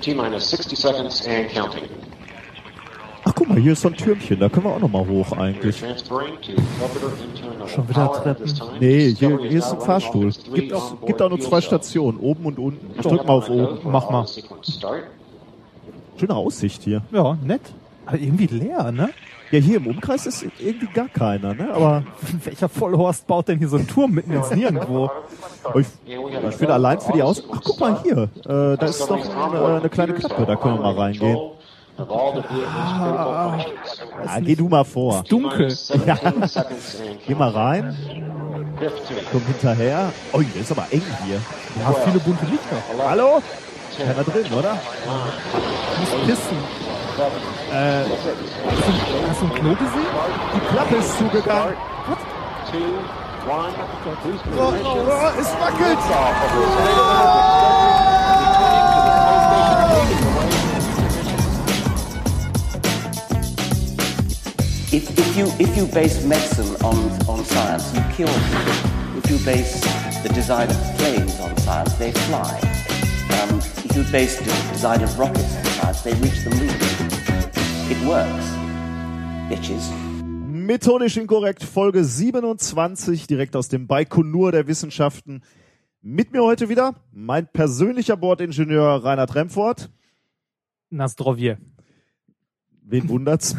T-minus 60 seconds and counting. Ach guck mal, hier ist so ein Türmchen, da können wir auch noch mal hoch eigentlich. Schon wieder Treppen? Nee, hier, hier is ist ein Fahrstuhl. Gibt auch, gibt auch nur zwei. Stationen, oben und unten. Ich drück mal auf oben. Mach mal. Schöne Aussicht hier. Ja, nett. Aber irgendwie leer, ne? Ja, hier im Umkreis ist irgendwie gar keiner, ne? Aber Welcher Vollhorst baut denn hier so einen Turm mitten ins Nirgendwo? ich, ich finde allein für die Aus... Ach, guck mal hier. Äh, da ist doch ein, äh, eine kleine Klappe, da können wir mal reingehen. Ah, Ja, geh du mal vor. Dunkel. Ja. Geh mal rein, komm hinterher. Oh, hier ist aber eng hier. Ja, viele bunte Lichter. Hallo? Keiner drin, oder? Muss pissen. Äh, Hast du ein Klo gesehen? die Klappe ist zugegangen. Oh, oh, oh, es wackelt. If, if, you, if you base medicine on, on science, you kill people. If you base the design of planes on science, they fly. Um, if you base the design of rockets on science, they reach the moon. It works, bitches. Methodisch inkorrekt, Folge 27, direkt aus dem Baikonur der Wissenschaften. Mit mir heute wieder mein persönlicher Bordingenieur Reinhard Remford. Nastrovje. Wen wundert's?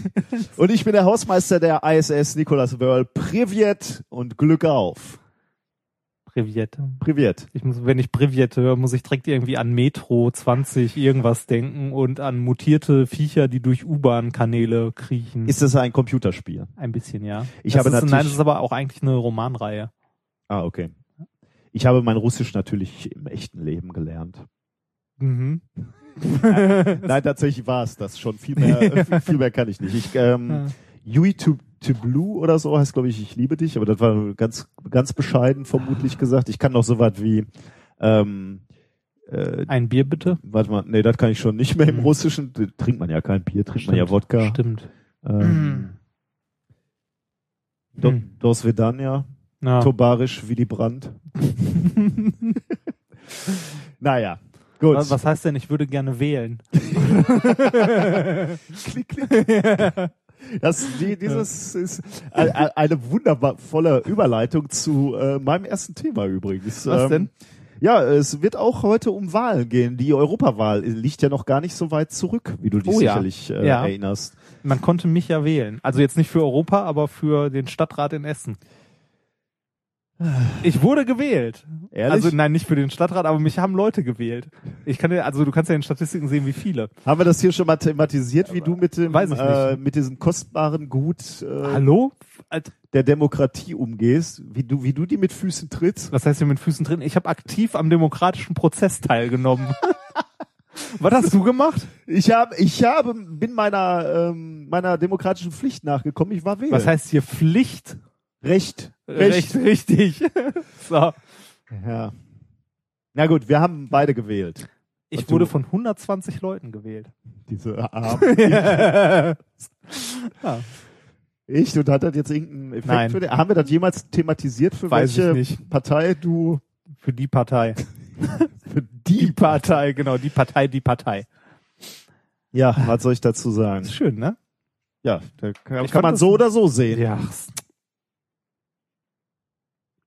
und ich bin der Hausmeister der ISS, Nicolas Wörl. Privet und Glück auf. Privet. Privet. Ich muss, wenn ich Privet höre, muss ich direkt irgendwie an Metro 20 irgendwas denken und an mutierte Viecher, die durch U-Bahn-Kanäle kriechen. Ist das ein Computerspiel? ein bisschen, ja. Ich das habe ist, natürlich- Nein, das ist aber auch eigentlich eine Romanreihe. Ah, okay. Ich habe mein Russisch natürlich im echten Leben gelernt. Mhm. Nein, tatsächlich war es das schon. Viel mehr, viel, mehr kann ich nicht. Ich, ähm, Yui to, to Blue oder so heißt, glaube ich, ich liebe dich, aber das war ganz, ganz bescheiden vermutlich gesagt. Ich kann noch so was wie, ähm, äh, Ein Bier bitte? warte mal, nee, das kann ich schon nicht mehr im Mhm. Russischen. Trinkt man ja kein Bier, trinkt man ja Wodka. Stimmt. Ähm, Do, Hm. Dos Vedania, Ja. Tobarisch Willy Brandt. naja, gut. Was, was heißt denn, ich würde gerne wählen? klick, klick. Das, die, dieses ist ein- ein- eine wundervolle Überleitung zu äh, meinem ersten Thema übrigens. Was Ähm, denn? Ja, es wird auch heute um Wahlen gehen. Die Europawahl liegt ja noch gar nicht so weit zurück, wie du dich Oh ja. sicherlich äh, Ja. erinnerst. Man konnte mich ja wählen. Also jetzt nicht für Europa, aber für den Stadtrat in Essen. Ich wurde gewählt. Ehrlich? Also nein, nicht für den Stadtrat, aber mich haben Leute gewählt. Ich kann ja, also du kannst ja in den Statistiken sehen, wie viele. Haben wir das hier schon mal thematisiert, wie du mit dem Weiß ich äh, mit diesem kostbaren Gut äh, Hallo? Der Demokratie umgehst, wie du wie du die mit Füßen trittst? Was heißt hier mit Füßen drin? Ich habe aktiv am demokratischen Prozess teilgenommen. Was hast du gemacht? Ich habe ich habe bin meiner ähm, meiner demokratischen Pflicht nachgekommen. Ich war wählen. Was heißt hier Pflicht? Recht? Recht, richtig. so. Ja. Na gut, wir haben beide gewählt. Ich Und wurde von 120 Leuten gewählt. Diese Arm. ja. Ich und hat das jetzt irgendeinen Effekt Nein. für den, Haben wir das jemals thematisiert für Weiß welche. Partei du Für die Partei. für Die Partei, genau, die Partei, die Partei. Ja, was soll ich dazu sagen? Ist schön, ne? Ja, da kann, kann man so oder so sehen. Ja.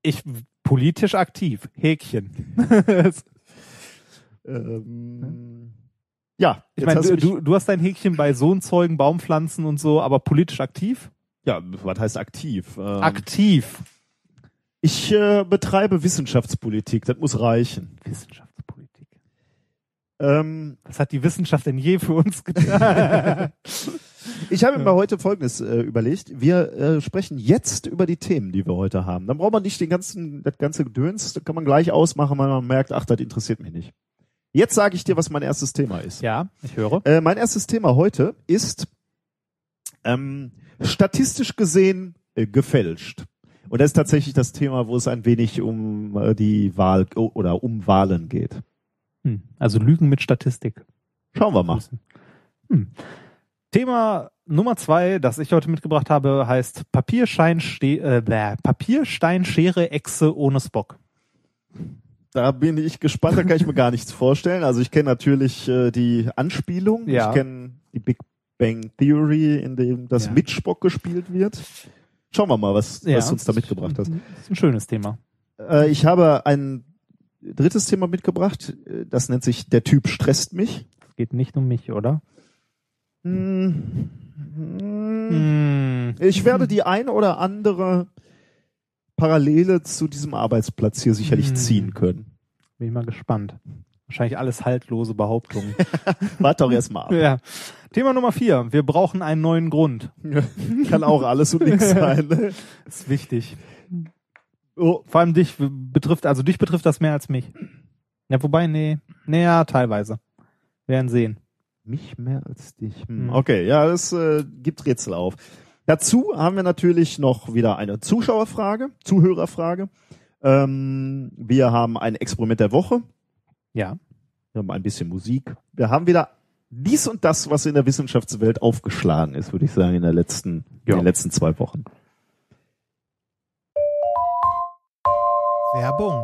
Ich politisch aktiv. Häkchen. Ähm, ja, Ich meine, du, du, du hast dein Häkchen bei Sohnzeugen, Baumpflanzen und so, aber politisch aktiv? ja, was heißt aktiv? Ähm, Aktiv. ich äh, betreibe Wissenschaftspolitik, das muss reichen. Wissenschaftspolitik. Ähm, Was hat die Wissenschaft denn je für uns getan? ich habe mir heute Folgendes äh, überlegt. Wir äh, sprechen jetzt über die Themen, die wir heute haben. Dann braucht man nicht den ganzen, das ganze Gedöns, das kann man gleich ausmachen, weil man merkt, ach, das interessiert mich nicht. Jetzt sage ich dir, was mein erstes Thema ist. ja, ich höre. Äh, mein erstes Thema heute ist ähm, statistisch gesehen äh, gefälscht. Und das ist tatsächlich das Thema, wo es ein wenig um äh, die Wahl oder um Wahlen geht. Hm. Also Lügen mit Statistik. Schauen wir mal. Hm. Thema Nummer zwei, das ich heute mitgebracht habe, heißt Papierschein, äh, bäh, Papierstein, Schere, Echse ohne Spock. Da bin ich gespannt, da kann ich mir gar nichts vorstellen. Also ich kenne natürlich äh, die Anspielung, Ja. ich kenne die Big Bang Theory, in dem das Ja. mit Spock gespielt wird. Schauen wir mal, was, was du uns da mitgebracht hast. Das ist ein schönes Thema. Äh, ich habe ein drittes Thema mitgebracht, äh, das nennt sich Der Typ stresst mich. Es geht nicht um mich, oder? Hm. Hm. Ich werde die ein oder andere Parallele zu diesem Arbeitsplatz hier sicherlich Hm. ziehen können. Bin ich mal gespannt. Wahrscheinlich alles haltlose Behauptungen. Warte doch erst mal ab. ja. Thema Nummer vier. Wir brauchen einen neuen Grund. Kann auch alles und nichts sein. Ist wichtig. Oh, Vor allem dich betrifft, also dich betrifft das mehr als mich. Ja, wobei, nee. Nee, ja, teilweise. Werden sehen. Mich mehr als dich. Hm. Hm. Okay, ja, das äh, gibt Rätsel auf. Dazu haben wir natürlich noch wieder eine Zuschauerfrage, Zuhörerfrage. Ähm, wir haben ein Experiment der Woche. Ja. Wir haben ein bisschen Musik. Wir haben wieder dies und das, was in der Wissenschaftswelt aufgeschlagen ist, würde ich sagen, in der letzten, Ja. in den letzten zwei Wochen. Werbung.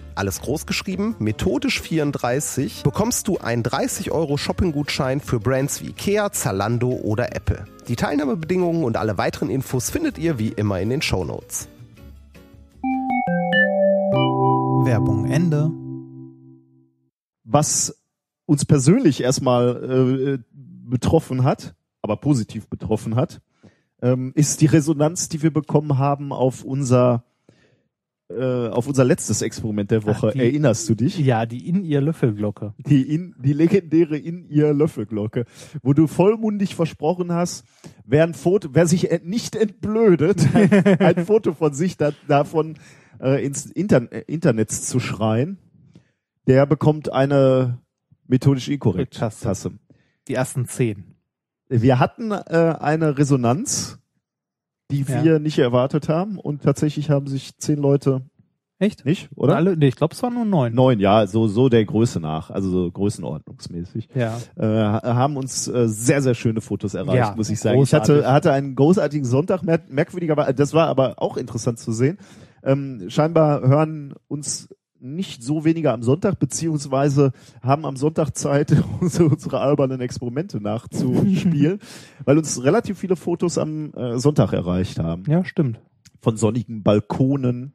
alles groß geschrieben, methodisch 34, bekommst du einen 30 Euro Shopping-Gutschein für Brands wie Ikea, Zalando oder Apple. Die Teilnahmebedingungen und alle weiteren Infos findet ihr wie immer in den Shownotes. Werbung Ende. Was uns persönlich erstmal äh, betroffen hat, aber positiv betroffen hat, ähm, ist die Resonanz, die wir bekommen haben auf unser äh, auf unser letztes Experiment der Woche. Ach, die- Erinnerst du dich? Ja, die in ihr Löffelglocke. Die, in, die legendäre in ihr Löffelglocke, wo du vollmundig versprochen hast, wer ein Foto, wer sich nicht entblödet, ein, ein Foto von sich da, davon äh, ins Inter äh, Internet zu schreien, der bekommt eine methodisch inkorrekt Tasse. Tasse. Die ersten zehn. Wir hatten äh, eine Resonanz, die Ja. wir nicht erwartet haben und tatsächlich haben sich zehn Leute Echt? nicht, oder? Alle, nee, ich glaube, es waren nur neun. Neun, ja, so so der Größe nach, also so größenordnungsmäßig. Ja. äh, ha- haben uns äh, sehr, sehr schöne Fotos erreicht, Ja, muss ich sagen. großartig. Ich hatte, hatte einen großartigen Sonntag, mer merkwürdiger, war- das war aber auch interessant zu sehen. Ähm, scheinbar hören uns nicht so weniger am Sonntag, beziehungsweise haben am Sonntag Zeit, unsere, albernen Experimente nachzuspielen, weil uns relativ viele Fotos am äh, Sonntag erreicht haben. Ja, stimmt. Von sonnigen Balkonen,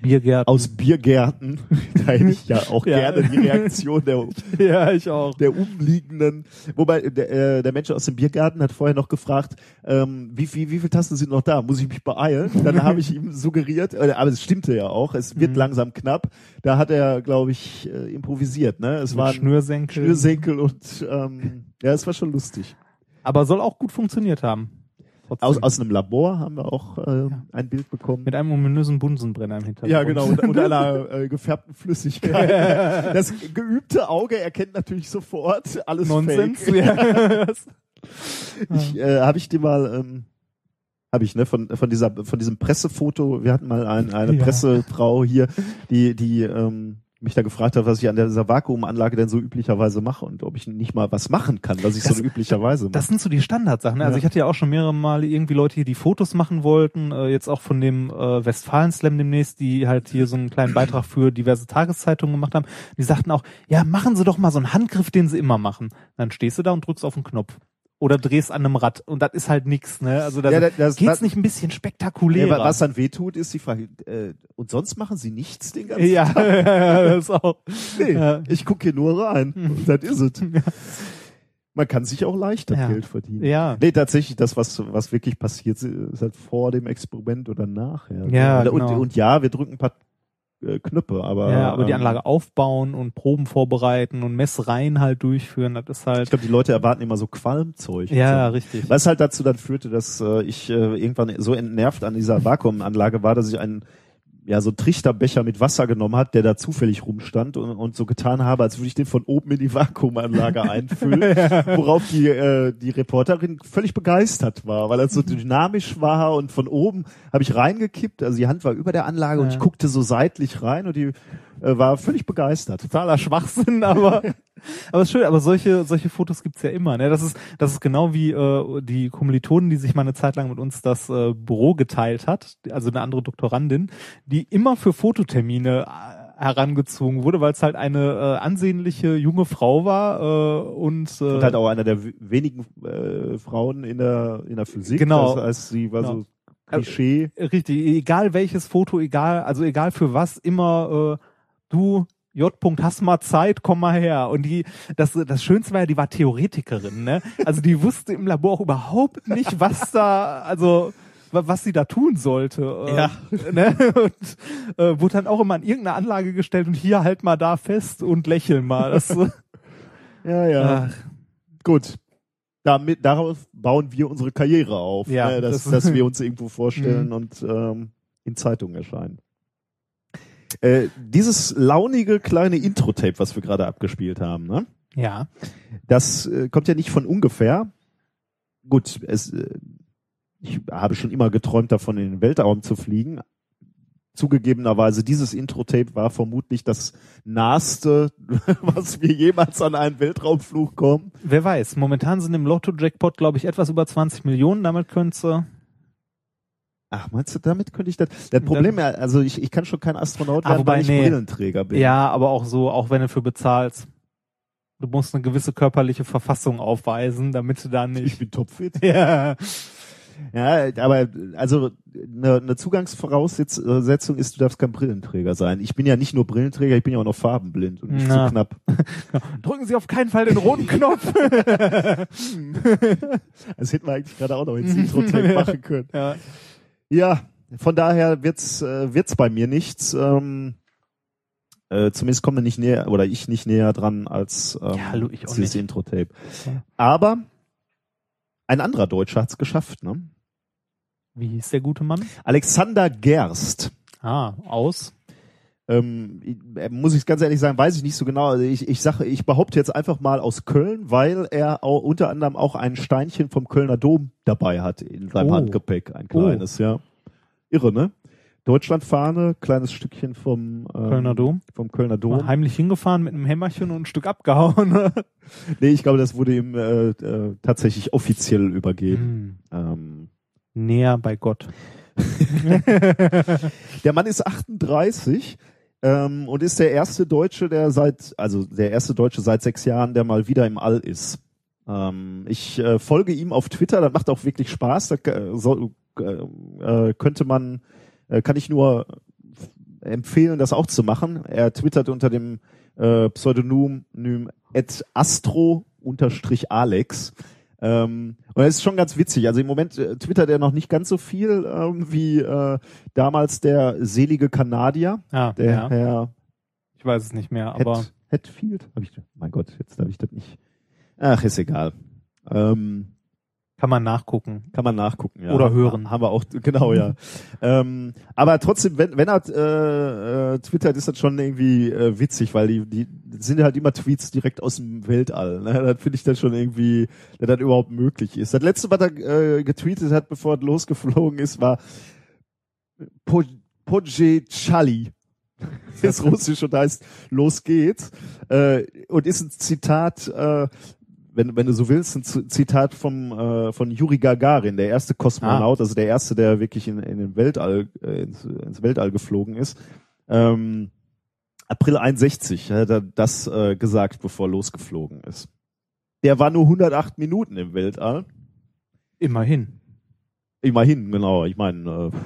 Biergärten. aus Biergärten. da hätte ich ja auch Ja. gerne die Reaktion der ja, ich auch. der umliegenden, wobei der, äh, der Mensch aus dem Biergarten hat vorher noch gefragt, ähm, wie, wie, wie viele Tasten sind noch da? Muss ich mich beeilen? Dann habe ich ihm suggeriert, äh, aber es stimmte ja auch, es wird Mhm. langsam knapp. Da hat er, glaube ich, äh, improvisiert. Ne? Es waren Schnürsenkel. Schnürsenkel und ähm, ja, es war schon lustig. Aber soll auch gut funktioniert haben. Trotzdem. Aus, aus einem Labor haben wir auch äh, ein Bild bekommen. Mit einem ominösen Bunsenbrenner im Hintergrund. Ja, genau, und, und einer äh, gefärbten Flüssigkeit. Das geübte Auge erkennt natürlich sofort alles Nonsens. Ja. Ich, äh, habe ich dir mal, ähm, habe ich, ne, von, von dieser, von diesem Pressefoto, wir hatten mal ein, eine Ja. Pressefrau hier, die, die, ähm, mich da gefragt habe, was ich an dieser Vakuumanlage denn so üblicherweise mache und ob ich nicht mal was machen kann, was ich Das- so üblicherweise mache. Das sind so die Standardsachen. Ne? Also Ja. ich hatte ja auch schon mehrere Male irgendwie Leute hier, die Fotos machen wollten, äh, jetzt auch von dem äh, Westfalen-Slam demnächst, die halt hier so einen kleinen Beitrag für diverse Tageszeitungen gemacht haben. Die sagten auch, ja, machen Sie doch mal so einen Handgriff, den Sie immer machen. Dann stehst du da und drückst auf den Knopf. Oder drehst an einem Rad. Und das ist halt nix, ne? Also da Ja, das- das- geht's das- nicht ein bisschen Ja, spektakulärer. wa- was dann wehtut, ist die Frage, äh, und sonst machen sie nichts den ganzen ja, Tag? das ist auch. Nee, Ja. ich gucke hier nur rein. Und das is es. Man kann sich auch leichter Ja. Geld verdienen. Ja. Nee, tatsächlich, das, was, was wirklich passiert, ist halt vor dem Experiment oder nachher. Ja, und, genau. und, und ja, wir drücken ein paar äh, Knöpfe, aber. Ja, aber die ähm, Anlage aufbauen und Proben vorbereiten und Messreihen halt durchführen, das ist Ich halt. glaube, die Leute erwarten immer so Qualmzeug. Ja, so. richtig. Was halt dazu dann führte, dass äh, ich äh, irgendwann so entnervt an dieser Vakuumanlage war, dass ich einen ja so Trichterbecher mit Wasser genommen hat, der da zufällig rumstand und, und so getan habe, als würde ich den von oben in die Vakuumanlage einfüllen, worauf die äh, die Reporterin völlig begeistert war, weil das so dynamisch war und von oben habe ich reingekippt, also die Hand war über der Anlage und Ja. ich guckte so seitlich rein und die war völlig begeistert. totaler Schwachsinn, aber aber ist schön, aber solche solche Fotos gibt's ja immer, ne? Das ist das ist genau wie äh, die Kommilitonen, die sich mal eine Zeit lang mit uns das äh, Büro geteilt hat, also eine andere Doktorandin, die immer für Fototermine äh, herangezogen wurde, weil es halt eine äh, ansehnliche junge Frau war äh, und, äh, Und halt auch einer der wenigen äh, Frauen in der in der Physik. Genau. Das heißt, sie war Genau. so Klischee. Richtig, egal welches Foto, egal, also egal für was, immer äh, du J. hast mal Zeit, komm mal her. Und die, das, das Schönste war ja, die war Theoretikerin, ne? Also die wusste im Labor auch überhaupt nicht, was da, also wa- was sie da tun sollte. äh, Ja. Ne? Und äh, wurde dann auch immer an irgendeine Anlage gestellt und hier halt mal da fest und lächeln mal. Das, äh, Ja, ja. ach, Gut. Damit, darauf bauen wir unsere Karriere auf, Ja, ne? dass, das- dass wir uns irgendwo vorstellen Mhm. und ähm, in Zeitungen erscheinen. Äh, dieses launige kleine Intro-Tape, was wir gerade abgespielt haben, ne? ja. das äh, kommt ja nicht von ungefähr. Gut, es, äh, ich habe schon immer geträumt davon, in den Weltraum zu fliegen. Zugegebenerweise, dieses Intro-Tape war vermutlich das naheste, was wir jemals an einen Weltraumflug kommen. Wer weiß, momentan sind im Lotto-Jackpot, glaube ich, etwas über 20 Millionen. Damit könntest du Ach, meinst du, damit könnte ich das? Das Problem, ja, also ich, ich kann schon kein Astronaut werden, wobei, weil ich nee. Brillenträger bin. Ja, aber auch so, auch wenn du für bezahlst. Du musst eine gewisse körperliche Verfassung aufweisen, damit du da Ich nicht. bin topfit. Ja. Ja, aber also eine, eine Zugangsvoraussetzung ist, du darfst kein Brillenträger sein. Ich bin ja nicht nur Brillenträger, ich bin ja auch noch farbenblind und nicht Na. zu knapp. Drücken Sie auf keinen Fall den roten Knopf. Das hätten wir eigentlich gerade auch noch ins Intro-Tape machen können. ja. Ja, von daher wird's äh, wird's bei mir nichts. Ähm, äh, zumindest kommen wir nicht näher oder ich nicht näher dran als ähm, Ja, hallo, ich auch dieses. Intro-Tape. Aber ein anderer Deutscher hat's geschafft. Ne? Wie hieß der gute Mann? Alexander Gerst. Ah, aus. Ähm, ich- äh, muss ich ganz ehrlich sagen, weiß ich nicht so genau. Also ich, ich sage, ich behaupte jetzt einfach mal aus Köln, weil er auch, unter anderem auch ein Steinchen vom Kölner Dom dabei hat in seinem Oh. Handgepäck, ein kleines, ja. Irre, ne? Deutschlandfahne, kleines Stückchen vom ähm, Kölner Dom. Vom Kölner Mal Dom. Heimlich hingefahren mit einem Hämmerchen und ein Stück abgehauen. Nee, ich glaube, das wurde ihm äh, äh, tatsächlich offiziell übergeben. Hm. Ähm, Näher bei Gott. Der Mann ist 38 ähm, und ist der erste Deutsche, der seit, also der erste Deutsche seit sechs Jahren, der mal wieder im All ist. Ähm, ich äh, folge ihm auf Twitter, das macht auch wirklich Spaß. Da äh, soll, äh, äh, könnte man, äh, kann ich nur empfehlen, das auch zu machen. Er twittert unter dem Pseudonym at astro unterstrich Alex. Ähm, und das ist schon ganz witzig. Also im Moment äh, twittert er noch nicht ganz so viel ähm, wie äh, damals der selige Kanadier, Ah, der ja. Herr Ich weiß es nicht mehr, aber Het, Hetfield. Hab ich, mein Gott, jetzt darf ich das nicht. Ach, ist egal. Ähm, kann man nachgucken. kann man nachgucken, ja. Oder hören. Haben wir auch, genau, ja. ähm, aber trotzdem, wenn, wenn er äh, äh, twittert, ist das schon irgendwie äh, witzig, weil die, die sind halt immer Tweets direkt aus dem Weltall. Ne? Das finde ich dann schon irgendwie, dass das überhaupt möglich ist. Das letzte, was er äh, getweetet hat, bevor er losgeflogen ist, war Po- Poje Chali. ist russisch und heißt Los geht's. Äh, und ist ein Zitat, äh, wenn, wenn du so willst, ein Zitat vom, äh, von Juri Gagarin, der erste Kosmonaut, also der erste, der wirklich in, in den Weltall, äh, ins, ins Weltall geflogen ist. Ähm, April 61 hat er das äh, gesagt, bevor er losgeflogen ist. Der war nur 108 Minuten im Weltall. Immerhin. Immerhin, genau. Ich meine, äh,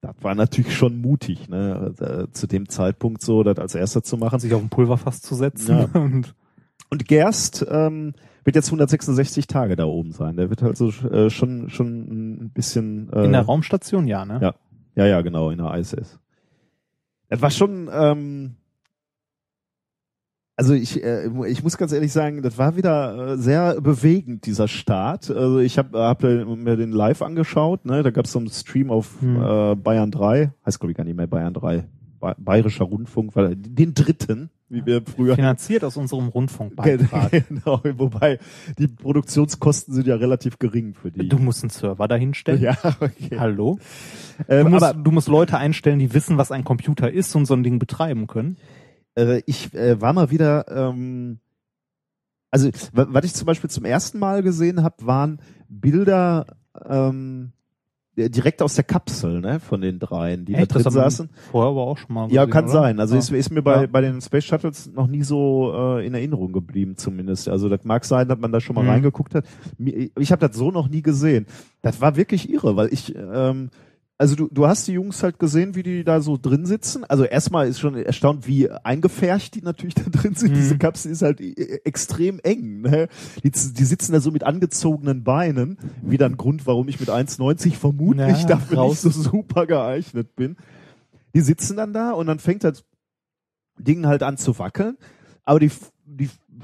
das war natürlich schon mutig, ne, äh, zu dem Zeitpunkt so, das als erster zu machen. Sich auf ein Pulverfass zu setzen. Ja. Und Und Gerst ähm, wird jetzt 166 Tage da oben sein. Der wird also äh, schon schon ein bisschen äh, in der Raumstation, ja, ne? Ja. ja ja genau in der ISS. Das war schon ähm, also ich äh, ich muss ganz ehrlich sagen, das war wieder äh, sehr bewegend dieser Start. Also ich habe hab mir den live angeschaut. Ne, da gab es so einen Stream auf Hm. äh, Bayern 3, heißt glaube ich gar nicht mehr Bayern 3, Ba- Bayerischer Rundfunk, weil den dritten, wie wir früher Finanziert aus unserem Rundfunkbeitrag. Genau, wobei die Produktionskosten sind ja relativ gering für die. Du musst einen Server dahinstellen. ja, okay. Hallo? Ähm, du, musst, aber du musst Leute einstellen, die wissen, was ein Computer ist und so ein Ding betreiben können. Äh, ich äh, war mal wieder, ähm, also wa- was ich zum Beispiel zum ersten Mal gesehen habe, waren Bilder ähm, äh, direkt aus der Kapsel, ne, von den dreien, die Echt? da drin saßen. Vorher aber auch schon mal Ja, gesehen, kann oder? sein. Also Ja. ist, ist mir bei, Ja. bei den Space Shuttles noch nie so äh, in Erinnerung geblieben, zumindest. Also das mag sein, dass man da schon mal Mhm. reingeguckt hat. Ich habe das so noch nie gesehen. Das war wirklich irre, weil ich, ähm, also du, du hast die Jungs halt gesehen, wie die da so drin sitzen. Also erstmal ist schon erstaunt, wie eingefärcht die natürlich da drin sind. Mhm. Diese Kapsel ist halt äh, extrem eng. Ne? Die, die sitzen da so mit angezogenen Beinen. Wieder ein Grund, warum ich mit 1,90 vermutlich Ja, dafür raus. nicht so super geeignet bin. Die sitzen dann da und dann fängt das Ding halt an zu wackeln, aber die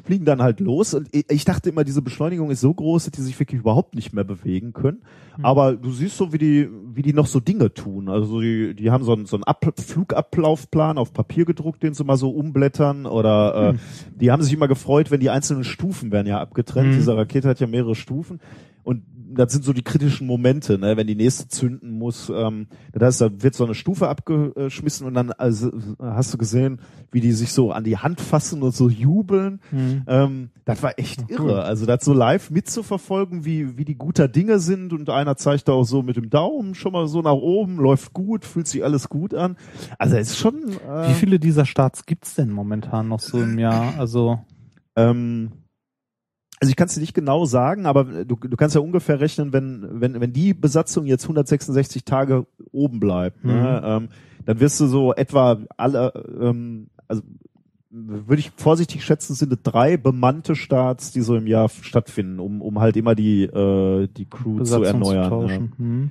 fliegen dann halt los und ich dachte immer, diese Beschleunigung ist so groß, dass die sich wirklich überhaupt nicht mehr bewegen können. Hm. Aber du siehst so, wie die, wie die noch so Dinge tun. Also die, die haben so einen, so einen Ab Flugablaufplan auf Papier gedruckt, den sie mal so umblättern oder Hm. äh, die haben sich immer gefreut, wenn die einzelnen Stufen werden ja abgetrennt. Mhm. Diese Rakete hat ja mehrere Stufen und das sind so die kritischen Momente, ne? wenn die nächste zünden muss. Ähm, das heißt, da wird so eine Stufe abgeschmissen und dann also, hast du gesehen, wie die sich so an die Hand fassen und so jubeln. Mhm. Ähm, das war echt Ach, cool. irre. Also das so live mitzuverfolgen, wie, wie die guter Dinge sind und einer zeigt da auch so mit dem Daumen schon mal so nach oben, läuft gut, fühlt sich alles gut an. Also es ist schon... Äh, Wie viele dieser Starts gibt's denn momentan noch so im Jahr? Also Ähm, also ich kann es dir nicht genau sagen, aber du, du kannst ja ungefähr rechnen, wenn, wenn, wenn die Besatzung jetzt 166 Tage oben bleibt, ne, ähm, dann wirst du so etwa alle, ähm, also würde ich vorsichtig schätzen, sind es drei bemannte Starts, die so im Jahr stattfinden, um, um halt immer die, äh, die Crew zu Besatzung erneuern. zu ne? Mhm.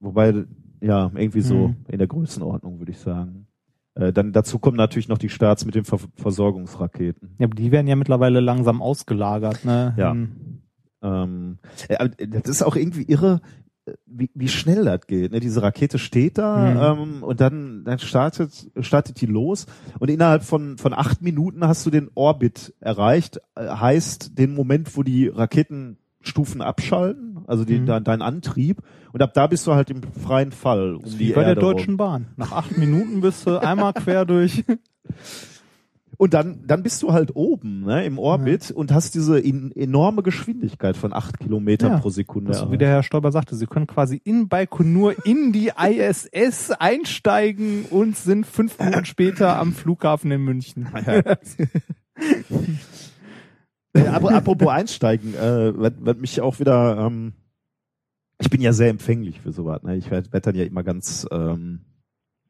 Wobei, ja, irgendwie so Mhm. in der Größenordnung, würde ich sagen. Äh, dann dazu kommen natürlich noch die Starts mit den Ver Versorgungsraketen. Ja, aber die werden ja mittlerweile langsam ausgelagert, ne? Ja. Hm. Ähm, äh, aber das ist auch irgendwie irre, äh, wie, wie schnell das geht. Ne? Diese Rakete steht da ähm, und dann, dann startet, startet die los und innerhalb von, von acht Minuten hast du den Orbit erreicht. Äh, heißt den Moment, wo die Raketenstufen abschalten, also die, Mhm. dein, dein Antrieb. Und ab da bist du halt im freien Fall um Wie bei der Erde rum. Deutschen Bahn. Nach acht Minuten bist du einmal quer durch. Und dann, dann bist du halt oben ne, im Orbit und hast diese in, enorme Geschwindigkeit von acht Kilometer Ja, pro Sekunde. Das, wie der Herr Stoiber sagte, sie können quasi in Baikonur in die ISS einsteigen und sind fünf Minuten später am Flughafen in München. Äh, ap- apropos einsteigen, äh, wird, wird mich auch wieder, ähm, ich bin ja sehr empfänglich für sowas. Ne? Ich werde werd dann ja immer ganz, ähm,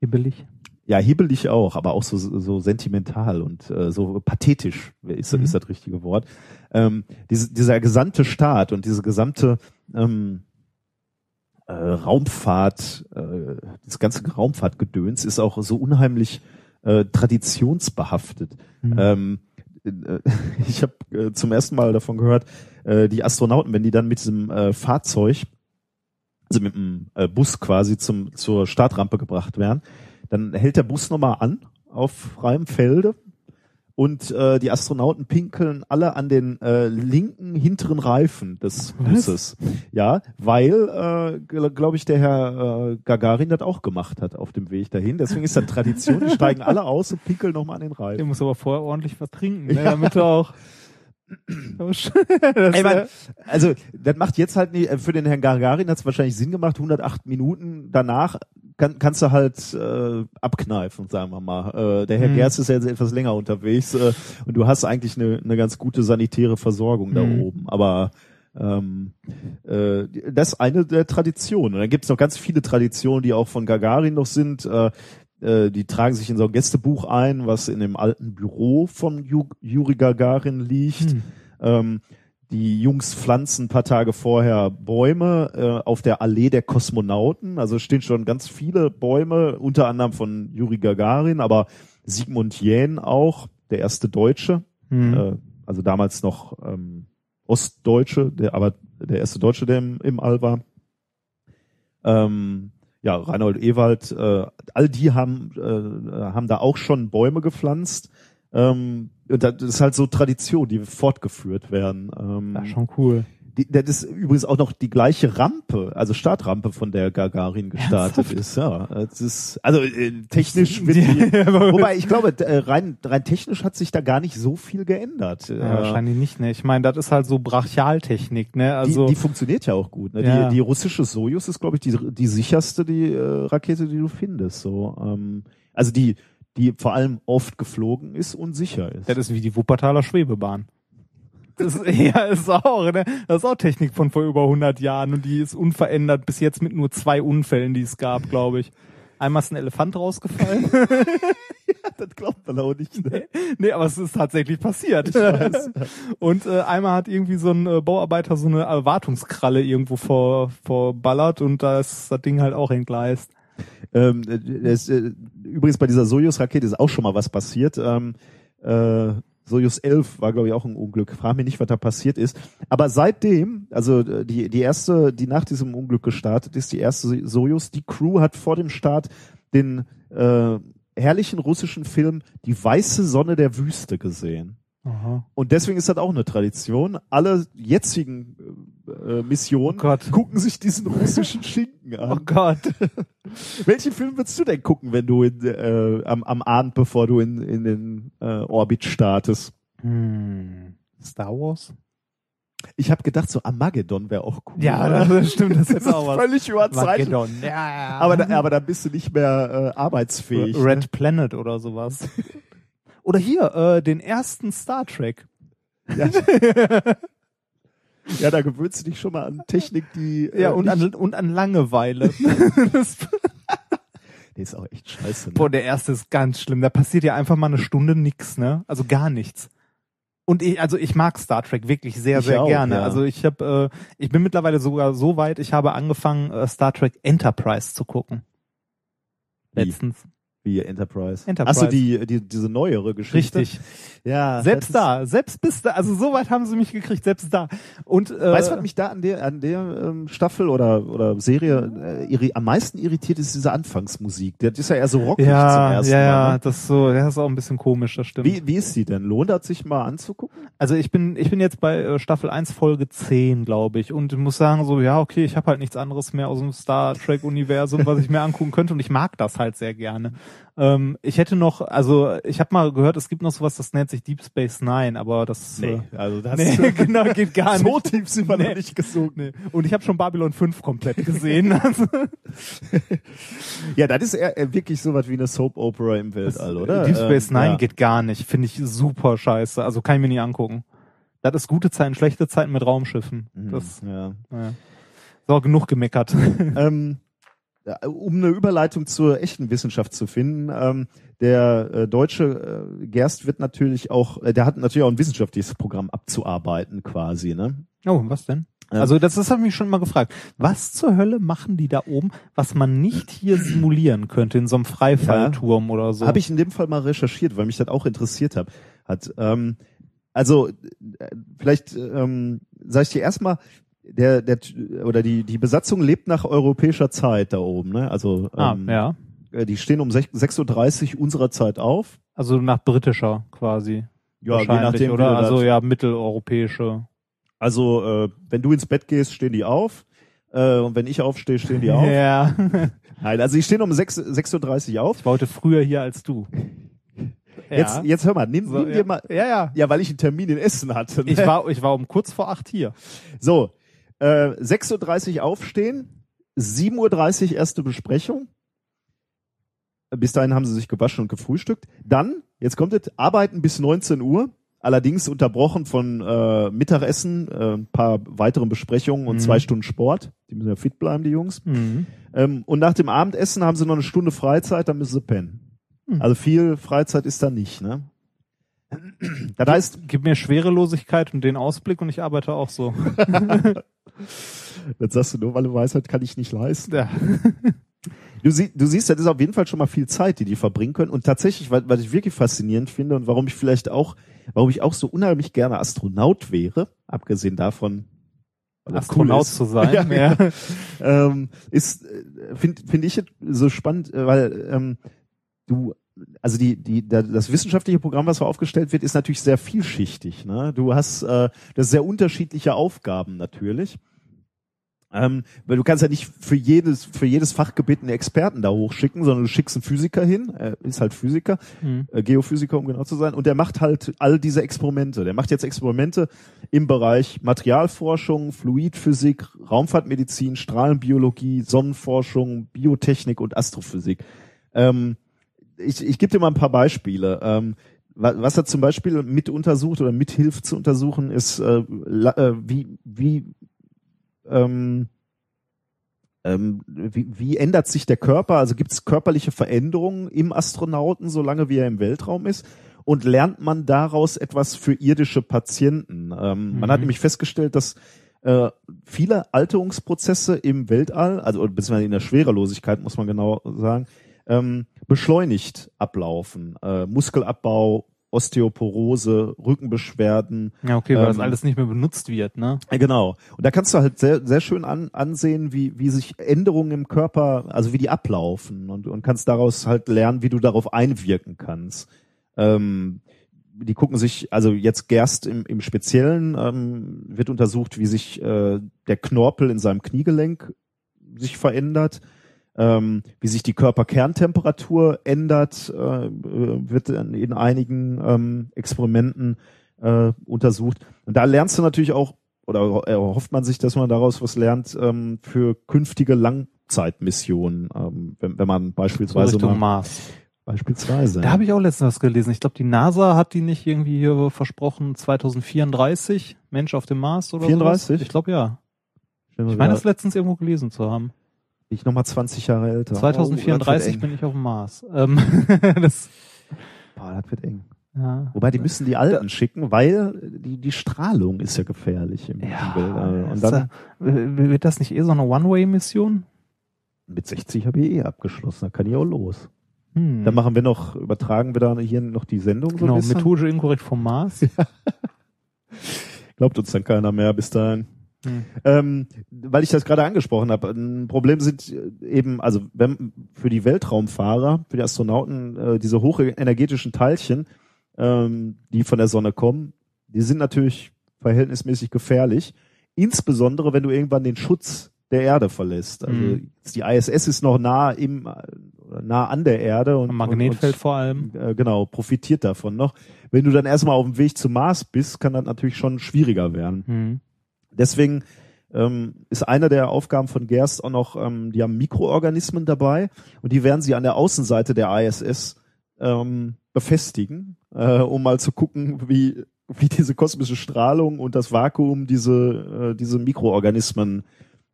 Hibbelig. ja, hibbelig auch, aber auch so, so sentimental und äh, so pathetisch ist, Mhm. ist das richtige Wort. Ähm, diese, dieser gesamte Staat und diese gesamte ähm, äh, Raumfahrt, äh, das ganze Raumfahrtgedöns ist auch so unheimlich äh, traditionsbehaftet. Mhm. Ähm, äh, ich habe äh, zum ersten Mal davon gehört, äh, die Astronauten, wenn die dann mit diesem äh, Fahrzeug, also mit dem äh, Bus quasi zum zur Startrampe gebracht werden, dann hält der Bus nochmal an auf freiem Felde und äh, die Astronauten pinkeln alle an den äh, linken hinteren Reifen des Busses. Ja, weil, äh, glaube ich, der Herr äh, Gagarin das auch gemacht hat auf dem Weg dahin. Deswegen ist das Tradition, die steigen alle aus und pinkeln nochmal an den Der Reifen. muss aber vorher ordentlich was trinken, ne, damit er auch. das, Ey, man, also das macht jetzt halt nicht, äh, für den Herrn Gagarin hat es wahrscheinlich Sinn gemacht, 108 Minuten danach kann, kannst du halt äh, abkneifen, sagen wir mal. Äh, der Herr Mhm. Gerst ist ja jetzt etwas länger unterwegs äh, und du hast eigentlich eine, eine ganz gute sanitäre Versorgung da Mhm. oben. Aber ähm, äh, das ist eine der Traditionen. Und dann gibt es noch ganz viele Traditionen, die auch von Gagarin noch sind. Äh, äh, die tragen sich in so ein Gästebuch ein, was in dem alten Büro von Ju Juri Gagarin liegt. Hm. Ähm, die Jungs pflanzen ein paar Tage vorher Bäume äh, auf der Allee der Kosmonauten. Also stehen schon ganz viele Bäume, unter anderem von Juri Gagarin, aber Sigmund Jähn auch, der erste Deutsche, hm. äh, also damals noch ähm, Ostdeutsche, der aber der erste Deutsche, der im, im All war. Ähm, ja, Reinhold Ewald, äh, all die haben, äh, haben da auch schon Bäume gepflanzt. Ähm, und das ist halt so Tradition, die fortgeführt werden. Ähm, ja, schon cool. Die, das ist übrigens auch noch die gleiche Rampe, also Startrampe, von der Gagarin gestartet ist. Ja, es ist also äh, technisch wird die, wobei ich glaube äh, rein rein technisch hat sich da gar nicht so viel geändert. Ja, Äh, wahrscheinlich nicht, ne? Ich meine, das ist halt so Brachialtechnik, ne? Also die, die funktioniert ja auch gut. Ne? Ja. Die, die russische Sojus ist, glaube ich, die, die sicherste die äh, Rakete, die du findest. So, ähm, also die, die vor allem oft geflogen ist und sicher ist. das ist wie die Wuppertaler Schwebebahn. Das ist, ja, ist auch, ne? Das ist auch Technik von vor über 100 Jahren und die ist unverändert bis jetzt mit nur zwei Unfällen, die es gab, glaube ich. Einmal ist ein Elefant rausgefallen. das glaubt man auch nicht. Ne? nee, aber es ist tatsächlich passiert. Und äh, einmal hat irgendwie so ein äh, Bauarbeiter so eine Erwartungskralle irgendwo vor, vorballert und da ist das Ding halt auch entgleist. Ähm, äh, es, äh, übrigens bei dieser Sojus-Rakete ist auch schon mal was passiert. Ähm, äh, Sojus 11 war, glaube ich, auch ein Unglück. Frag mich nicht, was da passiert ist. Aber seitdem, also äh, die, die erste, die nach diesem Unglück gestartet ist, die erste Sojus, die Crew hat vor dem Start den äh, herrlichen russischen Film Die weiße Sonne der Wüste gesehen. Aha. Und deswegen ist das auch eine Tradition. Alle jetzigen äh, Missionen Oh Gott. gucken sich diesen russischen Schinken an. Oh Gott. Welchen Film würdest du denn gucken, wenn du in, äh, am, am Abend, bevor du in, in den äh, Orbit startest? Hm. Star Wars? Ich habe gedacht, so Armageddon wäre auch cool. Ja, oder? das stimmt, das ist das auch ist was. völlig überzeichnet. Armageddon. Ja, ja. Aber, da, aber dann bist du nicht mehr äh, arbeitsfähig. Red ne? Planet oder sowas. Oder hier, äh, den ersten Star Trek. Ja. Ja, da gewöhnst du dich schon mal an Technik, die äh, Ja, und nicht, an, und an Langeweile. Das- der ist auch echt scheiße. Ne? Boah, der erste ist ganz schlimm. Da passiert ja einfach mal eine Stunde nix, ne? Also gar nichts. Und ich, also ich mag Star Trek wirklich sehr, Ich sehr auch, gerne. ja. Also ich habe, äh, ich bin mittlerweile sogar so weit, ich habe angefangen, äh, Star Trek Enterprise zu gucken. Wie? Letztens. Wie Enterprise. Enterprise. Achso, die, die, diese neuere Geschichte. Richtig. Ja. Selbst da, selbst bis da, also so weit haben sie mich gekriegt, selbst da. Und äh, weißt du, was mich da an der, an der ähm, Staffel oder, oder Serie äh, irri am meisten irritiert, ist diese Anfangsmusik. Das ist ja eher so rockig zum ja, ersten ja, ja, Mal. Ne? das ist so, das ist auch ein bisschen komisch, das stimmt. Wie, wie ist die denn? Lohnt das sich mal anzugucken? Also ich bin, ich bin jetzt bei äh, Staffel 1 Folge 10, glaube ich, und muss sagen so, ja, okay, ich habe halt nichts anderes mehr aus dem Star Trek Universum, was ich mir angucken könnte und ich mag das halt sehr gerne. Ähm, ich hätte noch, also ich habe mal gehört, es gibt noch sowas, das nennt sich Deep Space Nine, aber das äh, also das nee, genau, geht gar nicht. so tief sind wir Nee. noch nicht gesunken. Nee. Und ich habe schon Babylon 5 komplett gesehen. Also, Ja, das ist eher, eher wirklich sowas wie eine Soap Opera im Weltall, oder? Deep Space Ähm, Nine ja. geht gar nicht, finde ich super scheiße. Also kann ich mir nie angucken. Das ist gute Zeiten, schlechte Zeiten mit Raumschiffen. Mhm, Das, ja. ja. So, genug gemeckert. ähm, um eine Überleitung zur echten Wissenschaft zu finden, ähm, der äh, deutsche äh, Gerst wird natürlich auch, äh, der hat natürlich auch ein wissenschaftliches Programm abzuarbeiten quasi, ne? Oh, was denn? Also das, das habe ich mich schon mal gefragt. Was zur Hölle machen die da oben, was man nicht hier simulieren könnte in so einem Freifallturm oder so? Habe ich in dem Fall mal recherchiert, weil mich das auch interessiert hat. hat ähm, also äh, vielleicht ähm, sage ich dir erstmal, der der oder die die Besatzung lebt nach europäischer Zeit da oben, ne? Also Ah, ähm, ja. äh, die stehen um sech- 6.30 Uhr unserer Zeit auf. Also nach britischer quasi. Ja, je nachdem, oder? Also ja, mitteleuropäische. Also, äh, wenn du ins Bett gehst, stehen die auf. Äh, und wenn ich aufstehe, stehen die auf. Ja. Nein, also die stehen um 6 6.30 Uhr auf. Ich war heute früher hier als du. Jetzt, Ja. jetzt hör mal, nimm, So, nimm ja. dir mal. Ja, ja. Ja, weil ich einen Termin in Essen hatte. ne? Ich war, ich war um kurz vor acht hier. So, äh, 6.30 Uhr aufstehen, 7.30 Uhr erste Besprechung. Bis dahin haben sie sich gewaschen und gefrühstückt. Dann, jetzt kommt es, arbeiten bis 19 Uhr. Allerdings unterbrochen von äh, Mittagessen, äh, ein paar weiteren Besprechungen und Mhm. zwei Stunden Sport. Die müssen ja fit bleiben, die Jungs. Mhm. Ähm, und nach dem Abendessen haben sie noch eine Stunde Freizeit, dann müssen sie pennen. Mhm. Also viel Freizeit ist da nicht, ne? Das heißt, Gib mir Schwerelosigkeit und den Ausblick und ich arbeite auch so. das sagst du nur, weil du das kann ich nicht leisten. Ja. Du, sie, du siehst, das ist auf jeden Fall schon mal viel Zeit, die die verbringen können. Und tatsächlich, was, was ich wirklich faszinierend finde und warum ich vielleicht auch, warum ich auch so unheimlich gerne Astronaut wäre, abgesehen davon, cool Astronaut ist. zu sein. Ja, ja. ähm, ist finde find ich so spannend, äh, weil ähm, du also die die da- das wissenschaftliche Programm, was so aufgestellt wird, ist natürlich sehr vielschichtig. Ne? Du hast äh, das sehr unterschiedliche Aufgaben natürlich. Ähm, weil du kannst ja nicht für jedes für jedes Fachgebiet einen Experten da hochschicken, sondern du schickst einen Physiker hin, er ist halt Physiker, Mhm. äh, Geophysiker, um genau zu sein, und der macht halt all diese Experimente. Der macht jetzt Experimente im Bereich Materialforschung, Fluidphysik, Raumfahrtmedizin, Strahlenbiologie, Sonnenforschung, Biotechnik und Astrophysik. Ähm, ich ich gebe dir mal ein paar Beispiele. Ähm, wa- was er zum Beispiel mit untersucht oder mithilft zu untersuchen, ist, äh, äh, wie, wie ähm, ähm, wie, wie ändert sich der Körper? Also gibt es körperliche Veränderungen im Astronauten, solange wie er im Weltraum ist? Und lernt man daraus etwas für irdische Patienten? Ähm, Man Mhm. hat nämlich festgestellt, dass äh, viele Alterungsprozesse im Weltall, also beziehungsweise in der Schwerelosigkeit muss man genau sagen, ähm, beschleunigt ablaufen. Äh, Muskelabbau, Osteoporose, Rückenbeschwerden, ja, okay, weil das Ähm, alles nicht mehr benutzt wird, ne? Genau. Und da kannst du halt sehr, sehr schön an, ansehen, wie, wie sich Änderungen im Körper, also wie die ablaufen und, und kannst daraus halt lernen, wie du darauf einwirken kannst. Ähm, die gucken sich, also jetzt Gerst im, im Speziellen ähm, wird untersucht, wie sich äh, der Knorpel in seinem Kniegelenk sich verändert, ähm, wie sich die Körperkerntemperatur ändert, äh, wird in, in einigen ähm, Experimenten äh, untersucht. Und da lernst du natürlich auch, oder erhofft man sich, dass man daraus was lernt ähm, für künftige Langzeitmissionen, ähm, wenn, wenn man So beispielsweise Richtung mal, Mars. beispielsweise. Da habe ich auch letztens was gelesen. Ich glaube, die NASA hat die nicht irgendwie hier versprochen, 2034 Mensch auf dem Mars oder 34? sowas? Ich glaube ja. Ich meine, das letztens irgendwo gelesen zu haben. Ich noch mal 20 Jahre älter. 2034 oh, bin ich auf dem Mars. Ähm, das, Boah, das wird eng. ja. Wobei, die müssen die Alten schicken, weil die, die Strahlung ist ja gefährlich im Ja, Weltall. Und ist dann da- wird das nicht eh so eine One-Way-Mission? mit 60 habe ich eh abgeschlossen, da kann ich auch los. Hm. Dann machen wir noch, übertragen wir da hier noch die Sendung so genau, bisschen. methodisch inkorrekt vom Mars. Glaubt uns dann keiner mehr bis dahin. Hm. Ähm, weil ich das gerade angesprochen habe, ein Problem sind äh, eben, also wenn für die Weltraumfahrer, für die Astronauten, äh, diese hochenergetischen Teilchen, ähm, die von der Sonne kommen, die sind natürlich verhältnismäßig gefährlich. Insbesondere, wenn du irgendwann den Schutz der Erde verlässt. Also Mhm. die ISS ist noch nah im nah an der Erde und Am Magnetfeld und, vor allem. und, äh, genau profitiert davon noch. Wenn du dann erstmal auf dem Weg zum Mars bist, kann das natürlich schon schwieriger werden. Hm. Deswegen ähm, ist eine der Aufgaben von Gerst auch noch, ähm, die haben Mikroorganismen dabei und die werden sie an der Außenseite der ISS ähm, befestigen, äh, um mal zu gucken, wie, wie diese kosmische Strahlung und das Vakuum diese, äh, diese Mikroorganismen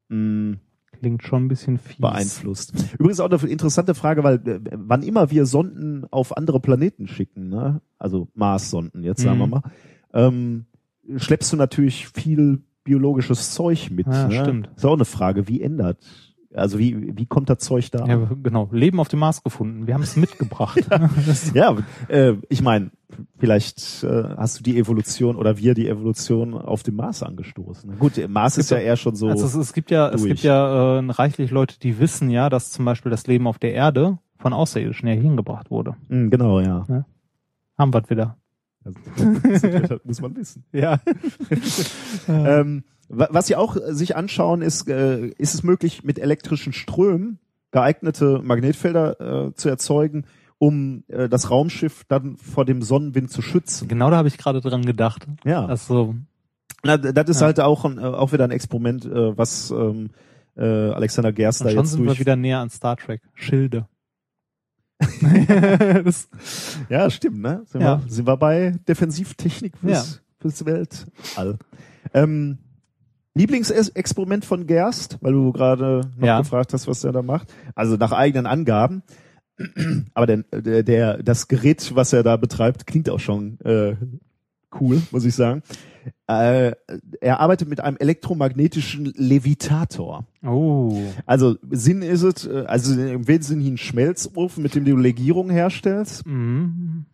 mh, Klingt schon ein bisschen fies. beeinflusst. Übrigens auch eine interessante Frage, weil äh, wann immer wir Sonden auf andere Planeten schicken, ne? also Mars-Sonden jetzt sagen wir Mhm. mal, ähm, schleppst du natürlich viel biologisches Zeug mit. Ja, ne? stimmt. Ist auch eine Frage, wie ändert, also wie, wie kommt das Zeug da? Ja, genau. Leben auf dem Mars gefunden. Wir haben es mitgebracht. Das- Ja, äh, ich meine, vielleicht äh, hast du die Evolution oder wir die Evolution auf dem Mars angestoßen. Gut, Mars ist ja eher schon so. Also es, es gibt ja, es durch. gibt ja äh, reichlich Leute, die wissen ja, dass zum Beispiel das Leben auf der Erde von Außerirdischen ja hingebracht wurde. Mh, genau, ja. Haben wir wieder. Also, das muss man wissen. Ja. Ähm, wa- was sie auch äh, sich anschauen, ist, äh, ist es möglich, mit elektrischen Strömen geeignete Magnetfelder äh, zu erzeugen, um äh, das Raumschiff dann vor dem Sonnenwind zu schützen. Genau da habe ich gerade dran gedacht. Ja. Also, Na, das ist Ja. halt auch, ein, äh, auch wieder ein Experiment, äh, was ähm, äh, Alexander Gerster und schon jetzt sind wir durch. wieder näher an Star Trek. Schilde. das, Ja, stimmt, ne? Sind, Ja. Wir, sind wir bei Defensivtechnik fürs, fürs Weltall. Ähm, Lieblingsexperiment von Gerst, weil du gerade noch Ja. gefragt hast, was er da macht. Also nach eigenen Angaben. Aber der, der, der, das Gerät, was er da betreibt, klingt auch schon äh, cool, muss ich sagen. Äh, er arbeitet mit einem elektromagnetischen Levitator. oh. Also Sinn ist es, äh, also im Wesentlichen ein Schmelzofen, mit dem du Legierung herstellst. Mhm.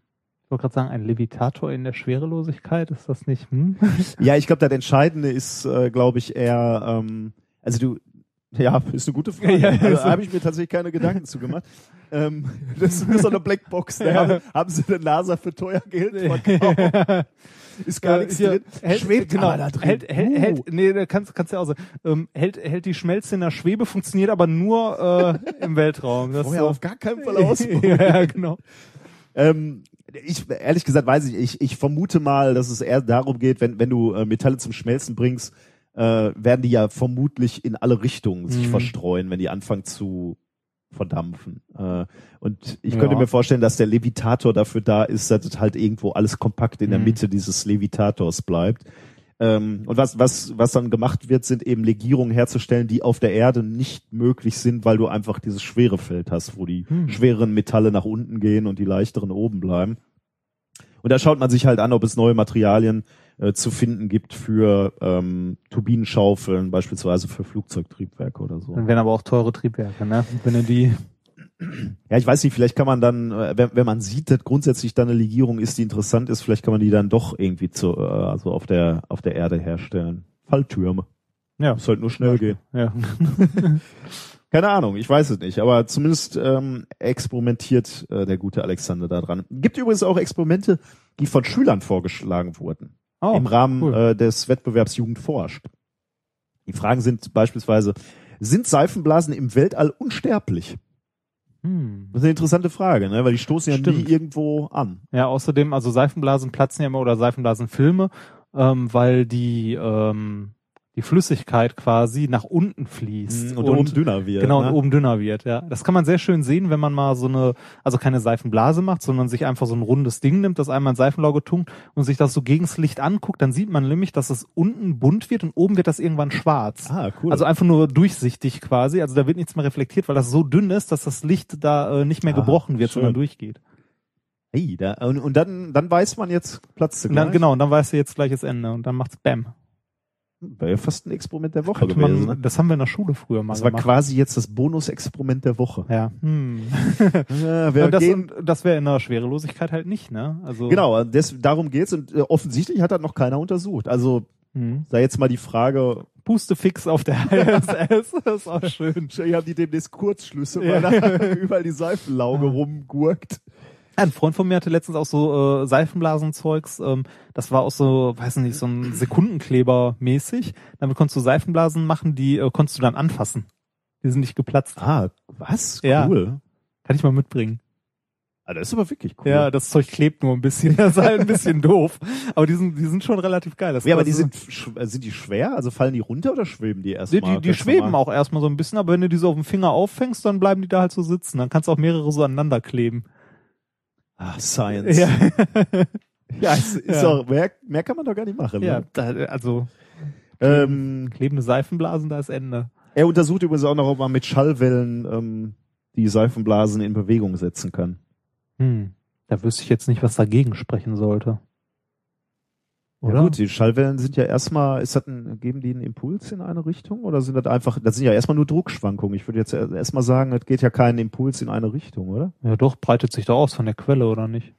Ich wollte gerade sagen, ein Levitator in der Schwerelosigkeit, ist das nicht? Hm? Ja, ich glaube, das Entscheidende ist, äh, glaube ich, eher, ähm, also du, ja, ist eine gute Frage. Ja, also, da habe ich mir tatsächlich keine Gedanken zu gemacht. Ähm, das ist so eine Blackbox. Da Ja. haben, haben sie der NASA für teuer Geld verkauft. Ist gar Äh, nichts hier, drin. Hält, Schwebt genau, aber da drin. Hält, hält, Uh. hält, nee, da kannst, kannst du ja auch sagen. Ähm, hält, hält die Schmelze in der Schwebe, funktioniert aber nur äh, im Weltraum. Das Vorher so- auf gar keinen Fall ausprobieren. ja, genau. Ähm, ich, ehrlich gesagt weiß ich, ich, ich vermute mal, dass es eher darum geht, wenn, wenn du äh, Metalle zum Schmelzen bringst, äh, werden die ja vermutlich in alle Richtungen sich Mhm. verstreuen, wenn die anfangen zu verdampfen. Äh, und ich Ja. könnte mir vorstellen, dass der Levitator dafür da ist, dass es halt irgendwo alles kompakt in der Mhm. Mitte dieses Levitators bleibt. Ähm, und was, was, was dann gemacht wird, sind eben Legierungen herzustellen, die auf der Erde nicht möglich sind, weil du einfach dieses Schwerefeld hast, wo die Hm. schweren Metalle nach unten gehen und die leichteren oben bleiben. Und da schaut man sich halt an, ob es neue Materialien äh, zu finden gibt für ähm, Turbinenschaufeln, beispielsweise für Flugzeugtriebwerke oder so. Dann wären aber auch teure Triebwerke, ne? Wenn du die. Ja, ich weiß nicht, vielleicht kann man dann, äh, wenn, wenn man sieht, dass grundsätzlich da eine Legierung ist, die interessant ist, vielleicht kann man die dann doch irgendwie zu, äh, also auf der, auf der Erde herstellen. Falltürme. Ja. Muss halt nur schnell gehen. Ja. Keine Ahnung, ich weiß es nicht, aber zumindest ähm, experimentiert äh, der gute Alexander da dran. Gibt übrigens auch Experimente, die von Schülern vorgeschlagen wurden. Oh, im Rahmen cool. äh, des Wettbewerbs Jugend forscht. Die Fragen sind beispielsweise, sind Seifenblasen im Weltall unsterblich? Hm. Das ist eine interessante Frage, ne? weil die stoßen ja nie Stimmt. irgendwo an. Ja, außerdem, also Seifenblasen platzen ja immer oder Seifenblasenfilme, ähm, weil die ähm, die Flüssigkeit quasi nach unten fließt Mhm, Und, oben dünner wird. Genau, ne? und oben dünner wird, ja. Das kann man sehr schön sehen, wenn man mal so eine, also keine Seifenblase macht, sondern sich einfach so ein rundes Ding nimmt, das einmal in Seifenlauge tunkt und sich das so gegens Licht anguckt, dann sieht man nämlich, dass es unten bunt wird und oben wird das irgendwann schwarz. Ah, cool. Also einfach nur durchsichtig quasi, also da wird nichts mehr reflektiert, weil das so dünn ist, dass das Licht da äh, nicht mehr Ah, gebrochen wird, schön. sondern durchgeht. hey, da, und, und dann, dann weiß man jetzt, Und dann, genau, und dann weißt du jetzt gleich das Ende und dann macht's Bam. Wäre ja fast ein Experiment der Woche gewesen. man, ne? Das haben wir in der Schule früher mal Das war gemacht. quasi jetzt das Bonus-Experiment der Woche. Ja. Hm. Ja, das, das wäre in der Schwerelosigkeit halt nicht, ne? Also genau, des, darum geht's und äh, offensichtlich hat das noch keiner untersucht. Also Hm. da jetzt mal die Frage, Pustefix auf der ISS, das ist auch schön. ich haben die demnächst Kurzschlüsse, Ja. weil da überall die Seifenlauge rumgurkt. Ein Freund von mir hatte letztens auch so äh, Seifenblasenzeugs, ähm, das war auch so, weiß nicht, so ein Sekundenkleber mäßig. Damit konntest du Seifenblasen machen, die äh, konntest du dann anfassen. Die sind nicht geplatzt. Ah, was? Ja. Cool. Kann ich mal mitbringen. Ah, das ist aber wirklich cool. Ja, das Zeug klebt nur ein bisschen, das ist halt ein bisschen doof. Aber die sind, die sind schon relativ geil. Das Ja, aber die sind, äh, sind die schwer? Also fallen die runter oder schweben die Die, erstmal? die, die ganz schweben auch erstmal so ein bisschen, aber wenn du die so auf dem Finger auffängst, dann bleiben die da halt so sitzen. Dann kannst du auch mehrere so aneinander kleben. Ah, Science. Ja, ja es ist Ja. Auch, mehr, mehr kann man doch gar nicht machen. ja Ne? da, also Ähm, klebende Seifenblasen, da ist Ende. er untersucht übrigens auch noch, ob man mit Schallwellen ähm, die Seifenblasen in Bewegung setzen kann. Hm. Da wüsste ich jetzt nicht, was dagegen sprechen sollte. Oder? Ja gut, die Schallwellen sind ja erstmal, ist das ein, geben die einen Impuls in eine Richtung oder sind das einfach, das sind ja erstmal nur Druckschwankungen. Ich würde jetzt erstmal sagen, das geht ja keinen Impuls in eine Richtung, oder? Ja, doch, breitet sich doch aus von der Quelle, oder nicht?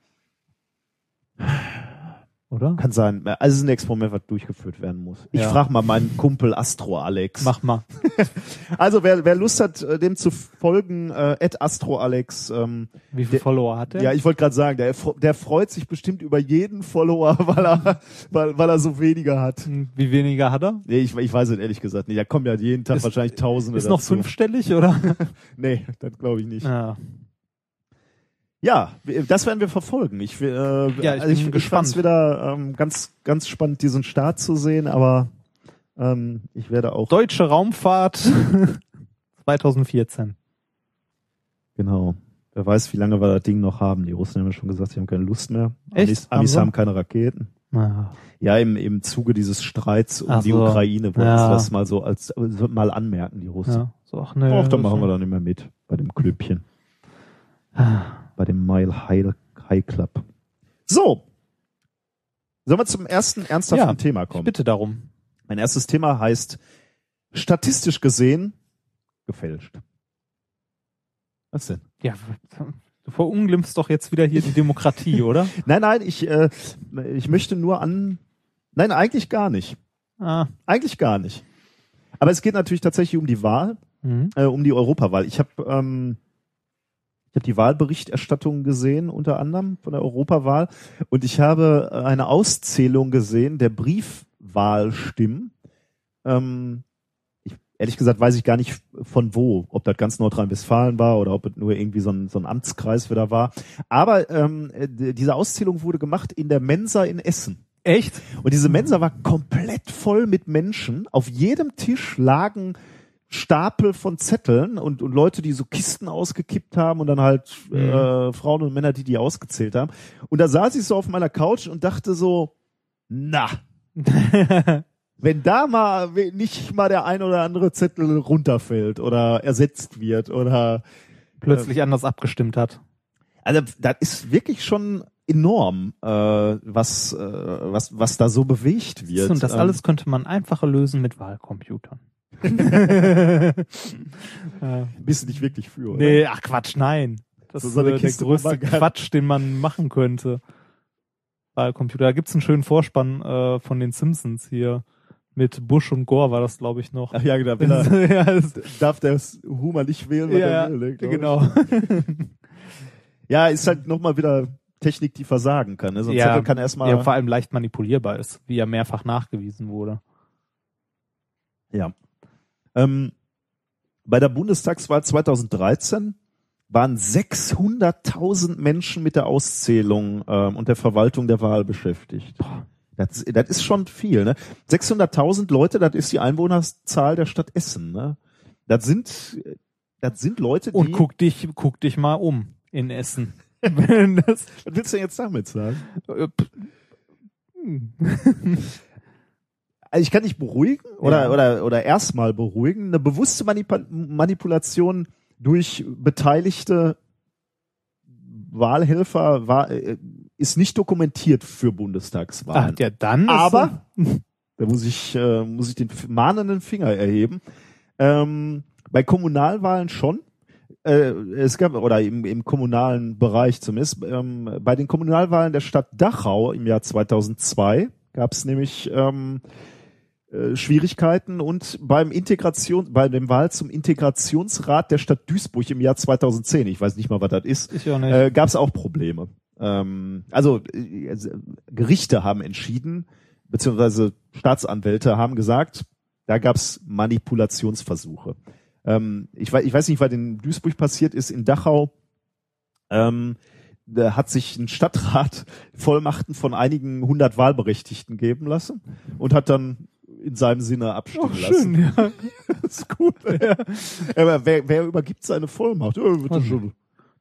Oder? Kann sein. Also es ist ein Experiment, was durchgeführt werden muss. Ich Ja. frage mal meinen Kumpel Astro Alex. Mach mal. Also wer, wer Lust hat, äh, dem zu folgen, äh, at Astro Alex. Ähm, Wie viele Der- Follower hat der? ja, ich wollte gerade sagen, der, der freut sich bestimmt über jeden Follower, weil er, weil, weil er so weniger hat. Hm, Wie weniger hat er? Nee, ich, ich weiß es ehrlich gesagt nicht. Da kommen ja jeden Tag Ist- wahrscheinlich Tausende Ist noch dazu. fünfstellig, oder? Nee, das glaube ich nicht. Ja. Ja, das werden wir verfolgen. Ich, äh, Ja, ich also bin ich, ich gespannt. fand's wieder ähm, ganz, ganz spannend, diesen Start zu sehen, aber ähm, ich werde auch. Deutsche Raumfahrt 2014. Genau. Wer weiß, wie lange wir das Ding noch haben. Die Russen haben ja schon gesagt, sie haben keine Lust mehr. Echt? Amis, Haben Amis sie? haben keine Raketen. Ja. Ja, im, im Zuge dieses Streits um Ach die. Ukraine wollten Ja. sie das mal so als mal anmerken, die Russen. ja. So, ach, nee, Och, dann machen wir dann immer mit bei dem Klüppchen, Ah. Bei dem Mile High, High Club. So. Sollen wir zum ersten ernsthaften Ja, Thema Ich kommen? bitte darum. Mein erstes Thema heißt statistisch gesehen gefälscht. Was denn? Ja, du verunglimpfst doch jetzt wieder hier die Demokratie, oder? Nein, nein, ich, äh, ich möchte nur an. Nein, eigentlich gar nicht. Ah. Eigentlich gar nicht. Aber es geht natürlich tatsächlich um die Wahl, Mhm. äh, um die Europawahl. Ich habe ähm, ich habe die Wahlberichterstattung gesehen, unter anderem von der Europawahl, und ich habe äh, eine Auszählung gesehen der Briefwahlstimmen. Ähm, ich, ehrlich gesagt weiß ich gar nicht von wo, ob das ganz Nordrhein-Westfalen war oder ob es nur irgendwie so ein, so ein Amtskreis wieder war. Aber ähm, äh, diese Auszählung wurde gemacht in der Mensa in Essen. Echt? Und diese Mensa war komplett voll mit Menschen. Auf jedem Tisch lagen Stapel von Zetteln und, und Leute, die so Kisten ausgekippt haben und dann halt äh, Frauen und Männer, die die ausgezählt haben. Und da saß ich so auf meiner Couch und dachte so, na, wenn da mal nicht mal der ein oder andere Zettel runterfällt oder ersetzt wird oder Plötzlich anders abgestimmt hat. also das ist wirklich schon enorm, äh, was, äh, was, was da so bewegt wird. Und das Ähm, alles könnte man einfacher lösen mit Wahlcomputern. Ja. bist du nicht wirklich für, oder? Nee, ach Quatsch, nein. Das So ist so äh, der größte Quatsch, den man machen könnte. Wahlcomputer. Da gibt's einen schönen Vorspann äh, von den Simpsons hier. Mit Bush und Gore war das, glaube ich, noch. Ach ja, genau. Er, ja, das, darf der Humor nicht wählen, was ja, er will. ne, genau. Ja, ist halt nochmal wieder Technik, die versagen kann. Ne? So ein Zettel kann erstmal. ja, vor allem leicht manipulierbar ist, wie ja mehrfach nachgewiesen wurde. Ja. Ähm, bei der Bundestagswahl 2013 waren 600.000 Menschen mit der Auszählung ähm, und der Verwaltung der Wahl beschäftigt. Das, das ist schon viel. Ne? 600.000 Leute, das ist die Einwohnerzahl der Stadt Essen. Ne? Das sind, das sind Leute, die. Und guck dich, guck dich mal um in Essen. Was willst du denn jetzt damit sagen? Also ich kann dich beruhigen oder, Ja. oder, oder erstmal beruhigen. Eine bewusste Manip Manipulation durch beteiligte Wahlhelfer war, äh, ist nicht dokumentiert für Ah, Bundestagswahlen. ja, dann Aber, da muss ich, äh, muss ich den mahnenden Finger erheben, ähm, bei Kommunalwahlen schon. Äh, es gab, oder im, im kommunalen Bereich zumindest, ähm, bei den Kommunalwahlen der Stadt Dachau im Jahr 2002 gab es nämlich ähm, äh, Schwierigkeiten und beim Integration, bei dem Wahl zum Integrationsrat der Stadt Duisburg im Jahr 2010, ich weiß nicht mal, was das ist, äh, gab es auch Probleme. Ähm, also äh, Gerichte haben entschieden, beziehungsweise Staatsanwälte haben gesagt, da gab es Manipulationsversuche. Ähm, ich, weiß, ich weiß nicht, was in Duisburg passiert ist, in Dachau. Ähm, da hat sich ein Stadtrat Vollmachten von einigen hundert Wahlberechtigten geben lassen und hat dann in seinem Sinne abstimmen lassen. schön, ja. Das ist gut. Aber wer, wer übergibt seine Vollmacht? Ja, Also, schon.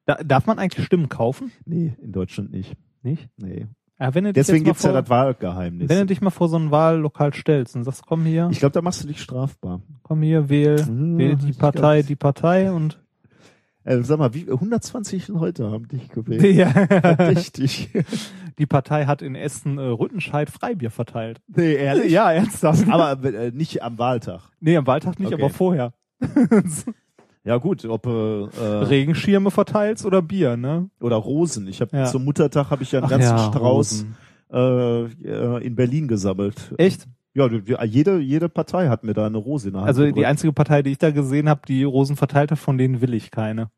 Da, darf man eigentlich Stimmen kaufen? Nee, in Deutschland nicht. Nicht? Nee. Ja, wenn du Deswegen gibt's ja mal das Wahlgeheimnis. vor, Wenn du dich mal vor so ein Wahllokal stellst und sagst, komm hier, Ich glaube, da machst du dich strafbar. komm hier, wähl, Mhm, wähl die Partei, die Partei und Äh, sag mal, wie 120 Leute haben dich gewählt. ja, Richtig. die Partei hat in Essen äh, Rüttenscheid Freibier verteilt. nee, ehrlich? Ja, ernsthaft. Aber äh, nicht am Wahltag. nee, am Wahltag nicht, Okay. aber vorher. Ja gut, ob äh, äh, Regenschirme verteilst oder Bier, ne? oder Rosen. Ich habe Ja. zum Muttertag habe ich ja einen Ach ganzen ja, Strauß äh, äh, in Berlin gesammelt. Echt? Ja, jede, jede Partei hat mir da eine Rose in der Hand Also die gedrückt. einzige Partei, die ich da gesehen habe, die Rosen verteilt hat, von denen will ich keine.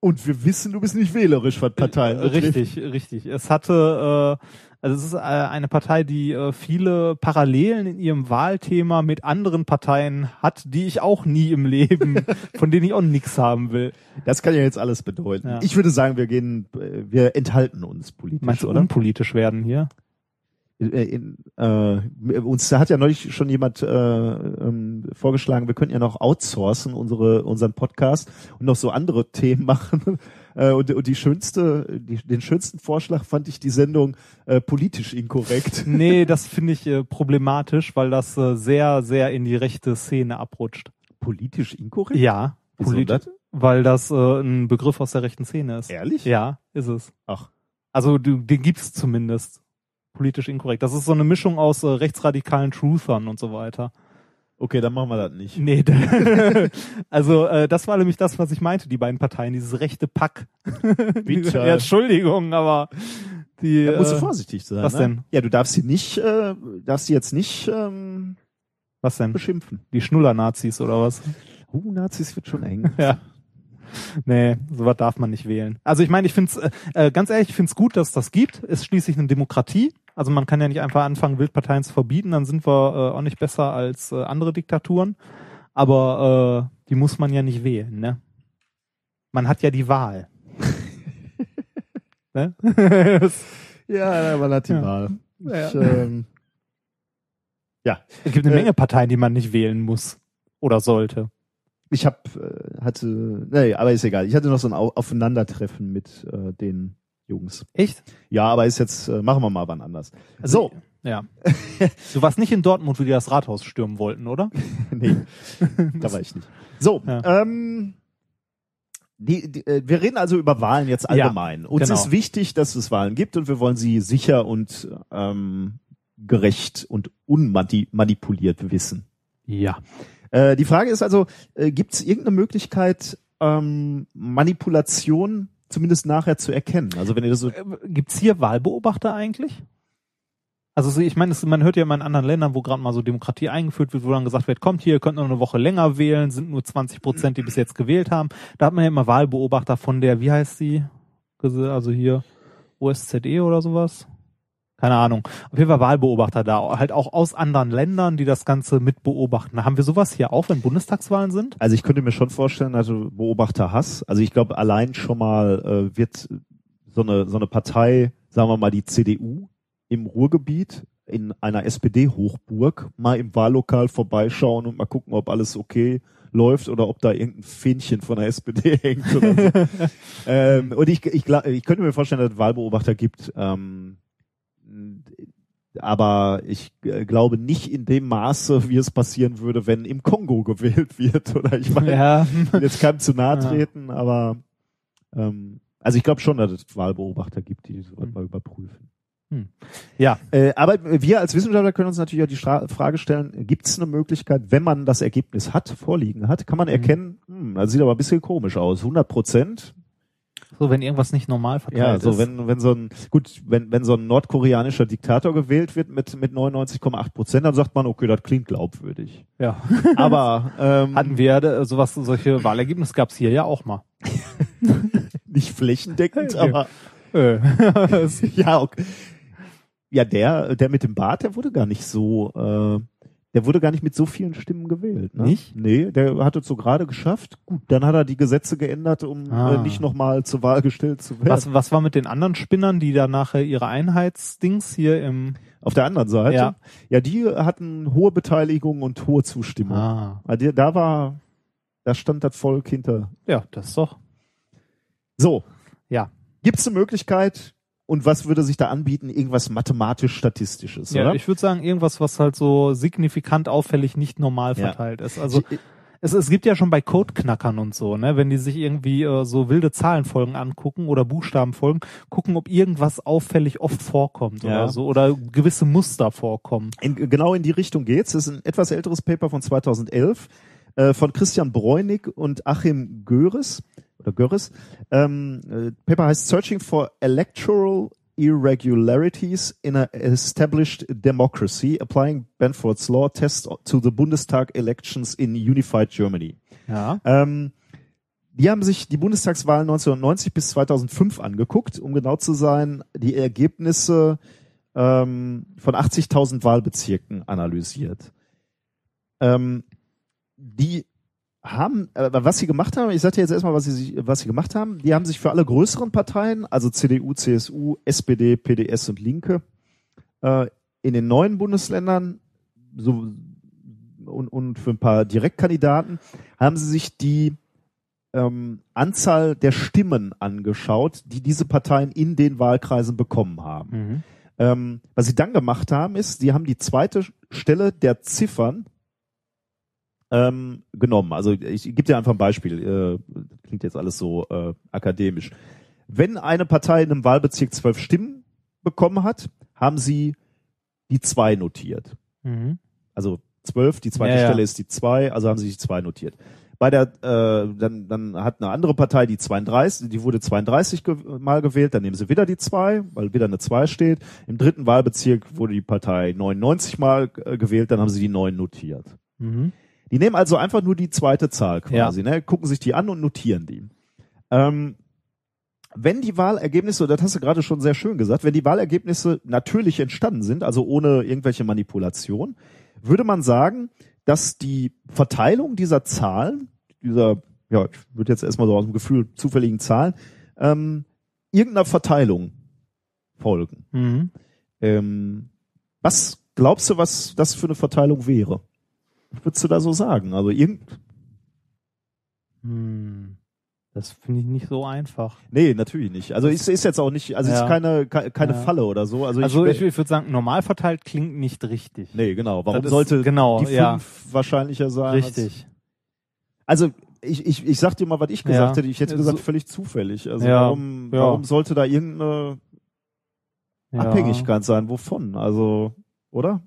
Und wir wissen, du bist nicht wählerisch, was Parteien Äh, betrifft. Richtig, richtig. Es hatte, äh, also es ist äh, eine Partei, die äh, viele Parallelen in ihrem Wahlthema mit anderen Parteien hat, die ich auch nie im Leben, von denen ich auch nix haben will. Das kann ja jetzt alles bedeuten. Ja. Ich würde sagen, wir gehen, äh, wir enthalten uns politisch, Meinst du oder? unpolitisch werden hier? Äh, in, äh, uns da hat ja neulich schon jemand äh, ähm, vorgeschlagen, wir könnten ja noch outsourcen unsere unseren Podcast und noch so andere Themen machen. Äh, und, und die schönste, die, den schönsten Vorschlag fand ich die Sendung äh, politisch inkorrekt. Nee, das finde ich äh, problematisch, weil das äh, sehr, sehr in die rechte Szene abrutscht. Politisch inkorrekt? Ja, politisch, das? weil das äh, ein Begriff aus der rechten Szene ist. Ehrlich? Ja, ist es. Ach. Also du, den gibt's zumindest. Politisch inkorrekt. Das ist so eine Mischung aus äh, rechtsradikalen Truthern und so weiter. Okay, dann machen wir das nicht. Nee, also äh, das war nämlich das, was ich meinte, die beiden Parteien, dieses rechte Pack. Bitte. ja, Entschuldigung, aber die Da musst du äh, vorsichtig sein. was ne? denn? Ja, du darfst sie nicht, äh, darfst sie jetzt nicht ähm, was denn? beschimpfen. Die Schnuller-Nazis oder was? Uh, Nazis wird schon eng. Ja. Nee, sowas darf man nicht wählen. Also ich meine, ich finde es, äh, äh, ganz ehrlich, ich finde es gut, dass es das gibt. Ist schließlich eine Demokratie. Also man kann ja nicht einfach anfangen, Wildparteien zu verbieten, dann sind wir äh, auch nicht besser als äh, andere Diktaturen. Aber äh, die muss man ja nicht wählen, ne? Man hat ja die Wahl. ne? Ja, man hat die Ja. Wahl. Ja. Ich, ähm, es gibt eine Äh, Menge Parteien, die man nicht wählen muss oder sollte. ich hab, äh, hatte, nee, aber ist egal. Ich hatte noch so ein Au Aufeinandertreffen mit äh, den Jungs. Echt? Ja, aber ist jetzt, äh, machen wir mal wann anders. so, Ja. Du warst nicht in Dortmund, wo die das Rathaus stürmen wollten, oder? nee, da war ich nicht. So, Ja. ähm, die, die, äh, wir reden also über Wahlen jetzt Ja, allgemein. Uns genau. ist wichtig, dass es Wahlen gibt und wir wollen sie sicher und ähm, gerecht und unmanipuliert wissen. Ja. Äh, die Frage ist also, äh, gibt es irgendeine Möglichkeit, ähm, Manipulation zumindest nachher zu erkennen? Also wenn ihr das so, Äh, Gibt's hier Wahlbeobachter eigentlich? Also so, ich meine, man hört ja immer in anderen Ländern, wo gerade mal so Demokratie eingeführt wird, wo dann gesagt wird, kommt hier, könnt noch eine Woche länger wählen, sind nur 20 Prozent, die bis jetzt gewählt haben. Da hat man ja immer Wahlbeobachter von der, wie heißt sie? Also hier OSZE oder sowas? Keine Ahnung. Auf jeden Fall Wahlbeobachter da, halt auch aus anderen Ländern, die das Ganze mit beobachten. Haben wir sowas hier auch, wenn Bundestagswahlen sind? also ich könnte mir schon vorstellen, also Beobachter Hass. Also ich glaube, allein schon mal äh, wird so eine so eine Partei, sagen wir mal die CDU im Ruhrgebiet in einer SPD-Hochburg mal im Wahllokal vorbeischauen und mal gucken, ob alles okay läuft oder ob da irgendein Fähnchen von der SPD hängt oder so. ähm, und ich, ich, ich könnte mir vorstellen, dass es Wahlbeobachter gibt. Ähm, aber ich äh, glaube nicht in dem Maße, wie es passieren würde, wenn im Kongo gewählt wird. Oder ich meine, Ja. jetzt keinem zu nahe treten, aber ähm, also ich glaube schon, dass es Wahlbeobachter gibt, die sowas Hm. mal überprüfen. Ja. Äh, aber wir als Wissenschaftler können uns natürlich auch die Stra Frage stellen, gibt es eine Möglichkeit, wenn man das Ergebnis hat, vorliegen hat, kann man Mhm. erkennen, hm, das sieht aber ein bisschen komisch aus, 100 Prozent. So, wenn irgendwas nicht normal verteilt Ja, so ist. wenn wenn so ein gut, wenn wenn so ein nordkoreanischer Diktator gewählt wird mit mit 99,8 Prozent, dann sagt man, okay, das klingt glaubwürdig. ja. Aber ähm, Hatten wir äh, sowas, solche Wahlergebnisse gab's hier ja auch mal. nicht flächendeckend, aber Äh. ja, okay. Ja, der, der mit dem Bart, der wurde gar nicht so, äh, der wurde gar nicht mit so vielen Stimmen gewählt. Ne? Nicht? Nee, der hat es so gerade geschafft. Gut, dann hat er die Gesetze geändert, um Ah. äh, nicht nochmal zur Wahl gestellt zu werden. was, was war mit den anderen Spinnern, die da nachher ihre Einheitsdings hier im Auf der anderen Seite, Ja. ja, die hatten hohe Beteiligung und hohe Zustimmung. Ah. Also Da war, da stand das Volk hinter. Ja, das ist doch. So, Ja. gibt es eine Möglichkeit? Und was würde sich da anbieten? Irgendwas mathematisch-statistisches, Ja, oder? ich würde sagen, irgendwas, was halt so signifikant auffällig nicht normal Ja. verteilt ist. Also es, es gibt ja schon bei Codeknackern und so, ne, wenn die sich irgendwie äh, so wilde Zahlenfolgen angucken oder Buchstabenfolgen, gucken, ob irgendwas auffällig oft vorkommt Ja. oder so oder gewisse Muster vorkommen. In, genau in die Richtung geht's. Das ist ein etwas älteres Paper von 2011 äh, von Christian Bräunig und Achim Göres oder Göres. Ähm, äh, Paper heißt Searching for Electoral irregularities in a established democracy, applying Benford's law test to the Bundestag elections in unified Germany. Ja. Ähm, die haben sich die Bundestagswahlen 1990 bis 2005 angeguckt, um genau zu sein, die Ergebnisse ähm, von 80.000 Wahlbezirken analysiert. Ähm, die haben, äh, was sie gemacht haben, ich sage dir jetzt erstmal, was sie, was sie gemacht haben. Die haben sich für alle größeren Parteien, also CDU, CSU, SPD, PDS und Linke, äh, in den neuen Bundesländern so, und, und für ein paar Direktkandidaten haben sie sich die ähm, Anzahl der Stimmen angeschaut, die diese Parteien in den Wahlkreisen bekommen haben. Mhm. Ähm, was sie dann gemacht haben, ist, sie haben die zweite Stelle der Ziffern ähm, genommen. Also ich gebe dir einfach ein Beispiel. Äh, klingt jetzt alles so äh, akademisch. Wenn eine Partei in einem Wahlbezirk zwölf Stimmen bekommen hat, haben sie die zwei notiert. Mhm. Also zwölf, die zweite Ja, ja. Stelle ist die zwei, also haben sie die zwei notiert. Bei der, äh, dann, dann hat eine andere Partei die 32, die wurde 32 ge mal gewählt, dann nehmen sie wieder die zwei, weil wieder eine zwei steht. Im dritten Wahlbezirk wurde die Partei 99 mal äh, gewählt, dann haben sie die neun notiert. Mhm. Die nehmen also einfach nur die zweite Zahl quasi, ne? gucken sich die an und notieren die. Ähm, wenn die Wahlergebnisse, das hast du gerade schon sehr schön gesagt, wenn die Wahlergebnisse natürlich entstanden sind, also ohne irgendwelche Manipulation, würde man sagen, dass die Verteilung dieser Zahlen, dieser, ja, ich würde jetzt erstmal so aus dem Gefühl zufälligen Zahlen, ähm, irgendeiner Verteilung folgen. Mhm. Ähm, was glaubst du, was das für eine Verteilung wäre? Würdest du da so sagen? Also irgend, Hm. Das finde ich nicht so einfach. nee, natürlich nicht. Also ist, ist jetzt auch nicht, also Ja. ist keine, ke- keine Ja. Falle oder so. Also, Also ich, ich, ich würde sagen, normal verteilt klingt nicht richtig. nee, genau. Warum Das ist- sollte genau, die fünf ja. wahrscheinlicher sein? Richtig. Als, also ich, ich, ich sag dir mal, was ich gesagt hätte. Ich hätte So- gesagt, völlig zufällig. Also warum, warum sollte da irgendeine. Abhängigkeit sein? Wovon? Also, oder?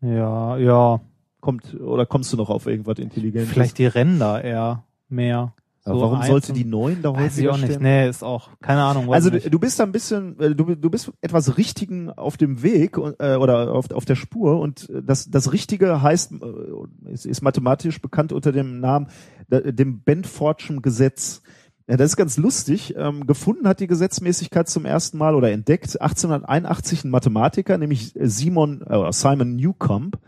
Ja, ja. Kommt, oder kommst du noch auf irgendwas Intelligentes? Vielleicht die Ränder eher mehr. Aber So warum eins sollte die neun da Weiß ich auch nicht. stehen? Nee, ist auch, keine Ahnung. Also du, du bist da ein bisschen, äh, du, du bist etwas Richtigen auf dem Weg äh, oder auf, auf der Spur und das, das Richtige heißt, äh, ist, ist mathematisch bekannt unter dem Namen, dem Benfordschen Gesetz. Ja, das ist ganz lustig. Ähm, gefunden hat die Gesetzmäßigkeit zum ersten Mal oder entdeckt 1881 ein Mathematiker, nämlich Simon äh, Simon Newcomb.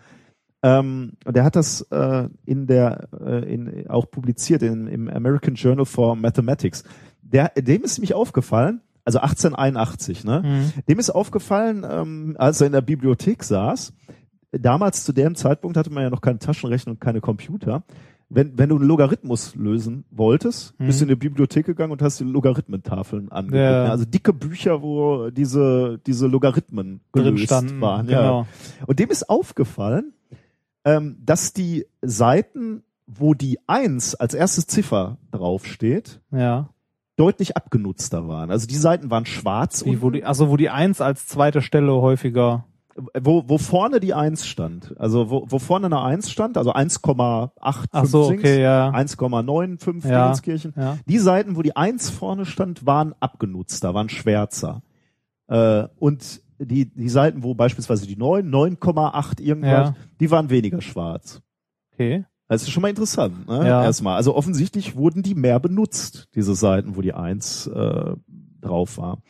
Ähm, und der hat das äh, in der äh, in, auch publiziert in, im American Journal for Mathematics. Der, dem ist nämlich aufgefallen, also 1881, ne? Mhm. Dem ist aufgefallen, ähm, als er in der Bibliothek saß. Damals zu dem Zeitpunkt hatte man ja noch keine Taschenrechner und keine Computer. Wenn, wenn du einen Logarithmus lösen wolltest, Mhm. bist du in die Bibliothek gegangen und hast die Logarithmentafeln angeguckt. Ja. ne? Also dicke Bücher, wo diese, diese Logarithmen drin gelöst standen. waren. Ja. Genau. Und dem ist aufgefallen, ähm, dass die Seiten, wo die Eins als erstes Ziffer draufsteht, Ja. deutlich abgenutzter waren. Also die Seiten waren schwarz Wie, und wo die, also wo die Eins als zweite Stelle häufiger. wo, wo vorne die Eins stand. Also wo, wo vorne eine Eins stand, also 1,85 Ach so, okay, ja. 1,95 Ja. Ja. Die Seiten, wo die Eins vorne stand, waren abgenutzter, waren schwärzer. Äh, und die, die Seiten, wo beispielsweise die 9, 9,8 irgendwas, Ja. die waren weniger schwarz. Okay. Das ist schon mal interessant, ne? Ja. Erstmal. Also offensichtlich wurden die mehr benutzt, diese Seiten, wo die Eins äh, drauf war.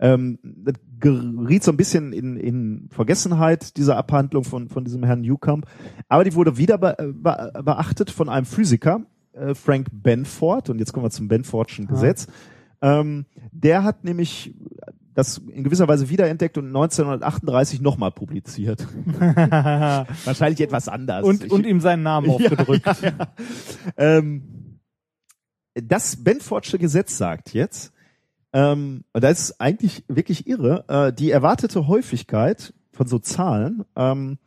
Ähm, das geriet so ein bisschen in, in Vergessenheit, diese Abhandlung von, von diesem Herrn Newcomb. Aber die wurde wieder be, be, beachtet von einem Physiker, äh, Frank Benford. Und jetzt kommen wir zum Benfordschen Ah. Gesetz. Ähm, der hat nämlich das in gewisser Weise wiederentdeckt und 1938 nochmal publiziert. Wahrscheinlich etwas anders. und, Ich- und ihm seinen Namen aufgedrückt. ja, ja. Ähm, das Benfordsche Gesetz sagt jetzt, ähm, und das ist eigentlich wirklich irre, äh, die erwartete Häufigkeit von so Zahlen ähm,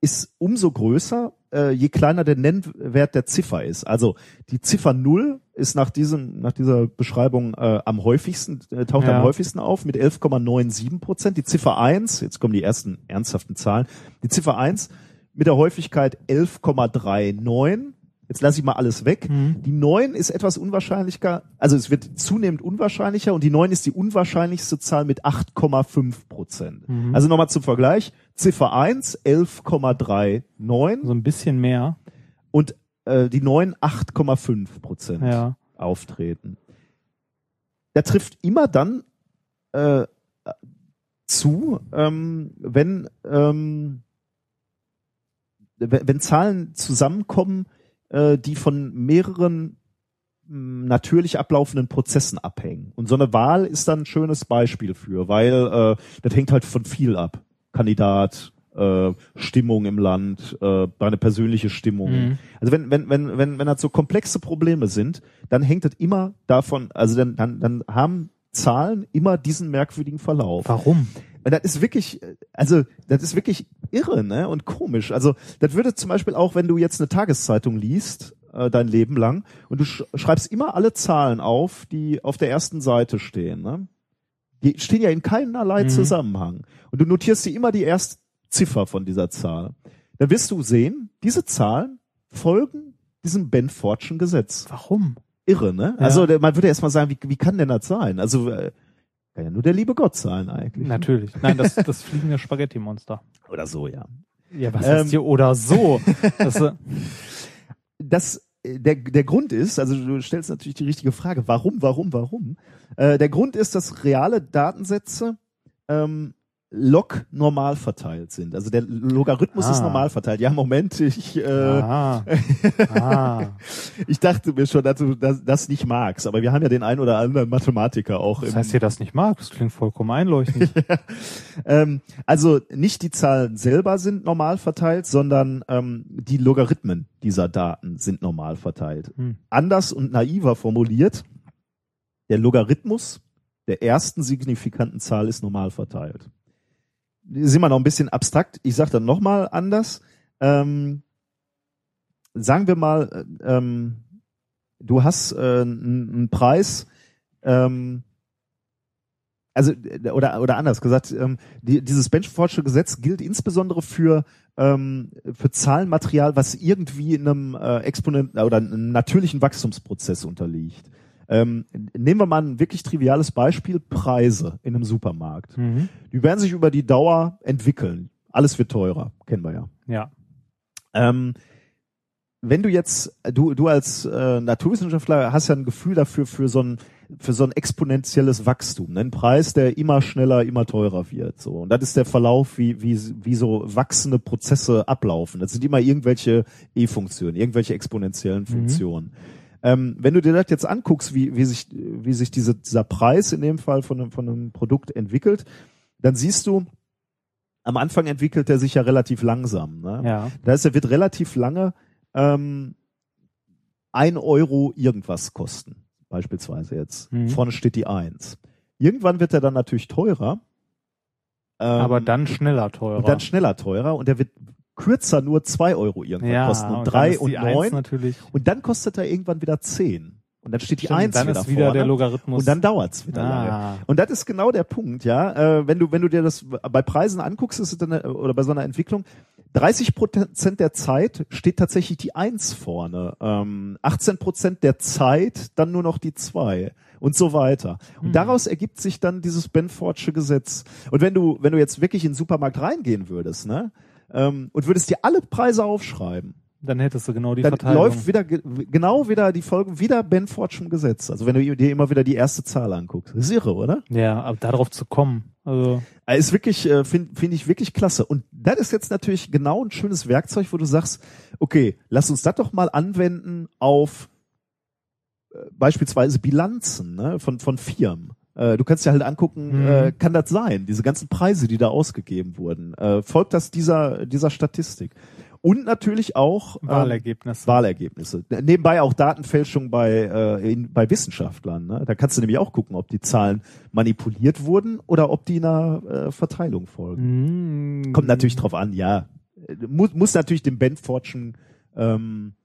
ist umso größer, äh, je kleiner der Nennwert der Ziffer ist. Also die Ziffer 0 ist nach diesem, nach dieser Beschreibung äh, am häufigsten, äh, taucht Ja. am häufigsten auf mit 11,97 Prozent. Die Ziffer 1, jetzt kommen die ersten ernsthaften Zahlen, die Ziffer 1 mit der Häufigkeit 11,39 Jetzt lasse ich mal alles weg. Mhm. Die 9 ist etwas unwahrscheinlicher, also es wird zunehmend unwahrscheinlicher und die 9 ist die unwahrscheinlichste Zahl mit 8,5 Prozent. Mhm. Also nochmal zum Vergleich. Ziffer 1 11,39 So ein bisschen mehr. und äh, die 9 8,5 Prozent Ja. auftreten. Der trifft immer dann äh, zu, ähm, wenn, ähm, wenn, Zahlen zusammenkommen, äh, die von mehreren mh, natürlich ablaufenden Prozessen abhängen. Und so eine Wahl ist dann ein schönes Beispiel für, weil äh, das hängt halt von viel ab. Kandidat, äh, Stimmung im Land, äh, deine persönliche Stimmung. Mhm. Also wenn, wenn, wenn, wenn, wenn das so komplexe Probleme sind, dann hängt das immer davon, also dann, dann, dann haben Zahlen immer diesen merkwürdigen Verlauf. Warum? Und das ist wirklich, also das ist wirklich irre, ne? Und komisch. Also das würde zum Beispiel auch, wenn du jetzt eine Tageszeitung liest, äh, dein Leben lang, und du sch schreibst immer alle Zahlen auf, die auf der ersten Seite stehen, ne? Die stehen ja in keinerlei Mhm. Zusammenhang. Und du notierst dir immer die erste Ziffer von dieser Zahl. Dann wirst du sehen, diese Zahlen folgen diesem Benfordschen Gesetz. Warum? Irre, ne? Ja. Also man würde erst mal sagen, wie, wie kann denn das sein? Also äh, kann ja nur der liebe Gott sein eigentlich. Natürlich. Nein, das, das fliegende Spaghetti-Monster. Oder so, ja. Ja, was Ähm. heißt hier oder so? Das, äh, das der, der Grund ist, also du stellst natürlich die richtige Frage, warum, warum, warum? Äh, der Grund ist, dass reale Datensätze ähm, log normal verteilt sind. Also der Logarithmus Ah. ist normal verteilt. Ja, Moment, ich, äh, ah. ah. ich dachte mir schon, dass du das, das nicht magst, aber wir haben ja den einen oder anderen Mathematiker auch Das heißt, ihr das nicht mag? Das klingt vollkommen einleuchtend. ähm, also nicht die Zahlen selber sind normal verteilt, sondern ähm, die Logarithmen dieser Daten sind normal verteilt. Hm. Anders und naiver formuliert, der Logarithmus der ersten signifikanten Zahl ist normal verteilt. Sind wir noch ein bisschen abstrakt. Ich sage dann nochmal anders. Ähm, sagen wir mal, äh, ähm, du hast äh, einen Preis, ähm, also äh, oder oder anders gesagt, ähm, die, dieses Benchfordsche Gesetz gilt insbesondere für ähm, für Zahlenmaterial, was irgendwie in einem äh, Exponent oder einem natürlichen Wachstumsprozess unterliegt. Ähm, nehmen wir mal ein wirklich triviales Beispiel: Preise in einem Supermarkt. Mhm. Die werden sich über die Dauer entwickeln. Alles wird teurer, kennen wir ja. Ja. Ähm, wenn du jetzt, du, du als äh, Naturwissenschaftler hast ja ein Gefühl dafür, für so ein, für so ein exponentielles Wachstum, ne? ein Preis, der immer schneller, immer teurer wird. So. Und das ist der Verlauf, wie, wie, wie so wachsende Prozesse ablaufen. Das sind immer irgendwelche E-Funktionen, irgendwelche exponentiellen Funktionen. Ähm, wenn du dir das jetzt anguckst, wie, wie sich, wie sich diese, dieser Preis in dem Fall von einem, von einem Produkt entwickelt, dann siehst du, am Anfang entwickelt er sich ja relativ langsam. Ne? Ja. Das heißt, er wird relativ lange ähm, ein Euro irgendwas kosten, beispielsweise jetzt. Mhm. Vorne steht die Eins. Irgendwann wird er dann natürlich teurer. Ähm, Aber dann schneller teurer. und dann schneller teurer und er wird kürzer nur zwei Euro irgendwann ja, kosten und drei und neun natürlich. und dann kostet er irgendwann wieder zehn und dann steht die Stimmt, Eins dann wieder ist wieder vorne der Logarithmus. und dann dauert's wieder lange. ah. Und das ist genau der Punkt, ja. Äh, wenn du, wenn du dir das bei Preisen anguckst, ist es dann, äh, oder bei so einer Entwicklung, 30 Prozent der Zeit steht tatsächlich die Eins vorne. Ähm, 18 Prozent der Zeit dann nur noch die Zwei und so weiter. Und Hm. daraus ergibt sich dann dieses Benfordsche Gesetz. Und wenn du, wenn du jetzt wirklich in den Supermarkt reingehen würdest, ne, ähm, und würdest dir alle Preise aufschreiben, Dann hättest du genau die dann Verteilung. läuft wieder ge- genau wieder die Folge wieder Benfordschem Gesetz. Also wenn du dir immer wieder die erste Zahl anguckst, das ist irre, oder? ja, aber darauf zu kommen. Also, Äh, Ist wirklich, äh, finde find ich wirklich klasse. Und das ist jetzt natürlich genau ein schönes Werkzeug, wo du sagst, okay, lass uns das doch mal anwenden auf äh, beispielsweise Bilanzen ne, von, von Firmen. Äh, du kannst dir halt angucken, Mhm. äh, kann das sein, diese ganzen Preise, die da ausgegeben wurden, äh, folgt das dieser, dieser Statistik? Und natürlich auch ähm, Wahlergebnisse. Wahlergebnisse. Nebenbei auch Datenfälschung bei, äh, in, bei Wissenschaftlern. Ne? Da kannst du nämlich auch gucken, ob die Zahlen manipuliert wurden oder ob die einer äh, Verteilung folgen. Mhm. Kommt natürlich drauf an, ja. Muss, muss natürlich dem Benfordschen ähm, Kommt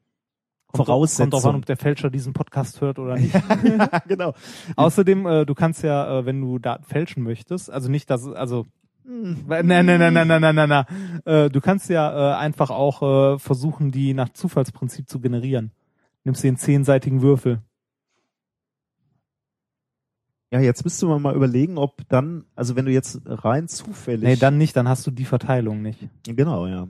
Voraussetzung. Kommt drauf an, ob der Fälscher diesen Podcast hört oder nicht. ja, genau. Außerdem, äh, du kannst ja, äh, wenn du Daten fälschen möchtest, also nicht, dass, also Nein, nein, nein, nein, nein, nein, nein, nein. Äh, du kannst ja äh, einfach auch äh, versuchen, die nach Zufallsprinzip zu generieren. Nimmst den zehnseitigen Würfel. Ja, jetzt müsste man mal überlegen, ob dann, also wenn du jetzt rein zufällig. Nee, dann nicht, dann hast du die Verteilung nicht. Genau, ja.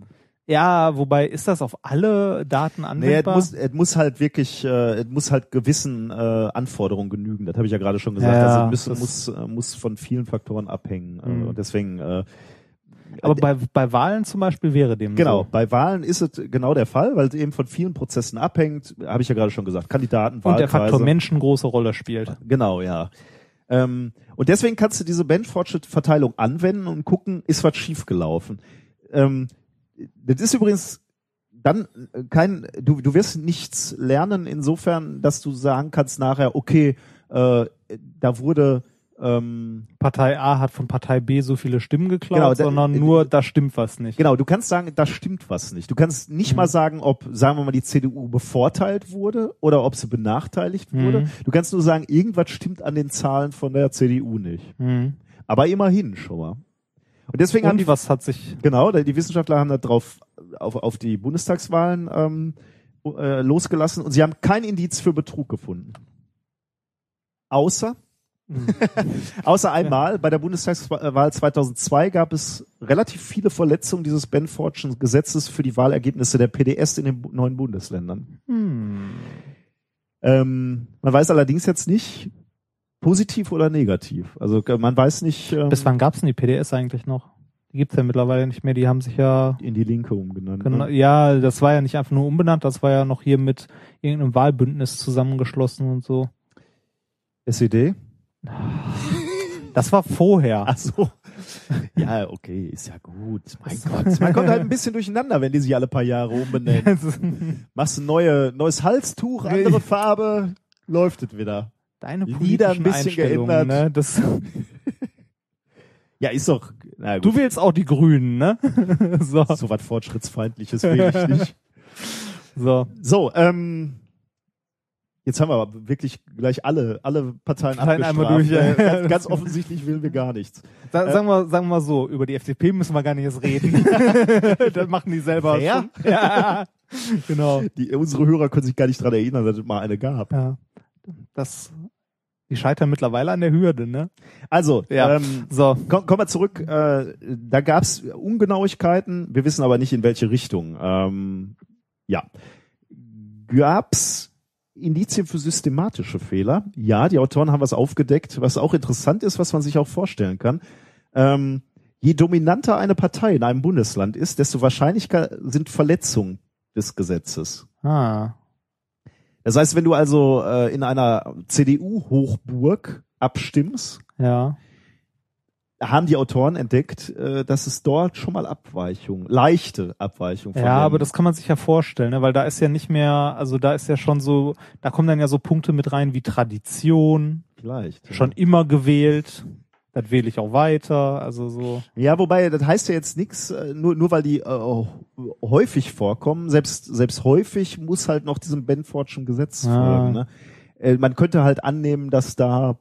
Ja, wobei, ist das auf alle Daten Nee, es anwendbar? muss, es muss halt wirklich, äh, es muss halt gewissen äh, Anforderungen genügen. Das habe ich ja gerade schon gesagt. Ja, also es muss, muss, äh, muss von vielen Faktoren abhängen. Äh, Mhm. und deswegen, äh, Aber bei, bei Wahlen zum Beispiel wäre dem genau, so. bei Wahlen ist es genau der Fall, weil es eben von vielen Prozessen abhängt. Habe ich ja gerade schon gesagt. Kandidaten, Und der Faktor Wahlkreise. Mensch eine große Rolle spielt. Genau, ja. Ähm, und deswegen kannst du diese Bandfortschritt-Verteilung anwenden und gucken, ist was schiefgelaufen. Ähm, das ist übrigens dann äh, kein, du, du wirst nichts lernen insofern, dass du sagen kannst nachher, okay, äh, da wurde ähm, Partei A hat von Partei B so viele Stimmen geklaut, Genau, da- sondern nur, da stimmt was nicht. Genau, du kannst sagen, da stimmt was nicht. Du kannst nicht Mhm. mal sagen, ob, sagen wir mal, die CDU bevorteilt wurde oder ob sie benachteiligt wurde. Mhm. Du kannst nur sagen, irgendwas stimmt an den Zahlen von der CDU nicht. Mhm. Aber immerhin schon mal. Und deswegen haben die Und was hat sich Genau, die Wissenschaftler haben da drauf auf, auf die Bundestagswahlen ähm, äh, losgelassen und sie haben kein Indiz für Betrug gefunden. Außer außer einmal bei der Bundestagswahl 2002 gab es relativ viele Verletzungen dieses Benfordschen Gesetzes für die Wahlergebnisse der PDS in den neuen Bundesländern. hm. Ähm, man weiß allerdings jetzt nicht positiv oder negativ. Also äh, man weiß nicht ähm, Bis wann gab's denn die PDS eigentlich noch? Die gibt's ja mittlerweile nicht mehr, die haben sich ja in die Linke umgenannt. Genau, Ne? ja, das war ja nicht einfach nur umbenannt, das war ja noch hier mit irgendeinem Wahlbündnis zusammengeschlossen und so. SED? Das war vorher. Ach so. Ja, okay, ist ja gut. Mein Gott. Man kommt halt ein bisschen durcheinander, wenn die sich alle paar Jahre umbenennen. Machst ein neue, neues Halstuch, andere Farbe, läuft es wieder. Deine Lieder ein bisschen geändert. Ne? Das, Ja, ist doch, du wählst auch die Grünen, ne? so, so was Fortschrittsfeindliches will ich nicht. so. So, ähm, jetzt haben wir aber wirklich gleich alle, alle Parteien Parteien einmal durch, ja. Äh, ganz, ganz offensichtlich will wir gar nichts. Sa Äh, sagen, wir, sagen wir mal so, über die FDP müssen wir gar nicht erst reden. das machen die selber schon. Ja, genau. Die, unsere Hörer können sich gar nicht dran erinnern, dass es mal eine gab. Ja. Das, die scheitern mittlerweile an der Hürde, ne? Also, Ja. ähm, So. Komm, kommen wir zurück. Äh, da gab es Ungenauigkeiten. Wir wissen aber nicht, in welche Richtung. Ähm, ja. Gab's Indizien für systematische Fehler? Ja, die Autoren haben was aufgedeckt, was auch interessant ist, was man sich auch vorstellen kann. Ähm, je dominanter eine Partei in einem Bundesland ist, desto wahrscheinlicher sind Verletzungen des Gesetzes. Ah. Das heißt, wenn du also äh, in einer CDU-Hochburg abstimmst, Ja. haben die Autoren entdeckt, äh, dass es dort schon mal Abweichungen, leichte Abweichungen Ja, aber das kann man sich ja vorstellen, ne? weil da ist ja nicht mehr, also da ist ja schon so, da kommen dann ja so Punkte mit rein wie Tradition, vielleicht. schon immer gewählt, das wähle ich auch weiter, also so. Ja, wobei das heißt ja jetzt nichts, nur nur weil die äh, häufig vorkommen. Selbst selbst häufig muss halt noch diesem Benfordschen Gesetz Ah. folgen. Ne? Äh, man könnte halt annehmen, dass da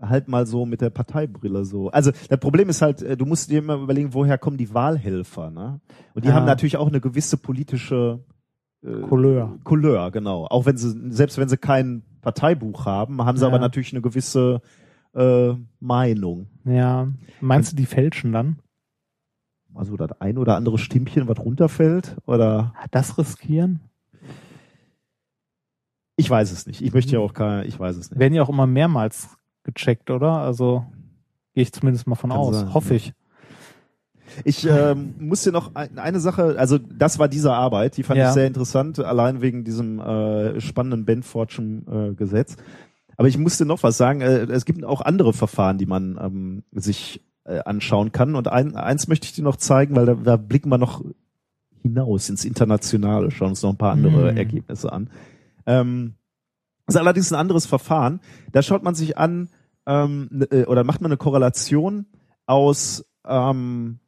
halt mal so mit der Parteibrille so. Also das Problem ist halt, äh, du musst dir immer überlegen, woher kommen die Wahlhelfer, ne? Und die Ja. haben natürlich auch eine gewisse politische äh, Couleur. Couleur, genau. Auch wenn sie, selbst wenn sie kein Parteibuch haben, haben sie Ja. aber natürlich eine gewisse äh, Meinung. Ja. Meinst du, die fälschen dann? Also das ein oder andere Stimmchen, was runterfällt, oder Das riskieren? ich weiß es nicht. Ich möchte ja auch keine, ich weiß es nicht. Werden ja auch immer mehrmals gecheckt, oder? Also gehe ich zumindest mal von Kann aus. sein, Hoffe ja. ich. Ich ähm, muss dir noch ein, eine Sache, also das war diese Arbeit, die fand Ja. ich sehr interessant, allein wegen diesem äh, spannenden Benfordschen äh, Gesetz. Aber ich musste noch was sagen. Äh, es gibt auch andere Verfahren, die man ähm, sich äh, anschauen kann. Und ein, eins möchte ich dir noch zeigen, weil da, da blicken wir noch hinaus ins Internationale, schauen uns noch ein paar andere Mhm. Ergebnisse an. Ähm, das ist allerdings ein anderes Verfahren. Da schaut man sich an, ähm, ne- äh, oder macht man eine Korrelation aus, ähm,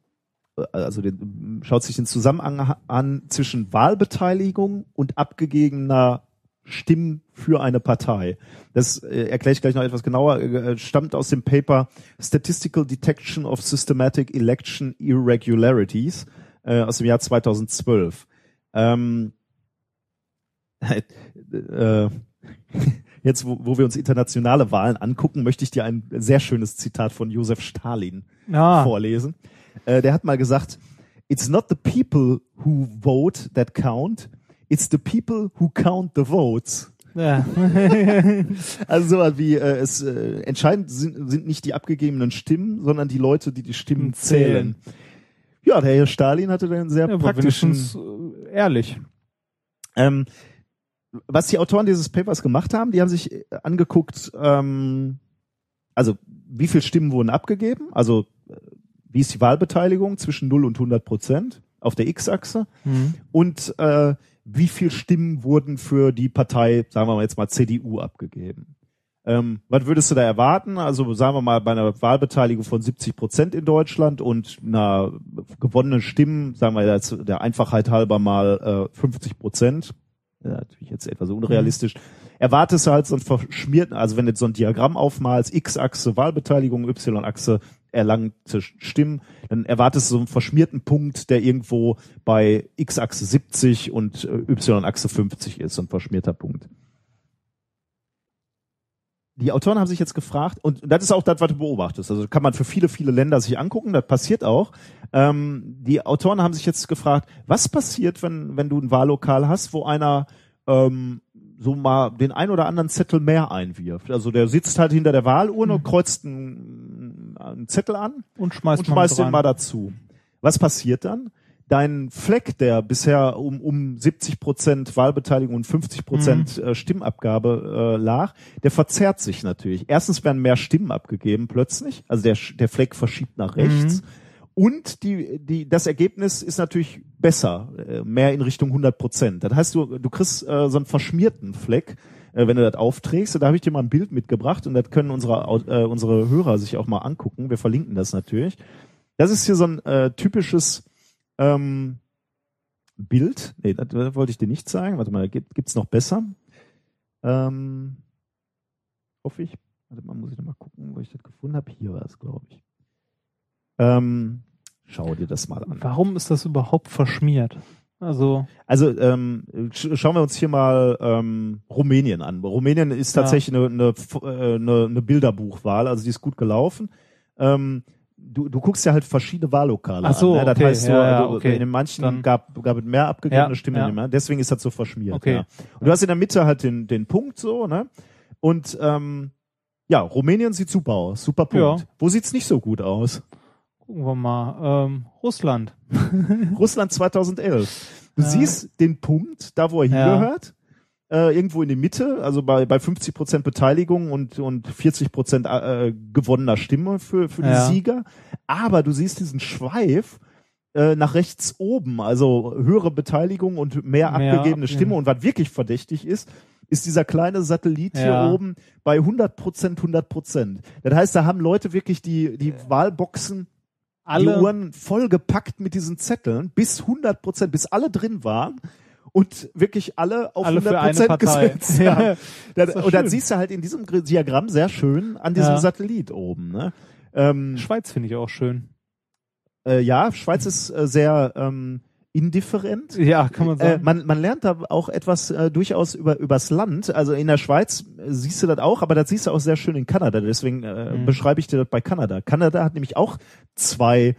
also den, schaut sich den Zusammenhang an zwischen Wahlbeteiligung und abgegebener Stimmen für eine Partei. Das äh, erkläre ich gleich noch etwas genauer. Äh, stammt aus dem Paper Statistical Detection of Systematic Election Irregularities äh, aus dem Jahr 2012. Ähm, äh, jetzt, wo, wo wir uns internationale Wahlen angucken, möchte ich dir ein sehr schönes Zitat von Josef Stalin Ja. vorlesen. Äh, der hat mal gesagt, It's not the people who vote that count, it's the people who count the votes. Ja. Also so wie äh, es äh, entscheidend sind, sind nicht die abgegebenen Stimmen, sondern die Leute, die die Stimmen zählen. Ja, der Herr Stalin hatte da einen sehr Ja, praktischen äh, ehrlich. Ähm, was die Autoren dieses Papers gemacht haben, die haben sich äh, angeguckt, ähm, also wie viel Stimmen wurden abgegeben, also äh, wie ist die Wahlbeteiligung zwischen 0 und 100 Prozent auf der X-Achse Mhm. und äh, wie viel Stimmen wurden für die Partei, sagen wir mal jetzt mal CDU abgegeben. Ähm, was würdest du da erwarten? Also sagen wir mal bei einer Wahlbeteiligung von 70 Prozent in Deutschland und einer gewonnenen Stimmen, sagen wir jetzt der Einfachheit halber mal äh, 50 Prozent. Ja, natürlich jetzt etwas unrealistisch. Erwartest du halt so einen verschmierten, also wenn du so ein Diagramm aufmalst, X-Achse Wahlbeteiligung, Y-Achse erlangte Stimmen, dann erwartest du so einen verschmierten Punkt, der irgendwo bei X-Achse 70 und äh, Y-Achse 50 ist, so ein verschmierter Punkt die Autoren haben sich jetzt gefragt, und das ist auch das, was du beobachtest. Also kann man für viele, viele Länder sich angucken, das passiert auch. Ähm, die Autoren haben sich jetzt gefragt, was passiert, wenn, wenn du ein Wahllokal hast, wo einer ähm, so mal den ein oder anderen Zettel mehr einwirft. Also der sitzt halt hinter der Wahlurne und kreuzt einen, einen Zettel an Und schmeißt, und mal schmeißt den mal dazu. Was passiert dann? Dein Fleck, der bisher um, um 70 Prozent Wahlbeteiligung und 50 Prozent Mhm. äh, Stimmabgabe äh, lag, der verzerrt sich natürlich. Erstens werden mehr Stimmen abgegeben plötzlich, also der, der Fleck verschiebt nach rechts. Mhm. Und die, die, das Ergebnis ist natürlich besser, äh, mehr in Richtung 100 Prozent. Das heißt, du, du kriegst äh, so einen verschmierten Fleck, äh, wenn du das aufträgst. Und da habe ich dir mal ein Bild mitgebracht und das können unsere, äh, unsere Hörer sich auch mal angucken. Wir verlinken das natürlich. Das ist hier so ein äh, typisches ähm, Bild. Nee, das, das wollte ich dir nicht zeigen. Warte mal, gibt, gibt's noch besser? Ähm, hoffe ich. Warte mal, muss ich noch mal gucken, wo ich das gefunden habe. Hier war es, glaube ich. Ähm, schau dir das mal an. Warum ist das überhaupt verschmiert? Also, Also ähm, sch schauen wir uns hier mal ähm, Rumänien an. Rumänien ist Ja. tatsächlich eine, eine, äh, eine, eine Bilderbuchwahl, also die ist gut gelaufen. Ähm, du, du guckst ja halt verschiedene Wahllokale Ach so, an. Ne? Das okay, heißt so, ja, ja, also, okay. in den manchen Dann- gab, gab es mehr abgegebene Ja, Stimmen, ja. deswegen ist das so verschmiert. Okay. Ja. Und du hast in der Mitte halt den, den Punkt so, ne? Und ähm, ja, Rumänien sieht super aus, super Punkt. Ja. Wo sieht's nicht so gut aus? Gucken wir mal. Ähm, Russland. Russland 2011. Du Ja. siehst den Punkt, da wo er Ja. hingehört, äh, irgendwo in der Mitte, also bei, bei 50 Prozent Beteiligung und, und 40 Prozent äh, gewonnener Stimme für, für die Ja. Sieger. Aber du siehst diesen Schweif äh, nach rechts oben, also höhere Beteiligung und mehr, Mehr abgegebene abge- Stimme. Und was wirklich verdächtig ist, ist dieser kleine Satellit Ja. hier oben bei 100 Prozent, 100 Prozent. Das heißt, da haben Leute wirklich die, die Wahlboxen Alle- die Uhren vollgepackt mit diesen Zetteln, bis 100 Prozent, bis alle drin waren und wirklich alle auf Alle für 100 eine Prozent gesetzt Ja. Das, und dann siehst du halt in diesem Diagramm sehr schön an diesem Ja. Satellit oben. Ne? Ähm, Schweiz finde ich auch schön. äh, ja, Schweiz ist äh, sehr ähm, indifferent. Ja, kann man Äh, sagen. man, man lernt da auch etwas äh, durchaus über übers Land. Also in der Schweiz äh, siehst du das auch, aber das siehst du auch sehr schön in Kanada. Deswegen äh, Mhm. beschreibe ich dir das bei Kanada. Kanada hat nämlich auch zwei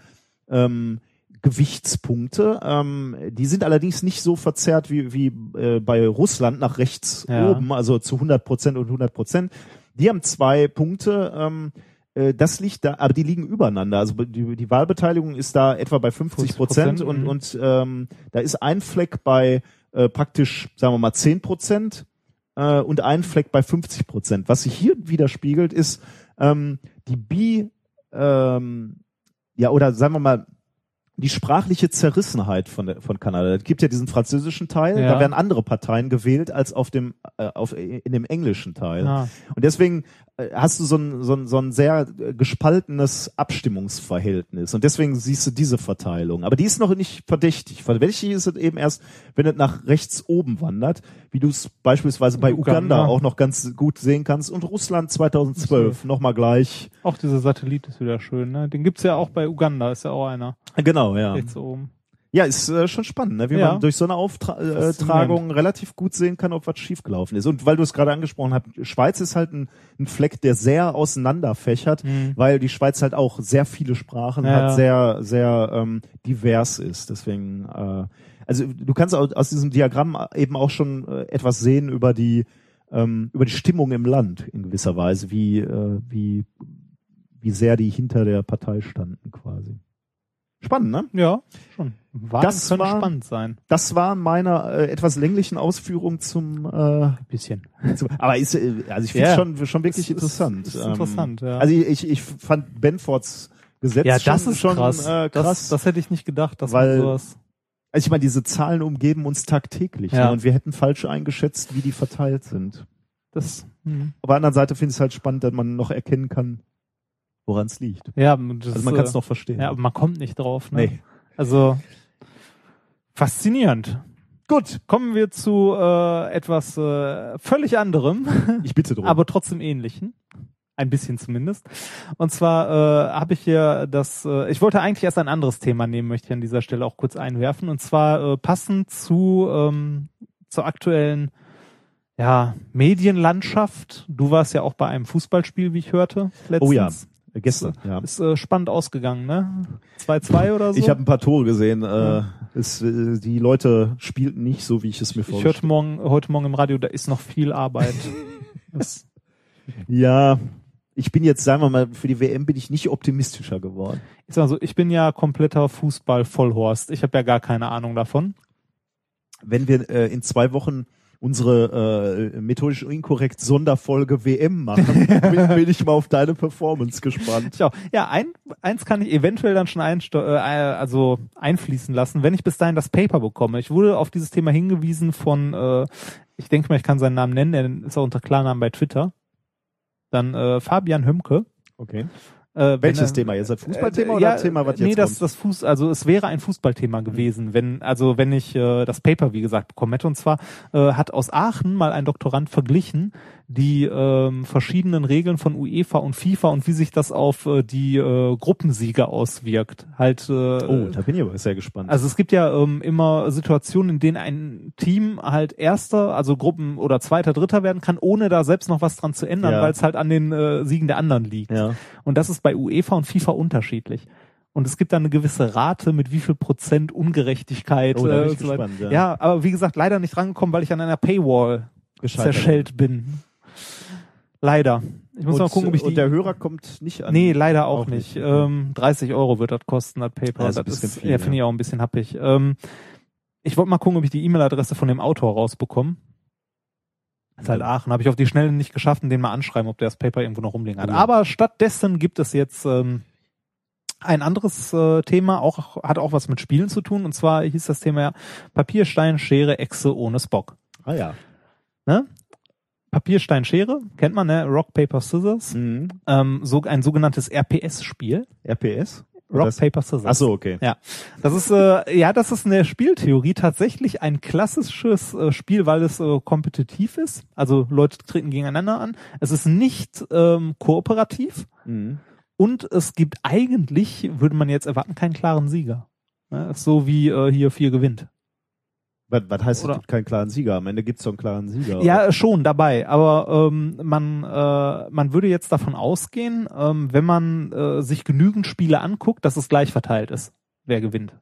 ähm, Gewichtspunkte. Ähm, die sind allerdings nicht so verzerrt wie, wie äh, bei Russland nach rechts Ja. oben, also zu 100 Prozent und 100 Prozent. Die haben zwei Punkte. Ähm, äh, das liegt da, aber die liegen übereinander. Also die, die Wahlbeteiligung ist da etwa bei 50 Prozent 50%, und, mhm. und ähm, da ist ein Fleck bei äh, praktisch, sagen wir mal, 10 Prozent äh, und ein Fleck bei 50 Prozent. Was sich hier widerspiegelt, ist ähm, die Bi, ähm, ja, oder sagen wir mal, die sprachliche Zerrissenheit von, der, von Kanada. Es gibt ja diesen französischen Teil, Ja. da werden andere Parteien gewählt als auf dem, äh, auf, in dem englischen Teil. Ah. Und deswegen äh, hast du so ein, so ein, so ein sehr äh, gespaltenes Abstimmungsverhältnis. Und deswegen siehst du diese Verteilung. Aber die ist noch nicht verdächtig. Verdächtig ist es eben erst, wenn es nach rechts oben wandert, wie du es beispielsweise bei Uganda. Uganda. auch noch ganz gut sehen kannst. Und Russland 2012 nochmal gleich. Auch dieser Satellit ist wieder schön, ne? Den gibt's ja auch bei Uganda, ist ja auch einer. Genau, ja. Rechts oben. Ja, ist äh, schon spannend, ne? wie Ja. man durch so eine Auftragung äh, relativ gut sehen kann, ob was schiefgelaufen ist. Und weil du es gerade angesprochen hast, Schweiz ist halt ein, ein Fleck, der sehr auseinanderfächert, Mhm. weil die Schweiz halt auch sehr viele Sprachen Ja, hat, sehr, sehr ähm, divers ist. Deswegen, äh, also du kannst au- aus diesem Diagramm eben auch schon äh, etwas sehen über die ähm, über die Stimmung im Land in gewisser Weise, wie äh, wie wie sehr die hinter der Partei standen quasi. Spannend, ne? Ja, schon. Wahlen Das können war- spannend sein. Das war meine äh, etwas länglichen Ausführung zum, äh, bisschen. zum aber ist, äh, also ich finde Ja. schon schon wirklich Ist- ist- interessant. ist Ähm, interessant, ja. Also ich, ich, fand Benfords Gesetz Ja, schon, das ist schon krass. Äh, Das, krass. das hätte ich nicht gedacht, dass Weil- man sowas. also ich meine, diese Zahlen umgeben uns tagtäglich Ja. ne? und wir hätten falsch eingeschätzt, wie die verteilt sind. Das, hm. Auf der anderen Seite finde ich es halt spannend, dass man noch erkennen kann, woran es liegt. Ja, das, Also man kann es äh, noch verstehen. Ja, aber man kommt nicht drauf. Ne? nee. Also faszinierend. Gut, kommen wir zu äh, etwas äh, völlig anderem, Ich bitte drum. aber trotzdem ähnlichen. Ein bisschen zumindest. Und zwar äh, habe ich hier das, äh, ich wollte eigentlich erst ein anderes Thema nehmen, möchte ich an dieser Stelle auch kurz einwerfen. Und zwar äh, passend zu ähm, zur aktuellen ja, Medienlandschaft. Du warst ja auch bei einem Fußballspiel, wie ich hörte, letztens. Oh ja. Äh, Gestern, ja. Ist äh, spannend ausgegangen, ne? 2-2 oder so. Ich habe ein paar Tore gesehen. Äh, es, äh, die Leute spielten nicht so, wie ich es mir Ich vorgestellt hörte morgen, heute Morgen im Radio, da ist noch viel Arbeit. Ja, ich bin jetzt, sagen wir mal, für die WM bin ich nicht optimistischer geworden. ich sag mal so, ich bin ja kompletter Fußball-Vollhorst. Ich habe ja gar keine Ahnung davon. Wenn wir äh, in zwei Wochen unsere äh, methodisch inkorrekt Sonderfolge WM machen, bin, bin ich mal auf deine Performance gespannt. Ich auch. Ja, ein, eins kann ich eventuell dann schon einsto äh, also einfließen lassen, wenn ich bis dahin das Paper bekomme. Ich wurde auf dieses Thema hingewiesen von, äh, ich denke mal, ich kann seinen Namen nennen, der ist auch unter Klarnamen bei Twitter. Dann äh, Fabian Hömke. Okay. Äh, Welches er- Thema? Ihr seid Fußballthema Äh, oder ja, Thema, was nee, jetzt das, kommt? das Fuß, also es wäre ein Fußballthema gewesen, wenn, also wenn ich äh, das Paper, wie gesagt, bekommen hätte. Und zwar äh, hat aus Aachen mal ein Doktorand verglichen die ähm, verschiedenen Regeln von UEFA und FIFA und wie sich das auf äh, die äh, Gruppensiege auswirkt. Halt, äh, oh, da bin ich aber sehr gespannt. also es gibt ja ähm, immer Situationen, in denen ein Team halt Erster, also Gruppen oder Zweiter, Dritter werden kann, ohne da selbst noch was dran zu ändern, Ja. weil es halt an den äh, Siegen der anderen liegt. ja. Und das ist bei UEFA und FIFA unterschiedlich. Und es gibt da eine gewisse Rate, mit wie viel Prozent Ungerechtigkeit. Oh, äh, so gespannt, ja. ja, aber wie gesagt, leider nicht rangekommen, weil ich an einer Paywall Gescheitert. zerschellt bin. Leider. Ich muss und, mal gucken, ob ich und die... der Hörer kommt nicht an. Nee, leider auch, Auch nicht. nicht. Ähm, 30 Euro wird das kosten, das PayPal. Also das ist, viel, ja, finde ich auch ein bisschen happig. Ähm, ich wollte mal gucken, ob ich die E-Mail-Adresse von dem Autor rausbekomme. Ist halt Aachen. Habe ich auf die Schnelle nicht geschafft und den mal anschreiben, ob der das Paper irgendwo noch rumliegen hat. Ja. Aber stattdessen gibt es jetzt ähm, ein anderes äh, Thema, auch hat auch was mit Spielen zu tun. Und zwar hieß das Thema ja Papier, Stein, Schere, Echse ohne Spock. Ah ja. Ne? Papier, Stein, Schere, kennt man, ne? Rock, Paper, Scissors. Mhm. Ähm, so ein sogenanntes RPS-Spiel. RPS? Rock, Das- Paper, Scissors. Ach so, okay. Ja, das ist äh, ja, das ist in der Spieltheorie tatsächlich ein klassisches äh, Spiel, weil es äh, kompetitiv ist. Also Leute treten gegeneinander an. Es ist nicht ähm, kooperativ Mhm. und es gibt eigentlich, würde man jetzt erwarten, keinen klaren Sieger. Ne? Ist so wie äh, hier vier gewinnt. Was, was heißt, Oder- es gibt keinen klaren Sieger? Am Ende gibt's doch einen klaren Sieger. Ja, schon dabei, aber ähm, man äh, man würde jetzt davon ausgehen, ähm, wenn man äh, sich genügend Spiele anguckt, dass es gleich verteilt ist, wer gewinnt.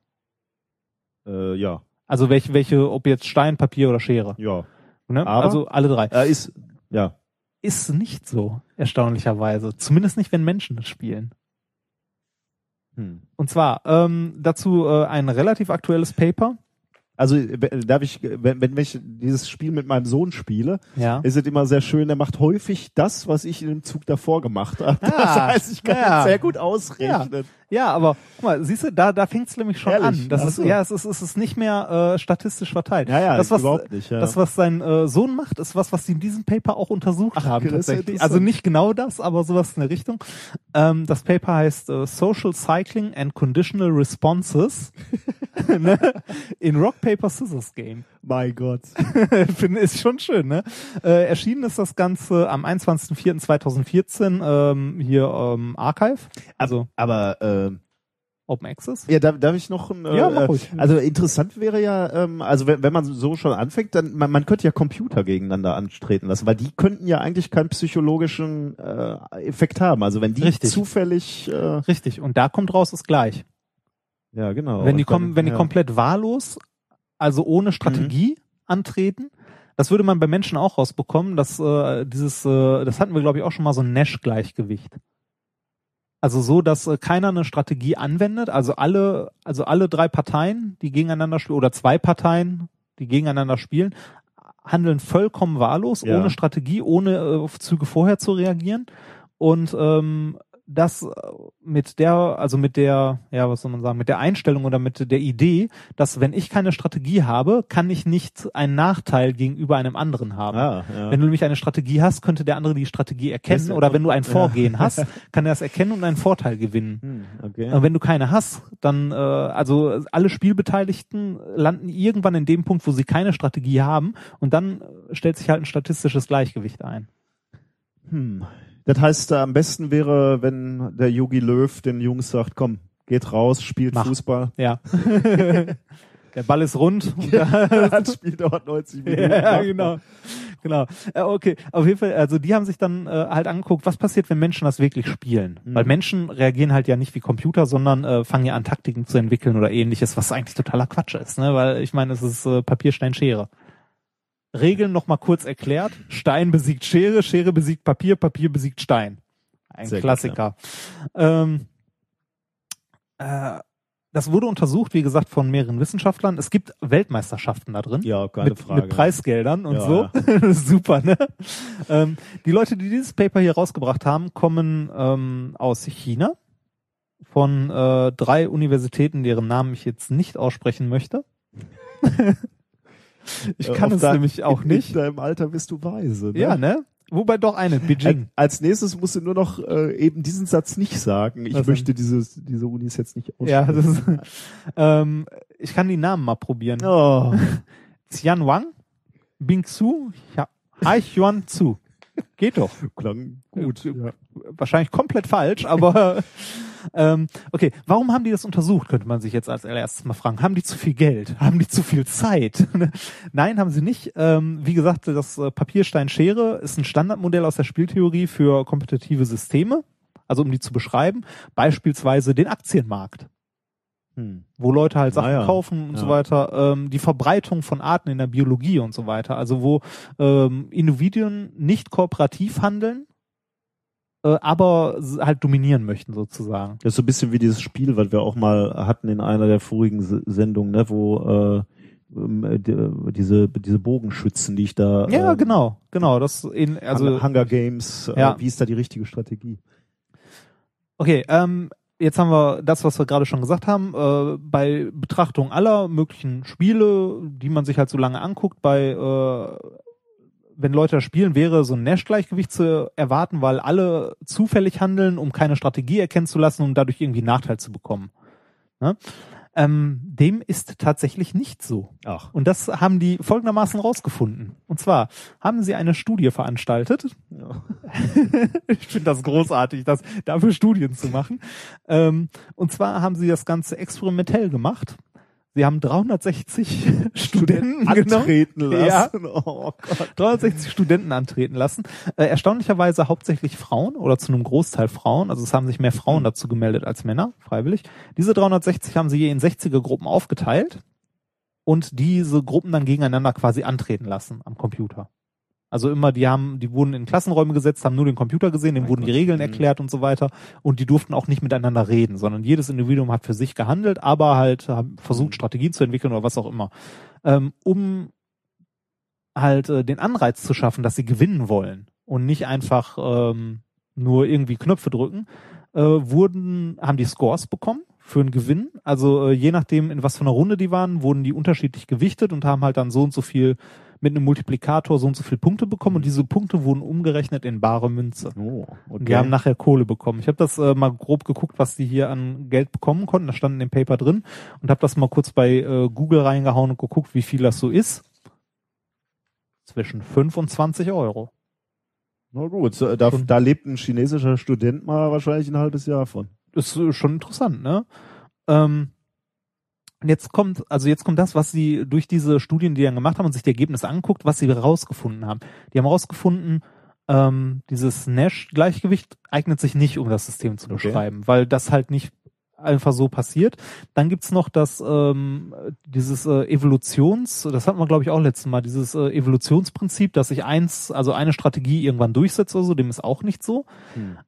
Äh, ja. Also welche welche, ob jetzt Stein, Papier oder Schere. Ja. Ne? Aber- also alle drei. Äh, ist, ja. Ist nicht so, erstaunlicherweise. Zumindest nicht, wenn Menschen das spielen. Hm. Und zwar ähm, dazu äh, ein relativ aktuelles Paper. Also äh, darf ich, wenn, wenn ich dieses Spiel mit meinem Sohn spiele, Ja. ist es immer sehr schön, er macht häufig das, was ich in dem Zug davor gemacht habe. Ah, das heißt, ich kann ja. sehr gut ausrechnen. Ja, aber guck mal, siehst du, da, da fängt's nämlich schon Ehrlich? an. Das Ach ist, so. ja, es ist, es ist nicht mehr äh, statistisch verteilt. Ja, ja, das, was, überhaupt nicht, ja. Das, was sein äh, Sohn macht, ist was, was sie in diesem Paper auch untersucht haben ist ja tatsächlich. Also nicht genau das, aber sowas in der Richtung. Ähm, das Paper heißt äh, Social Cycling and Conditional Responses ne? in Rock Paper Scissors Game. Mein Gott. Finde ist schon schön, ne? Äh, erschienen ist das Ganze am 21.04.2014 ähm, hier ähm, Archive, also Aber äh, Open Access. ja, darf, darf ich noch ein, äh, Ja, mach ruhig. Also interessant wäre ja, ähm, also wenn, wenn man so schon anfängt, dann man, man könnte ja Computer gegeneinander antreten lassen, weil die könnten ja eigentlich keinen psychologischen äh, Effekt haben. Also wenn die Richtig. zufällig, äh, Richtig. Und da kommt raus ist gleich. ja genau. wenn die kommen, wenn die ja. komplett wahllos, also ohne Strategie antreten, das würde man bei Menschen auch rausbekommen, dass äh, dieses, äh, das hatten wir glaube ich auch schon mal so ein Nash-Gleichgewicht. Also so, dass äh, keiner eine Strategie anwendet, also alle, also alle drei Parteien, die gegeneinander spielen, oder zwei Parteien, die gegeneinander spielen, handeln vollkommen wahllos, Ja. ohne Strategie, ohne äh, auf Züge vorher zu reagieren. Und ähm, das äh, mit der, also mit der, ja, was soll man sagen, mit der Einstellung oder mit der Idee, dass wenn ich keine Strategie habe, kann ich nicht einen Nachteil gegenüber einem anderen haben. Ah, ja. Wenn du nämlich eine Strategie hast, könnte der andere die Strategie erkennen Das- oder wenn du ein ja. Vorgehen hast, kann er es erkennen und einen Vorteil gewinnen. Hm, okay. Äh, Wenn du keine hast, dann äh, also alle Spielbeteiligten landen irgendwann in dem Punkt, wo sie keine Strategie haben und dann äh, stellt sich halt ein statistisches Gleichgewicht ein. Hm. Das heißt, äh, am besten wäre, wenn der Yogi Löw den Jungs sagt, komm, geht raus, spielt Mach. Fußball. Ja. Der Ball ist rund. Und da, Das Spiel dauert 90 Minuten. ja, genau. Genau. Äh, okay, auf jeden Fall, also die haben sich dann äh, halt angeguckt, was passiert, wenn Menschen das wirklich spielen. Mhm. Weil Menschen reagieren halt ja nicht wie Computer, sondern äh, fangen ja an, Taktiken zu entwickeln oder ähnliches, was eigentlich totaler Quatsch ist, ne? Weil ich meine, es ist äh, Papier, Stein, Schere. Regeln noch mal kurz erklärt. Stein besiegt Schere, Schere besiegt Papier, Papier besiegt Stein. Ein Sehr gut, Klassiker. ähm, äh, das wurde untersucht, wie gesagt, von mehreren Wissenschaftlern. Es gibt Weltmeisterschaften da drin Ja, keine mit, Frage. mit Preisgeldern und Ja, so. Super, ne? Ähm, die Leute, die dieses Paper hier rausgebracht haben, kommen ähm, aus China von äh, drei Universitäten, deren Namen ich jetzt nicht aussprechen möchte. ich Äh, kann es nämlich auch nicht. In deinem Alter bist du weise. Ne? Ja, ne? Wobei doch eine, Beijing. Als nächstes musst du nur noch äh, eben diesen Satz nicht sagen. Ich Was möchte dieses, diese Unis jetzt nicht Ja, das aussprechen. ist, ähm, ich kann die Namen mal probieren. Oh. Xian Wang, Bingsu, Haichuan Zu. Geht doch. Klang gut. Ja. wahrscheinlich komplett falsch, aber ähm, okay, warum haben die das untersucht, könnte man sich jetzt als allererstes mal fragen. Haben die zu viel Geld? Haben die zu viel Zeit? Nein, haben sie nicht. Ähm, wie gesagt, das äh, Papierstein-Schere ist ein Standardmodell aus der Spieltheorie für kompetitive Systeme, also um die zu beschreiben, beispielsweise den Aktienmarkt Hm. wo Leute halt Sachen Ah ja. kaufen und so Ja. weiter, ähm, die Verbreitung von Arten in der Biologie und so weiter, also wo ähm, Individuen nicht kooperativ handeln, äh, aber halt dominieren möchten sozusagen. Das ist so ein bisschen wie dieses Spiel, was wir auch mal hatten in einer der vorigen S- Sendungen, ne, wo äh, ähm, die- diese diese Bogenschützen, die ich da Ja, äh, genau, genau, das in also also Hunger Games, äh, Ja. wie ist da die richtige Strategie? okay, ähm, jetzt haben wir das, was wir gerade schon gesagt haben, äh, bei Betrachtung aller möglichen Spiele, die man sich halt so lange anguckt, bei äh, wenn Leute spielen, wäre so ein Nash-Gleichgewicht zu erwarten, weil alle zufällig handeln, um keine Strategie erkennen zu lassen und dadurch irgendwie Nachteil zu bekommen. Ne? Ähm, dem ist tatsächlich nicht so. Ach. Und das haben die folgendermaßen rausgefunden. Und zwar haben sie eine Studie veranstaltet. Ja. ich finde das großartig, das dafür Studien zu machen. Ähm, und zwar haben sie das Ganze experimentell gemacht. Sie haben 360 Studenten genommen. antreten Ja. lassen. Oh Gott. 360 Studenten antreten lassen. Äh, erstaunlicherweise hauptsächlich Frauen oder zu einem Großteil Frauen. Also es haben sich mehr Frauen dazu gemeldet als Männer, freiwillig. Diese 360 haben sie je in 60er Gruppen aufgeteilt und diese Gruppen dann gegeneinander quasi antreten lassen am Computer. Also immer, die haben, die wurden in Klassenräume gesetzt, haben nur den Computer gesehen, dem wurden die. Regeln Mhm. erklärt und so weiter. Und die durften auch nicht miteinander reden, sondern jedes Individuum hat für sich gehandelt, aber halt haben versucht, Mhm. Strategien zu entwickeln oder was auch immer. Ähm, um halt äh, den Anreiz zu schaffen, dass sie gewinnen wollen und nicht einfach ähm, nur irgendwie Knöpfe drücken, äh, wurden, haben die Scores bekommen für einen Gewinn. Also äh, je nachdem, in was für einer Runde die waren, wurden die unterschiedlich gewichtet und haben halt dann so und so viel mit einem Multiplikator so und so viele Punkte bekommen und diese Punkte wurden umgerechnet in bare Münze. Oh, Und die haben nachher Kohle bekommen. Ich habe das äh, mal grob geguckt, was die hier an Geld bekommen konnten. Das stand in dem Paper drin und habe das mal kurz bei äh, Google reingehauen und geguckt, wie viel das so ist. Zwischen 5 und 20 Euro. Na gut, so, da, da lebt ein chinesischer Student mal wahrscheinlich ein halbes Jahr von. ist äh, schon interessant, ne? Ähm, und jetzt kommt, also jetzt kommt das, was sie durch diese Studien, die dann gemacht haben und sich die Ergebnisse anguckt, was sie herausgefunden haben. Die haben herausgefunden, ähm, dieses Nash-Gleichgewicht eignet sich nicht, um das System zu Okay. beschreiben, weil das halt nicht einfach so passiert. Dann gibt's noch das ähm, dieses äh, Evolutions, das hatten wir glaube ich auch letztes Mal, dieses äh, Evolutionsprinzip, dass sich eins, also eine Strategie irgendwann durchsetzt oder so, dem ist auch nicht so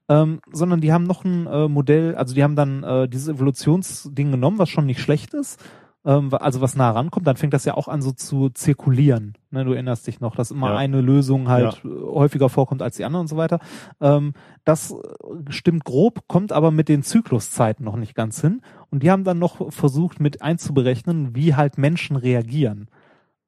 ähm, sondern die haben noch ein äh, Modell, also die haben dann äh, dieses Evolutionsding genommen, was schon nicht schlecht ist, ähm, also was nah rankommt, dann fängt das ja auch an so zu zirkulieren. Ne, du erinnerst dich noch, dass immer Ja. eine Lösung halt äh, häufiger vorkommt als die andere und so weiter. Ähm, das äh, stimmt grob, kommt aber mit den Zykluszeiten noch nicht ganz hin. Und die haben dann noch versucht mit einzuberechnen, wie halt Menschen reagieren.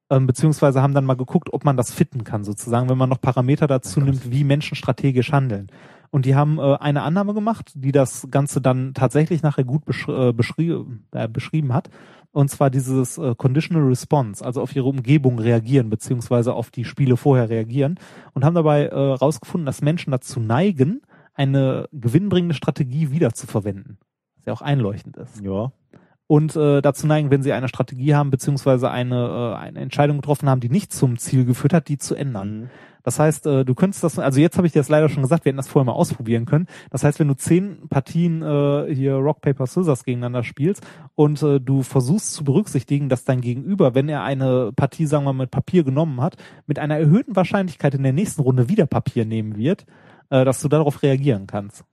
Ähm, beziehungsweise haben dann mal geguckt, ob man das fitten kann, sozusagen, wenn man noch Parameter dazu nimmt, wie Menschen strategisch handeln. Und die haben äh, eine Annahme gemacht, die das Ganze dann tatsächlich nachher gut besch äh, beschrie äh, beschrieben hat. Und zwar dieses äh, Conditional Response, also auf ihre Umgebung reagieren, beziehungsweise auf die Spiele vorher reagieren. Und haben dabei äh, rausgefunden, dass Menschen dazu neigen, eine gewinnbringende Strategie wieder zu verwenden. Was ja auch einleuchtend ist Ja. Und äh, dazu neigen, wenn sie eine Strategie haben, beziehungsweise eine, äh, eine Entscheidung getroffen haben, die nicht zum Ziel geführt hat, die zu ändern. Mhm. Das heißt, äh, du könntest das, also jetzt habe ich dir das leider schon gesagt, wir hätten das vorher mal ausprobieren können. Das heißt, wenn du zehn Partien äh, hier Rock, Paper, Scissors gegeneinander spielst und äh, du versuchst zu berücksichtigen, dass dein Gegenüber, wenn er eine Partie, sagen wir mal, mit Papier genommen hat, mit einer erhöhten Wahrscheinlichkeit in der nächsten Runde wieder Papier nehmen wird, äh, dass du darauf reagieren kannst.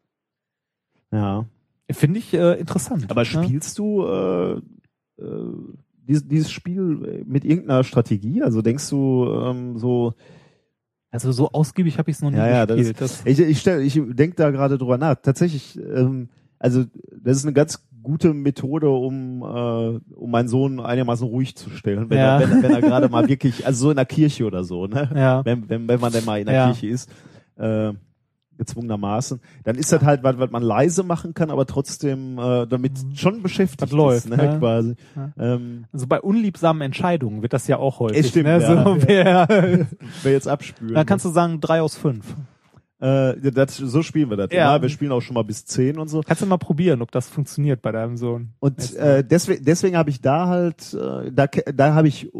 Ja. Finde ich äh, interessant. Aber ne? spielst du äh, äh, dieses, dieses Spiel mit irgendeiner Strategie? Also denkst du ähm, so, Also so ausgiebig habe ich es noch nie Ja, ja, das gespielt. Das, ich, ich, stell, ich denke da gerade drüber nach. Tatsächlich, ähm, also das ist eine ganz gute Methode, um, äh, um meinen Sohn einigermaßen ruhig zu stellen, wenn Ja. er, wenn, wenn er gerade mal wirklich, also so in der Kirche oder so, ne? ja. Wenn, wenn, wenn man denn mal in der Ja. Kirche ist, äh, gezwungenermaßen, dann ist das halt, was, was man leise machen kann, aber trotzdem äh, damit schon beschäftigt läuft, ist, ne? ja. quasi. Ja. Ähm, Also bei unliebsamen Entscheidungen wird das ja auch häufig. Stimmt, ne? ja. so, wer, wer jetzt abspülen. dann kannst du sagen drei aus fünf. äh, das, so spielen wir das. Ja. Ja. Wir spielen auch schon mal bis zehn und so. Kannst du mal probieren, ob das funktioniert bei deinem Sohn. Und äh, deswegen, deswegen habe ich da halt, äh, da, da habe ich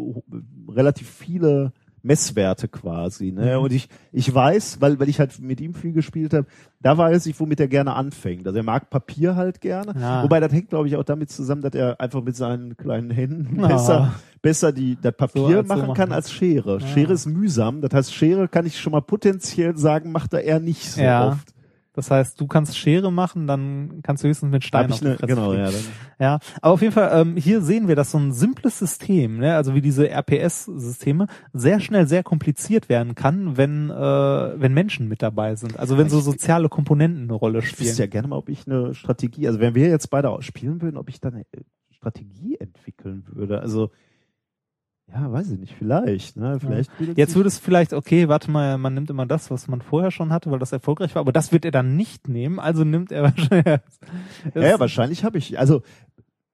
relativ viele Messwerte quasi. Ne? Mhm. Und ich, ich weiß, weil, weil ich halt mit ihm viel gespielt habe, da weiß ich, womit er gerne anfängt. Also er mag Papier halt gerne. Ja. Wobei das hängt, glaube ich, auch damit zusammen, dass er einfach mit seinen kleinen Händen Ah. besser, besser die das Papier So so machen machen. kann als Schere. Ja. Schere ist mühsam. Das heißt, Schere kann ich schon mal potenziell sagen, macht er eher nicht so Ja. oft. Das heißt, du kannst Schere machen, dann kannst du höchstens mit Stein auf ne, genau, kriegen. ja. Dann, Ja, aber auf jeden Fall, ähm, hier sehen wir, dass so ein simples System, ne, also wie diese RPS-Systeme, sehr schnell sehr kompliziert werden kann, wenn, äh, wenn Menschen mit dabei sind. Also wenn so soziale Komponenten eine Rolle Ich wüsste spielen. ja gerne mal, ob ich eine Strategie, also wenn wir jetzt beide spielen würden, ob ich da eine Strategie entwickeln würde. Also, ja, weiß ich nicht, vielleicht, ne? Vielleicht bildet Jetzt würde es vielleicht, okay, warte mal, man nimmt immer das, was man vorher schon hatte, weil das erfolgreich war, aber das wird er dann nicht nehmen, also nimmt er wahrscheinlich. ja, ja, wahrscheinlich habe ich, also,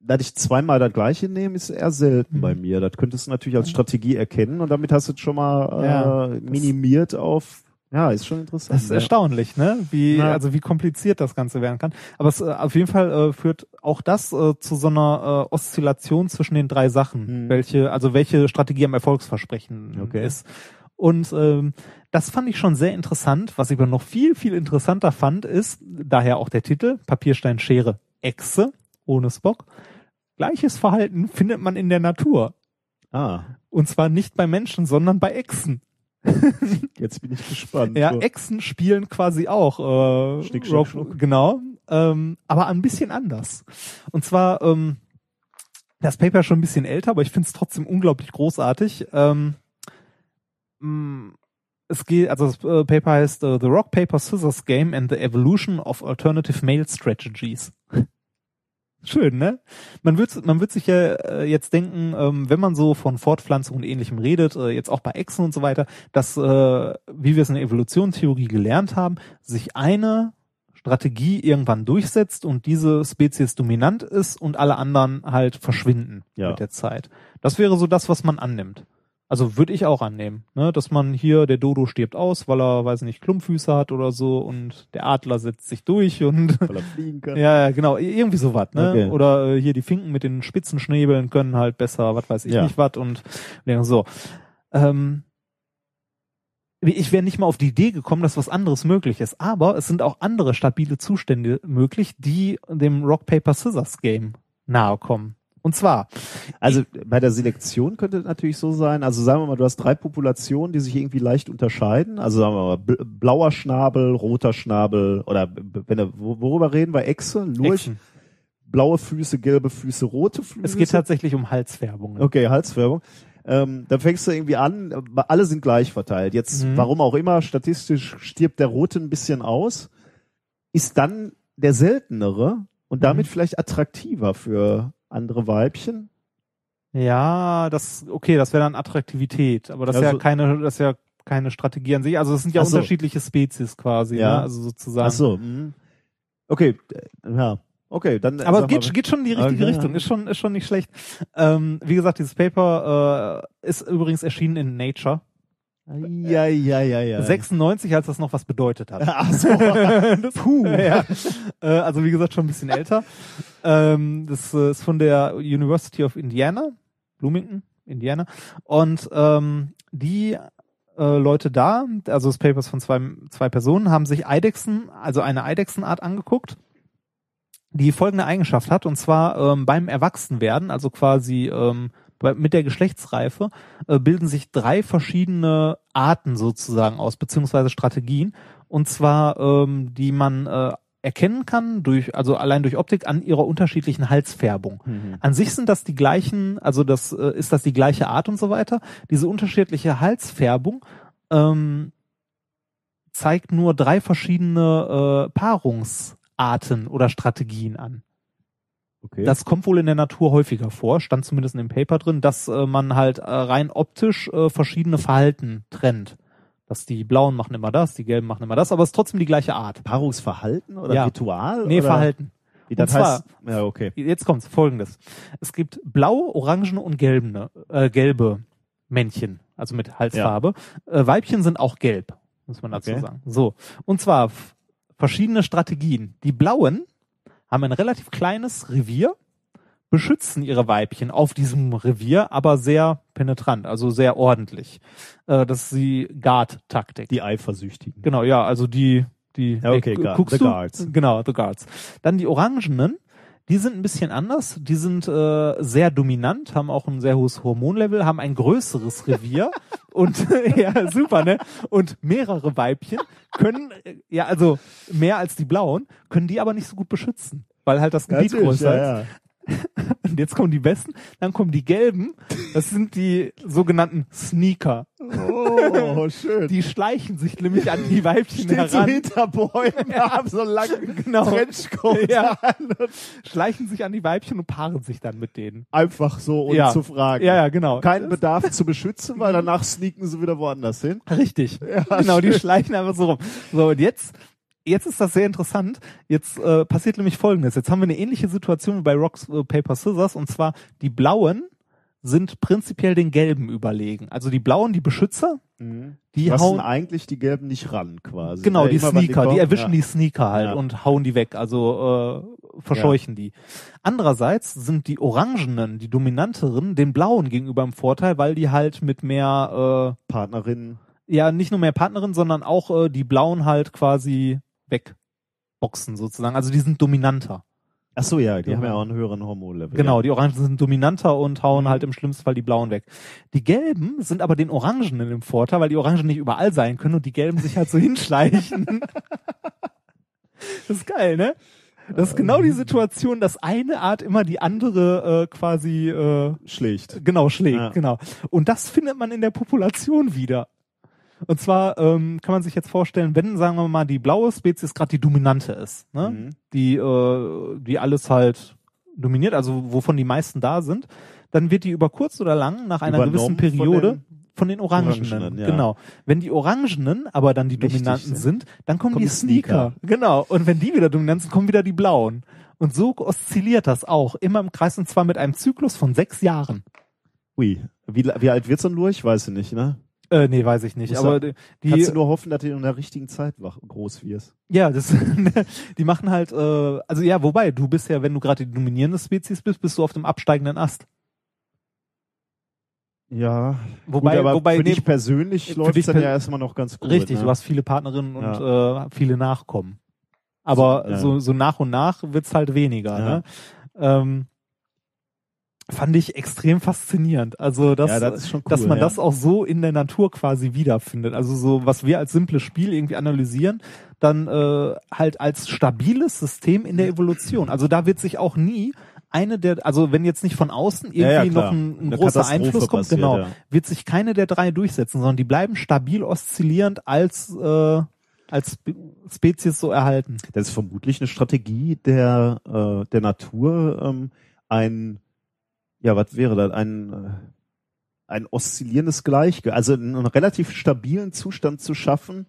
dass ich zweimal das gleiche nehme, ist eher selten Mhm. bei mir. Das könntest du natürlich als Strategie erkennen und damit hast du es schon mal Ja, äh, minimiert auf, ja, ist schon interessant. Das ist ja. erstaunlich, ne? Wie, Ja. also wie kompliziert das Ganze werden kann. Aber es, äh, auf jeden Fall äh, führt auch das äh, zu so einer äh, Oszillation zwischen den drei Sachen, Mhm. welche, also welche Strategie am Erfolgsversprechen Okay. ist. Und ähm, das fand ich schon sehr interessant. Was ich aber noch viel, viel interessanter fand, ist daher auch der Titel, Papierstein, Schere, Echse, ohne Spock. Gleiches Verhalten findet man in der Natur. Ah, Und zwar nicht bei Menschen, sondern bei Echsen. jetzt bin ich gespannt. Ja. Echsen spielen quasi auch äh, Schnick, schnack, schnuck. genau, ähm, aber ein bisschen anders. Und zwar ähm, das Paper ist schon ein bisschen älter, aber ich finde es trotzdem unglaublich großartig. Ähm, mh, es geht, also das äh, Paper heißt äh, The Rock Paper Scissors Game and the Evolution of Alternative Mail Strategies. Schön, ne? Man wird, man wird sich ja äh, jetzt denken, ähm, wenn man so von Fortpflanzung und ähnlichem redet, äh, jetzt auch bei Echsen und so weiter, dass, äh, wie wir es in der Evolutionstheorie gelernt haben, sich eine Strategie irgendwann durchsetzt und diese Spezies dominant ist und alle anderen halt verschwinden Ja. mit der Zeit. Das wäre so das, was man annimmt. Also würde ich auch annehmen, ne? dass man hier, der Dodo stirbt aus, weil er, weiß nicht, Klumpfüße hat oder so und der Adler setzt sich durch und Weil er fliegen kann. ja, ja, genau, irgendwie sowas, ne? Okay. Oder äh, hier die Finken mit den spitzen Schnäbeln können halt besser, was weiß ich Ja. nicht was und so. Ähm, ich wäre nicht mal auf die Idee gekommen, dass was anderes möglich ist. Aber es sind auch andere stabile Zustände möglich, die dem Rock Paper Scissors Game nahe kommen. Und zwar, Also bei der Selektion könnte es natürlich so sein, also sagen wir mal, du hast drei Populationen, die sich irgendwie leicht unterscheiden. Also sagen wir mal, bl- blauer Schnabel, roter Schnabel oder wenn wo- worüber reden wir? Echse, Lurch, blaue Füße, gelbe Füße, rote Füße. es geht tatsächlich um Halsfärbungen. Okay, Halsfärbung. Ähm, dann fängst du irgendwie an, alle sind gleich verteilt. Jetzt, Mhm. warum auch immer, statistisch stirbt der Rote ein bisschen aus, ist dann der seltenere und damit Mhm. vielleicht attraktiver für andere Weibchen. Ja, das, okay, das wäre dann Attraktivität, aber das ist ja Also- keine, das ist ja keine Strategie an sich. Also es sind ja so. unterschiedliche Spezies quasi, Ja. ne? also sozusagen. Ach so. mhm. Okay, äh, ja. Okay, dann. Aber sag geht, mal- geht schon in die richtige Okay. Richtung, ist schon, ist schon nicht schlecht. Ähm, wie gesagt, dieses Paper äh, ist übrigens erschienen in Nature. Ja, ja, ja, ja. 96, als das noch was bedeutet hat. Ach so. Puh. Ja. Äh, also wie gesagt, schon ein bisschen älter. Ähm, das äh, ist von der University of Indiana, Bloomington, Indiana. Und ähm, die äh, Leute da, also das Paper ist von zwei, zwei Personen, haben sich Eidechsen, also eine Eidechsenart angeguckt, die folgende Eigenschaft hat, und zwar ähm, beim Erwachsenwerden, also quasi ähm, mit der Geschlechtsreife, äh, bilden sich drei verschiedene Arten sozusagen aus, beziehungsweise Strategien, und zwar ähm, die man äh, erkennen kann durch, also allein durch Optik an ihrer unterschiedlichen Halsfärbung. Mhm. An sich sind das die gleichen, also das äh, ist das die gleiche Art und so weiter. Diese unterschiedliche Halsfärbung ähm, zeigt nur drei verschiedene äh, Paarungsarten oder Strategien an. Okay. Das kommt wohl in der Natur häufiger vor, stand zumindest in dem Paper drin, dass äh, man halt äh, rein optisch äh, verschiedene Verhalten trennt. Dass die blauen machen immer das, die gelben machen immer das, aber es ist trotzdem die gleiche Art. Paarungsverhalten oder Ja. Ritual? Nee, oder? Verhalten. Wie das Und zwar- heißt, ja, okay. Jetzt kommt's, folgendes. Es gibt blaue, orangene und gelbe, äh, gelbe Männchen, also mit Halsfarbe. Äh, Weibchen sind auch gelb, muss man dazu Okay. sagen. So. Und zwar verschiedene Strategien. Die blauen haben ein relativ kleines Revier, beschützen ihre Weibchen auf diesem Revier, aber sehr penetrant, also sehr ordentlich. Äh, das ist die Guard-Taktik. Die Eifersüchtigen. Genau, ja, also die, die, Ja, okay, gu- Guard- guckst the du? Guards. Genau, the Guards. Dann die Orangenen, die sind ein bisschen anders, die sind äh, sehr dominant, haben auch ein sehr hohes Hormonlevel, haben ein größeres Revier und ja, super, ne? Und mehrere Weibchen können, äh, ja, also mehr als die blauen, können die aber nicht so gut beschützen, weil halt das Gebiet Natürlich, größer ist. ja, ja. Und jetzt kommen die besten, dann kommen die gelben, das sind die sogenannten Sneaker. Oh, schön. Die schleichen sich nämlich an die Weibchen stehen so heran. hinter Bäumen, haben so einen langen Genau. Trenchcoat Ja. schleichen sich an die Weibchen und paaren sich dann mit denen. einfach so, ohne Ja. zu fragen. Ja, ja, genau. Keinen Bedarf zu beschützen, weil danach sneaken sie wieder woanders hin. Richtig. genau, die schön. schleichen einfach so rum. So, und jetzt, jetzt ist das sehr interessant. Jetzt äh, passiert nämlich Folgendes. Jetzt haben wir eine ähnliche Situation wie bei Rocks, äh, Paper, Scissors. Und zwar, die Blauen sind prinzipiell den Gelben überlegen. Also die Blauen, die Beschützer, die Lassen hauen... eigentlich die Gelben nicht ran, quasi. Genau, Ne, die Sneaker, die, kommen, erwischen ja. die Sneaker halt Ja. und hauen die weg, also äh, verscheuchen die. Andererseits sind die Orangenen, die dominanteren, den Blauen gegenüber im Vorteil, weil die halt mit mehr, Partnerinnen. äh, ja nicht nur mehr Partnerinnen, sondern auch äh, die Blauen halt quasi wegboxen sozusagen. Also die sind dominanter. Ach so, ja, die Ja. haben ja auch einen höheren Hormonlevel. Genau, Ja. die Orangen sind dominanter und hauen halt im schlimmsten Fall die Blauen weg. Die Gelben sind aber den Orangenen im Vorteil, weil die Orangen nicht überall sein können und die Gelben sich halt so hinschleichen. Das ist geil, ne? Das ist genau die Situation, dass eine Art immer die andere äh, quasi äh, Schlicht. genau schlägt, Ja. genau. Und das findet man in der Population wieder. Und zwar ähm, kann man sich jetzt vorstellen, wenn, sagen wir mal, die blaue Spezies gerade die dominante ist, ne? Mhm. die, äh, die alles halt dominiert, also wovon die meisten da sind, dann wird die über kurz oder lang nach einer Übernommen gewissen von Periode den von den Orangenen, Orangenen, ja. genau. Wenn die Orangenen aber dann die Mächtig Dominanten sind, dann kommen kommen die die Sneaker. Genau. Und wenn die wieder dominant sind, kommen wieder die Blauen. Und so oszilliert das auch immer im Kreis und zwar mit einem Zyklus von sechs Jahren. Ui. Wie, wie alt wird so ein Lurch? Weiß ich nicht, ne? Äh, nee, weiß ich nicht. Muss aber er- die, Kannst du nur hoffen, dass du in der richtigen Zeit wach, groß wirst. ja, das, die machen halt, äh, also ja, wobei, du bist ja, wenn du gerade die dominierende Spezies bist, bist du auf dem absteigenden Ast. Ja. Wobei, Gut, aber wobei, für nee, dich persönlich läuft es dann per- ja erstmal noch ganz gut. richtig, ne? du hast viele Partnerinnen und äh, viele Nachkommen. Aber So, ja. so, so nach und nach wird's halt weniger. Ja. Ne? Ähm, fand ich extrem faszinierend. Also dass, Ja, das ist schon cool, dass man ja. das auch so in der Natur quasi wiederfindet. Also so, was wir als simples Spiel irgendwie analysieren, dann äh, halt als stabiles System in der Evolution. Also da wird sich auch nie eine der, also wenn jetzt nicht von außen irgendwie Ja, noch ein, ein großer Einfluss kommt, passiert, genau, wird sich keine der drei durchsetzen, sondern die bleiben stabil oszillierend als äh, als Spe- Spezies so erhalten. Das ist vermutlich eine Strategie der, äh, der Natur, ähm, ein, ja, was wäre das, ein, äh, ein oszillierendes Gleichgewicht, also einen, relativ stabilen Zustand zu schaffen,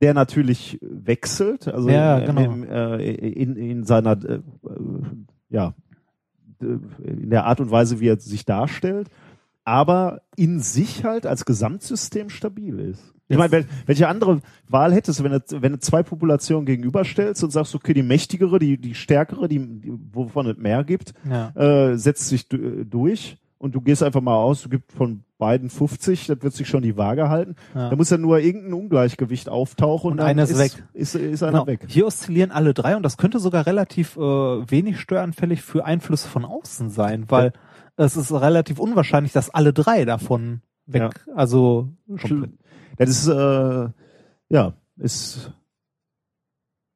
der natürlich wechselt, also Ja, genau. im, äh, in, in seiner, äh, ja, in der Art und Weise, wie er sich darstellt, aber in sich halt als Gesamtsystem stabil ist. Ich meine, wel- welche andere Wahl hättest du, wenn du, wenn du zwei Populationen gegenüberstellst und sagst, okay, die mächtigere, die, die stärkere, die, die wovon es mehr gibt, Ja. äh, setzt sich du- durch und du gehst einfach mal aus, du gibst von beiden 50, das wird sich schon die Waage halten. Ja. Da muss ja nur irgendein Ungleichgewicht auftauchen und, Und einer ist weg. Ist, ist einer Genau. weg. Hier oszillieren alle drei und das könnte sogar relativ äh, wenig störanfällig für Einflüsse von außen sein, weil es ist relativ unwahrscheinlich, dass alle drei davon weg, also Komplett. Das ist, äh, ja, ist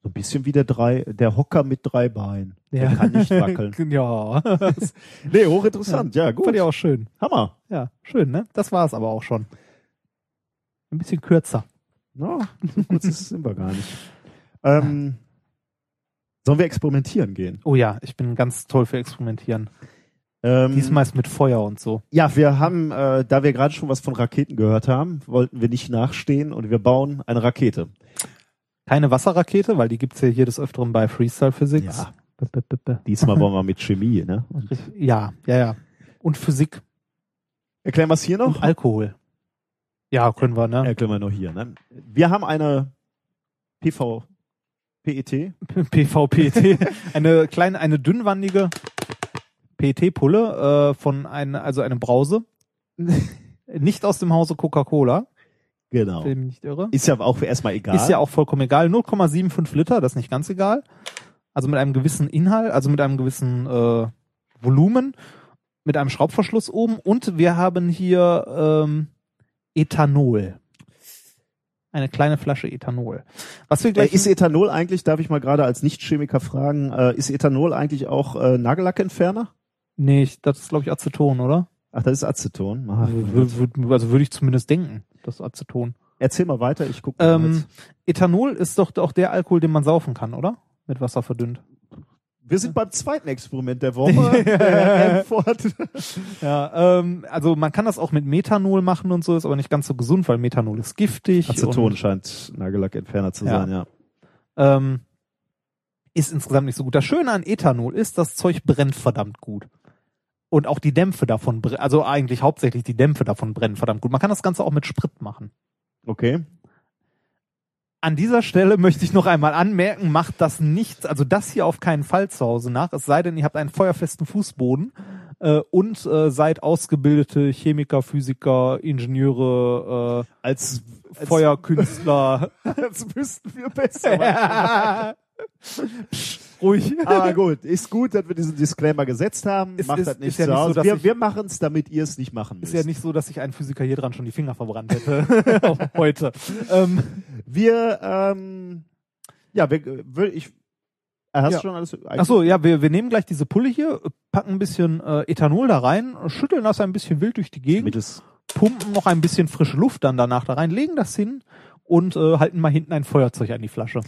so ein bisschen wie der drei, der Hocker mit drei Beinen. Der kann nicht wackeln. ja, Nee, hochinteressant. Ja, gut. fand ich auch schön. Hammer. Ja, schön, ne? Das war es aber auch schon. Ein bisschen kürzer. No, so kurz ist- sind wir gar nicht. Ähm, sollen wir experimentieren gehen? Oh ja, ich bin ganz toll für Experimentieren. Ähm, Diesmal ist mit Feuer und so. Ja, wir haben, äh, da wir gerade schon was von Raketen gehört haben, wollten wir nicht nachstehen und wir bauen eine Rakete. Keine Wasserrakete, weil die gibt's ja hier des Öfteren bei Freestyle Physics. Ja. B -b -b. Diesmal wollen wir mit Chemie, ne? Ja, ja, ja. Und Physik Erklären wir es hier noch? und Alkohol. Ja, können wir, ne? Erklären wir noch hier, ne? Wir haben eine PV, PET, PVPT. eine kleine, eine dünnwandige PET-Pulle äh, von einer, also eine Brause. nicht aus dem Hause Coca-Cola, genau. mich nicht irre. Ist ja auch erstmal egal. Ist ja auch vollkommen egal. 0,75 Liter, das ist nicht ganz egal. Also mit einem gewissen Inhalt, also mit einem gewissen äh, Volumen, mit einem Schraubverschluss oben und wir haben hier ähm, Ethanol. Eine kleine Flasche Ethanol. Was wir Äh, gleich ist Ethanol eigentlich, darf ich mal gerade als Nicht-Chemiker fragen, äh, ist Ethanol eigentlich auch äh, Nagellackentferner? Nee, ich, das ist glaube ich Aceton, oder? Ach, das ist Aceton. Wür- Also würde ich zumindest denken, das Aceton. Erzähl mal weiter, ich gucke mal. Ähm. Ethanol ist doch auch der Alkohol, den man saufen kann, oder? Mit Wasser verdünnt. Wir sind beim zweiten Experiment der Woche. der. Ja, ähm, also man kann das auch mit Methanol machen und so, ist aber nicht ganz so gesund, weil Methanol ist giftig. Aceton scheint Nagellackentferner zu Ja. sein, ja. ähm, ist insgesamt nicht so gut. Das Schöne an Ethanol ist, das Zeug brennt verdammt gut. Und auch die Dämpfe davon, also eigentlich hauptsächlich die Dämpfe davon brennen verdammt gut. Man kann das Ganze auch mit Sprit machen. Okay. An dieser Stelle möchte ich noch einmal anmerken, macht das nicht, also das hier auf keinen Fall zu Hause nach, es sei denn, ihr habt einen feuerfesten Fußboden äh, und äh, seid ausgebildete Chemiker, Physiker, Ingenieure, Als, äh, Feuerkünstler. als wüssten wir besser. Psch, ruhig. Aber gut, ist gut, dass wir diesen Disclaimer gesetzt haben. Es Macht ist- das nicht ja zu so, Hause. dass wir ich- wir machen es, damit ihr es nicht machen müsst. Ist ja nicht so, dass sich ein Physiker hier dran schon die Finger verbrannt hätte. Heute. Ähm, Wir, ähm, ja, wir, ich, äh, hast Ja. schon alles? ach so, ja, wir, wir nehmen gleich diese Pulle hier, packen ein bisschen äh, Ethanol da rein, schütteln das ein bisschen wild durch die Gegend pumpen noch ein bisschen frische Luft dann danach da rein, legen das hin und äh, halten mal hinten ein Feuerzeug an die Flasche.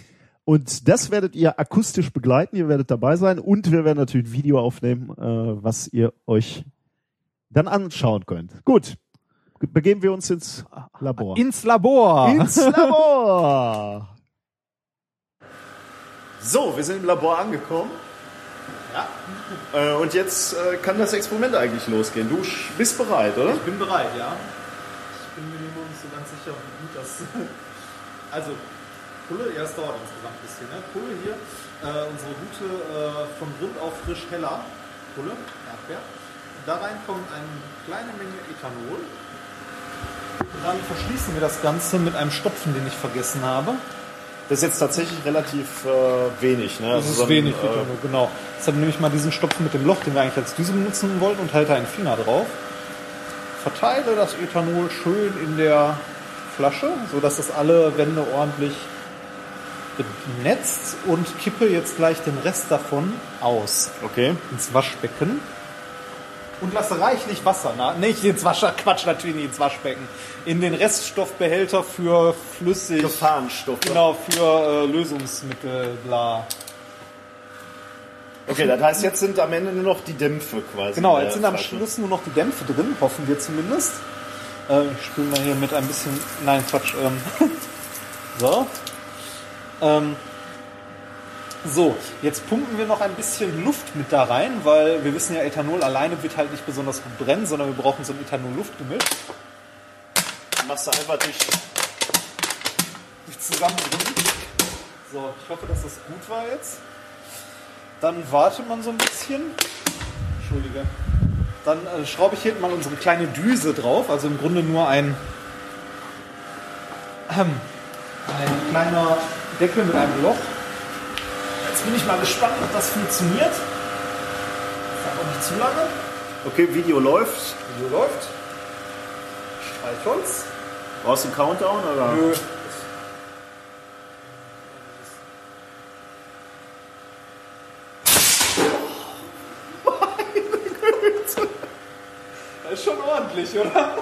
Und das werdet ihr akustisch begleiten, ihr werdet dabei sein und wir werden natürlich ein Video aufnehmen, äh, was ihr euch dann anschauen könnt. Gut, begeben wir uns ins Labor. Ins Labor. ins Labor! So, wir sind im Labor angekommen. Ja. Äh, und jetzt äh, kann das Experiment eigentlich losgehen. Du bist bereit, oder? Ich bin bereit, ja. Ich bin mir nur nicht so ganz sicher, wie gut das. Also, Pulle, ja, es dauert insgesamt ein bisschen. Ne? Pulle hier, äh, unsere gute, äh, von Grund auf frisch heller Pulle, Erdbeer. Da rein kommt eine kleine Menge Ethanol. Und dann verschließen wir das Ganze mit einem Stopfen, den ich vergessen habe. Das ist jetzt tatsächlich relativ äh, wenig. Ne? Das ist wenig Ethanol, genau. Deshalb nehme ich mal diesen Stopfen mit dem Loch, den wir eigentlich als Düse benutzen wollten, und halte einen Finger drauf. Verteile das Ethanol schön in der Flasche, so dass es alle Wände ordentlich benetzt und kippe jetzt gleich den Rest davon aus Okay. ins Waschbecken und lasse reichlich Wasser nach. Nicht ins Wascher, Quatsch, natürlich nicht ins Waschbecken. In den Reststoffbehälter für flüssig. Gefahrenstoff. Genau, für äh, Lösungsmittel, bla. Okay, das heißt, jetzt sind am Ende nur noch die Dämpfe quasi. Genau, jetzt sind am. Schluss nur noch die Dämpfe drin, hoffen wir zumindest. Äh, ich spüle mal hier mit ein bisschen. Nein, Quatsch. Ähm, so. Ähm, so, jetzt pumpen wir noch ein bisschen Luft mit da rein, weil wir wissen ja, Ethanol alleine wird halt nicht besonders gut brennen, sondern wir brauchen so ein Ethanol-Luftgemisch. Machst du einfach durch. Nicht zusammendrücken. So, ich hoffe, dass das gut war jetzt. Dann wartet man so ein bisschen. Entschuldige. Dann äh, schraube ich hinten mal unsere kleine Düse drauf, also im Grunde nur ein, ähm, ein kleiner Deckel mit einem Loch. Jetzt bin ich mal gespannt, ob das funktioniert. Das auch nicht zu lange. Okay, Video läuft. Video läuft. Streichholz. Brauchst du einen Countdown oder? Nö. Das ist schon ordentlich, oder?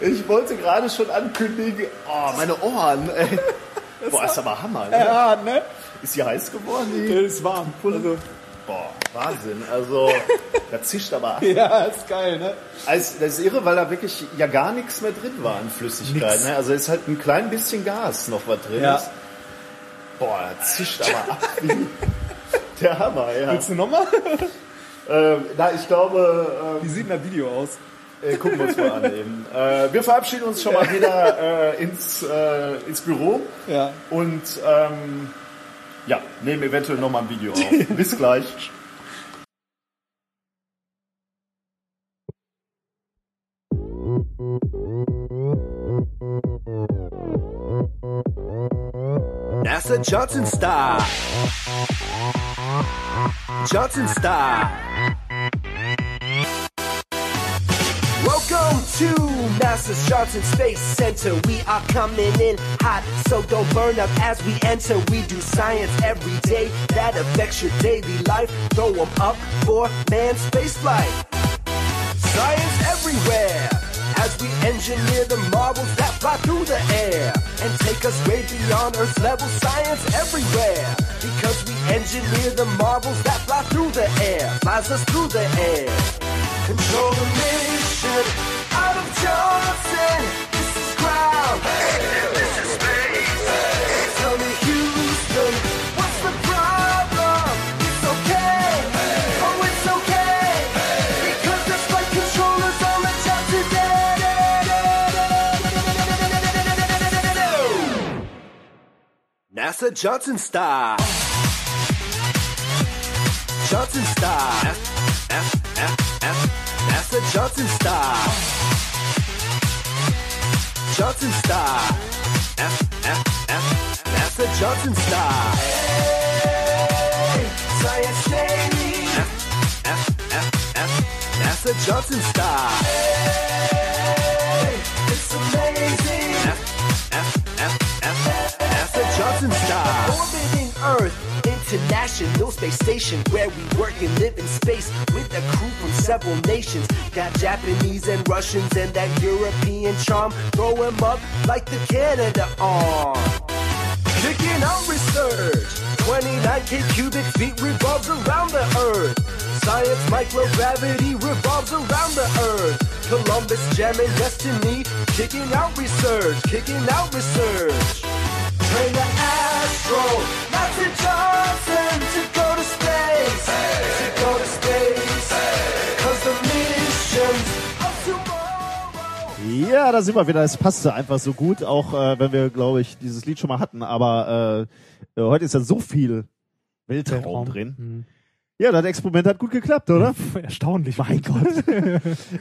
Ich wollte gerade schon ankündigen. Oh, meine Ohren. Ey. Boah, ist aber Hammer. Ne? Ja, ne? Ist hier heiß geworden? Die? ist warm. Also, Boah, Wahnsinn. Also, da zischt aber ab. ja, ist geil, ne? Also, das ist irre, weil da wirklich ja gar nichts mehr drin war an Flüssigkeit. Ne? Also ist halt ein klein bisschen Gas noch was drin. Ja. Ist. Boah, da zischt aber ab. Der Hammer, ja. Willst du nochmal? Ähm, na, ich glaube, Wie sieht denn das Video aus? Äh, gucken wir uns mal an eben. Äh, wir verabschieden uns schon mal wieder äh, ins, äh, ins Büro Ja. und ähm, ja, nehmen eventuell nochmal ein Video auf. Bis gleich. That's a Johnson style. Johnson style. Welcome to NASA's Johnson Space Center. We are coming in hot, so don't burn up as we enter. We do science every day that affects your daily life. Throw 'em up for manned space flight. Science everywhere as we engineer the marvels that fly through the air and take us way beyond Earth's level. Science everywhere because we engineer the marvels that fly through the air, flies us through the air. Control the mission out of Johnson. This is ground. This is space. Tell me, Houston, what's the problem? It's okay. Oh, it's okay. Because the flight controllers today. NASA Johnson Star. Johnson. F, F, F, the Johnson Star. Johnson Star. F, F, F. That's the Johnson Star. Hey, science lady. F, F, F, F. That's the Johnson Star. Hey, it's amazing. F, F, F, F. That's the Johnson Star. Orbiting Earth International Space Station where we work and live in space with a crew from several nations. Got Japanese and Russians and that European charm. Throw 'em up like the Canada arm. Kicking out research. 29k cubic feet revolves around the earth. Science microgravity revolves around the earth. Columbus jamming destiny. Kicking out research. Kicking out research. Ja, da sind wir wieder. Es passte einfach so gut, auch äh, wenn wir, glaube ich, dieses Lied schon mal hatten. Aber äh, äh, heute ist ja so viel Weltraum, drin. Hm. Ja, das Experiment hat gut geklappt, oder? Erstaunlich, mein Gott.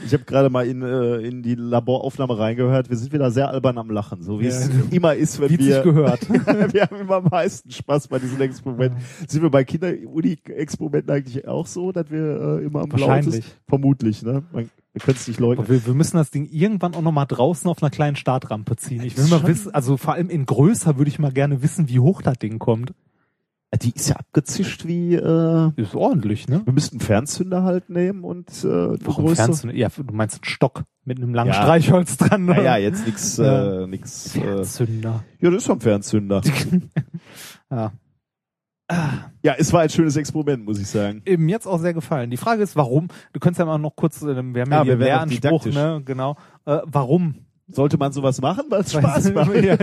Ich habe gerade mal in, äh, in die Laboraufnahme reingehört. Wir sind wieder sehr albern am Lachen, so wie Ja. es immer ist, wenn wir. sich gehört. wir haben immer am meisten Spaß bei diesen Experimenten. Sind wir bei Kinder-Uni-Experimenten eigentlich auch so, dass wir äh, immer am Wahrscheinlich. lautesten? Vermutlich, ne? Man, wir können es nicht leugnen. Wir, wir müssen das Ding irgendwann auch nochmal draußen auf einer kleinen Startrampe ziehen. Ich will mal wissen, also vor allem in größer würde ich mal gerne wissen, wie hoch das Ding kommt. Die ist ja abgezischt wie. Äh, Ist ordentlich, ne? wir müssten einen Fernzünder halt nehmen und äh, Warum größere. Fernzünder? Ja, du meinst einen Stock mit einem langen Ja. Streichholz dran. oder? Naja, jetzt nix, Ja. äh, nix. Äh, Fernzünder. ja, das ist ein Fernzünder. Ja. ja, es war ein schönes Experiment, muss ich sagen. Eben jetzt auch sehr gefallen. Die Frage ist, warum? Du könntest ja mal noch kurz, äh, wir haben ja, Ja, hier wir auch Lehranspruch, ne? Genau. Äh, warum? Sollte man sowas machen, weil es Spaß macht? Ja.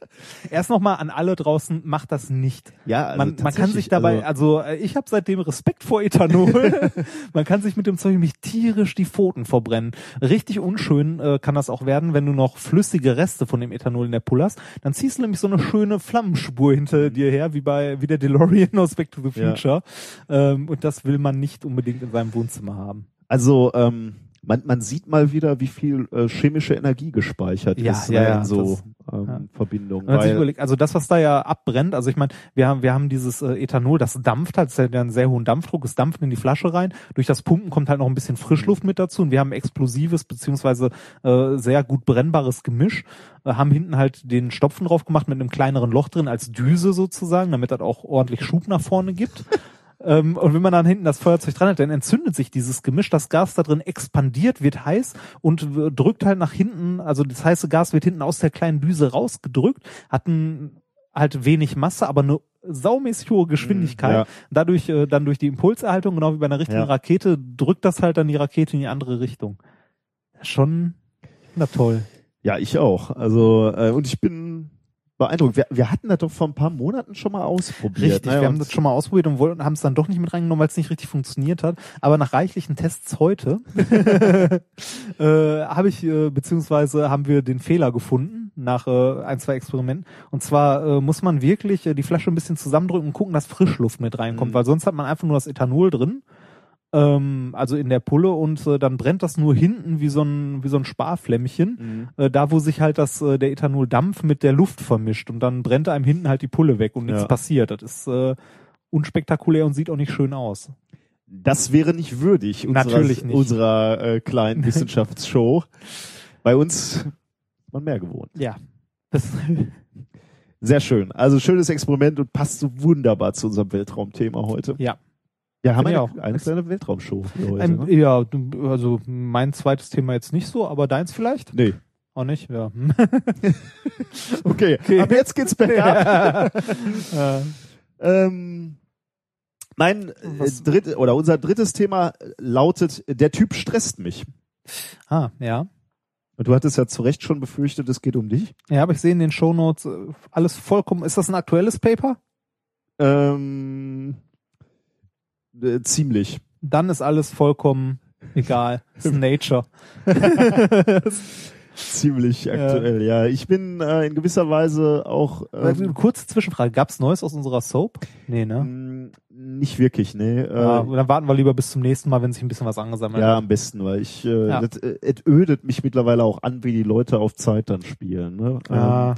Erst nochmal an alle draußen, macht das nicht. Ja, also man, man kann sich dabei, also- also, äh, ich habe seitdem Respekt vor Ethanol. man kann sich mit dem Zeug nämlich tierisch die Pfoten verbrennen. Richtig unschön äh, kann das auch werden, wenn du noch flüssige Reste von dem Ethanol in der Pulle hast. Dann ziehst du nämlich so eine schöne Flammenspur hinter dir her, wie bei wie der DeLorean aus Back to the Ja. Future. Ähm, und das will man nicht unbedingt in seinem Wohnzimmer haben. Also ähm, man, man sieht mal wieder, wie viel äh, chemische Energie gespeichert Ja, ist ja, ja, in so das- ähm, ja. Verbindungen. Überlegt, also das, was da ja abbrennt, also ich meine, wir haben, wir haben dieses äh, Ethanol, das dampft halt, das hat ja einen sehr hohen Dampfdruck, es dampft in die Flasche rein. Durch das Pumpen kommt halt noch ein bisschen Frischluft mit dazu und wir haben explosives beziehungsweise äh, sehr gut brennbares Gemisch, äh, haben hinten halt den Stopfen drauf gemacht mit einem kleineren Loch drin als Düse sozusagen, damit das auch ordentlich Schub nach vorne gibt. Ähm, und wenn man dann hinten das Feuerzeug dran hat, dann entzündet sich dieses Gemisch, das Gas da drin expandiert, wird heiß und drückt halt nach hinten, also das heiße Gas wird hinten aus der kleinen Düse rausgedrückt, hat ein, halt wenig Masse, aber eine saumäßig hohe Geschwindigkeit. Ja. Dadurch äh, dann durch die Impulserhaltung, genau wie bei einer richtigen Ja. Rakete, drückt das halt dann die Rakete in die andere Richtung. Schon, na toll. ja, ich auch. Also äh, und ich bin beeindruckt. Wir, wir hatten das doch vor ein paar Monaten schon mal ausprobiert. Richtig, ne? wir haben das schon mal ausprobiert und wollten, haben es dann doch nicht mit reingenommen, weil es nicht richtig funktioniert hat. Aber nach reichlichen Tests heute äh, habe ich, äh, beziehungsweise haben wir den Fehler gefunden nach äh, ein, zwei Experimenten. Und zwar äh, muss man wirklich äh, die Flasche ein bisschen zusammendrücken und gucken, dass Frischluft mit reinkommt, Mhm. weil sonst hat man einfach nur das Ethanol drin. Ähm, also in der Pulle und äh, dann brennt das nur hinten wie so ein wie so ein Sparflämmchen, Mhm. äh, da wo sich halt das äh, der Ethanoldampf mit der Luft vermischt und dann brennt einem hinten halt die Pulle weg und nichts Ja. passiert. Das ist äh, unspektakulär und sieht auch nicht schön aus. Das wäre nicht würdig unserer, nicht. unserer äh, kleinen Wissenschaftsshow. Bei uns ist man mehr gewohnt. Ja. Das, Sehr schön. Also schönes Experiment und passt so wunderbar zu unserem Weltraumthema heute. ja. Ja, haben wir eine, auch. eine kleine Weltraumshow heute. Ähm, ne? ja, also mein zweites Thema jetzt nicht so, aber deins vielleicht? Nee. Auch nicht? Ja. Okay, Okay. ab jetzt geht's bergab. Äh, ähm, mein äh, Was- dritt, oder unser drittes Thema lautet, der Typ stresst mich. ah, ja. Und du hattest ja zu Recht schon befürchtet, es geht um dich. Ja, aber ich sehe in den Shownotes äh, alles vollkommen. Ist das ein aktuelles Paper? Ähm, äh, ziemlich. Dann ist alles vollkommen egal. Ist Nature. Ziemlich aktuell, ja. Ich bin äh, in gewisser Weise auch ähm, Kurze Zwischenfrage. Gab's Neues aus unserer Soap? Nee, ne? mh, nicht wirklich, nee. Äh, Ja, dann warten wir lieber bis zum nächsten Mal, wenn sich ein bisschen was angesammelt Ja, hat. am besten, weil ich äh, Ja. das, äh, es ödet mich mittlerweile auch an, wie die Leute auf Zeit dann spielen. Ne? Ja. Ähm,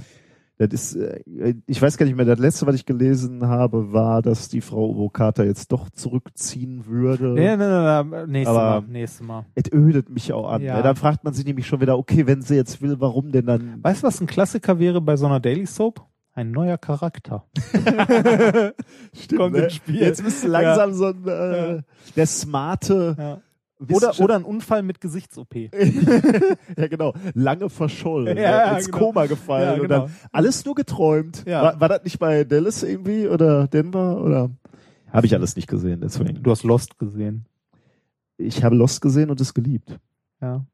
das ist, äh, ich weiß gar nicht mehr, das letzte, was ich gelesen habe, war, dass die Frau Obokata jetzt doch zurückziehen würde. Nee, nee, nee, nee, nächstes Aber- Mal. Nächstes Mal. Es ödet mich auch an. Ja. Dann fragt man sich nämlich schon wieder, okay, wenn sie jetzt will, warum denn dann? Weißt du, was ein Klassiker wäre bei so einer Daily Soap? Ein neuer Charakter. Stimmt, Kommt ne? ins Spiel. Jetzt bist du langsam so ein, äh, Ja. der smarte, Ja. Oder, oder ein Unfall mit Gesichts-OP. ja genau, lange verschollen, Ja, ne? ins genau. Koma gefallen Ja, und genau. dann alles nur geträumt. Ja. War, war das nicht bei Dallas irgendwie oder Denver oder? Habe ich alles nicht gesehen, deswegen. Du hast Lost gesehen. Ich habe Lost gesehen und es geliebt. Ja.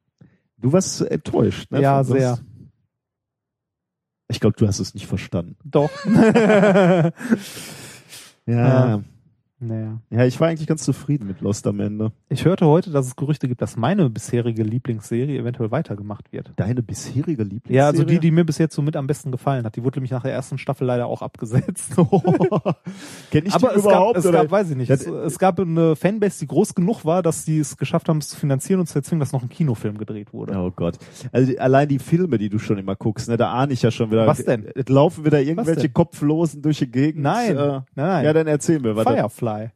Du warst enttäuscht, ne? Ja, Lost? sehr. Ich glaube, du hast es nicht verstanden. Doch. Ja. Naja. Ja, ich war eigentlich ganz zufrieden mit Lost am Ende. Ich hörte heute, dass es Gerüchte gibt, dass meine bisherige Lieblingsserie eventuell weitergemacht wird. Deine bisherige Lieblingsserie? Ja, also die, die mir bis jetzt so mit am besten gefallen hat. Die wurde nämlich nach der ersten Staffel leider auch abgesetzt. Kenn ich Aber die es überhaupt? gab, es oder? gab, weiß ich nicht, Ja, es, es gab eine Fanbase, die groß genug war, dass sie es geschafft haben, es zu finanzieren und zu erzwingen, dass noch ein Kinofilm gedreht wurde. Oh Gott. Also die- allein die Filme, die du schon immer guckst, ne, da ahne ich ja schon wieder. Was denn? Es laufen wieder irgendwelche? Kopflosen durch die Gegend. Nein, Äh, nein. Ja, dann erzähl mir. was Firefly.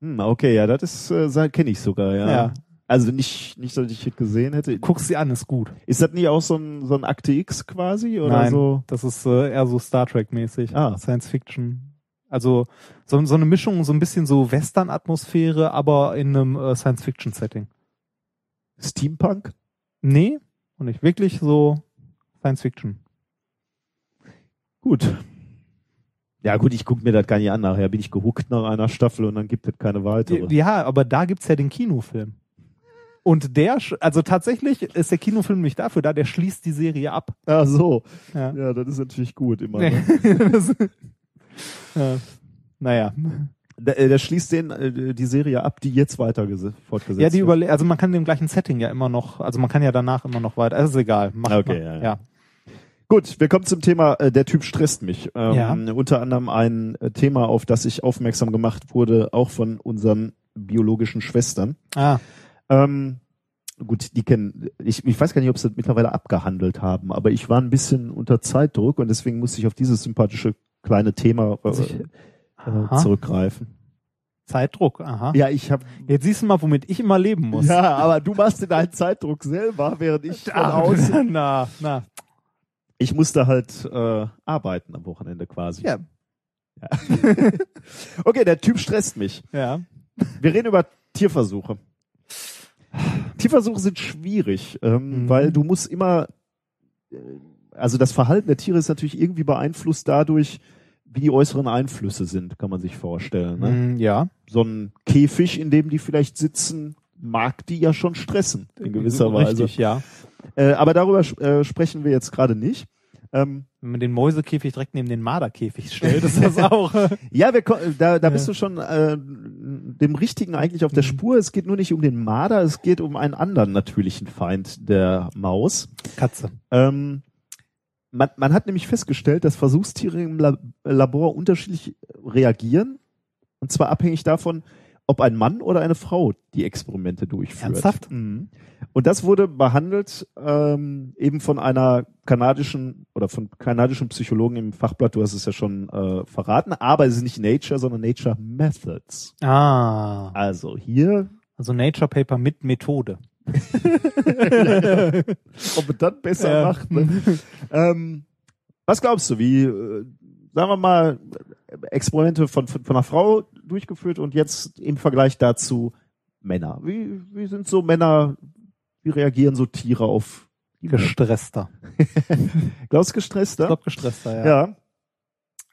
Hm, okay, ja, das ist, äh, kenne ich sogar, ja. Ja. Also nicht, nicht, dass ich es gesehen hätte. Guck's sie an, ist gut. Ist das nicht auch so ein, so ein Akte X quasi? Oder Nein, so? das ist äh, eher so Star Trek-mäßig. Ah. Science Fiction. Also so, so eine Mischung, so ein bisschen so Western-Atmosphäre, aber in einem äh, Science-Fiction-Setting. Steampunk? Nee, und nicht wirklich so Science-Fiction. Gut. Ja gut, ich gucke mir das gar nicht an. Nachher bin ich gehuckt nach einer Staffel und dann gibt es keine weitere. Ja, aber da gibt's ja den Kinofilm. Und der, also tatsächlich ist der Kinofilm nicht dafür da, der schließt die Serie ab. Ah so. Ja. Ja, das ist natürlich gut immer. Ne? Das- ja. Naja. Der, äh, der schließt den, äh, die Serie ab, die jetzt weiter gese- fortgesetzt Ja, die wird. überle also man kann dem gleichen Setting ja immer noch, also man kann ja danach immer noch weiter, also ist egal. Macht Okay, mal. ja, ja. Gut, wir kommen zum Thema, äh, der Typ stresst mich. Ähm, Ja. Unter anderem ein äh, Thema, auf das ich aufmerksam gemacht wurde, auch von unseren biologischen Schwestern. Ah, Ähm, gut, die kennen, ich, ich weiß gar nicht, ob sie das mittlerweile abgehandelt haben, aber ich war ein bisschen unter Zeitdruck und deswegen musste ich auf dieses sympathische kleine Thema äh, äh, Aha. zurückgreifen. Zeitdruck, aha. Ja, ich habe Jetzt siehst du mal, womit ich immer leben muss. ja, aber du machst deinen Zeitdruck selber, während ich von Ah, außen. na, na. Ich musste halt äh, arbeiten am Wochenende quasi. Ja. Okay, der Typ stresst mich. Ja. Wir reden über Tierversuche. Tierversuche sind schwierig, ähm, Mhm. weil du musst immer, äh, also das Verhalten der Tiere ist natürlich irgendwie beeinflusst dadurch, wie die äußeren Einflüsse sind, kann man sich vorstellen. Ne? Mm, ja. So ein Käfig, in dem die vielleicht sitzen, mag die ja schon stressen, in gewisser Weise. Richtig, ja. Äh, aber darüber äh, sprechen wir jetzt gerade nicht. Ähm, Wenn man den Mäusekäfig direkt neben den Marderkäfig stellt, ist das auch. Ja, wir, da, da bist Ja. du schon äh, dem Richtigen eigentlich auf der Mhm. Spur. Es geht nur nicht um den Marder, es geht um einen anderen natürlichen Feind der Maus. Katze. Ähm, man, man hat nämlich festgestellt, dass Versuchstiere im La Labor unterschiedlich reagieren. Und zwar abhängig davon, ob ein Mann oder eine Frau die Experimente durchführt. Ernsthaft? Mhm. Und das wurde behandelt ähm, eben von einer kanadischen oder von kanadischen Psychologen im Fachblatt, du hast es ja schon äh, verraten, aber es ist nicht Nature, sondern Nature Methods. Ah. Also hier, Also Nature Paper mit Methode. ob es dann besser Ja. macht. Ne? ähm, was glaubst du, wie, äh, sagen wir mal, Experimente von, von, von einer Frau durchgeführt und jetzt im Vergleich dazu Männer. Wie, wie sind so Männer, wie reagieren so Tiere auf? Gestresster. Glaubst du gestresster? Ich glaube gestresster, ja. Ja.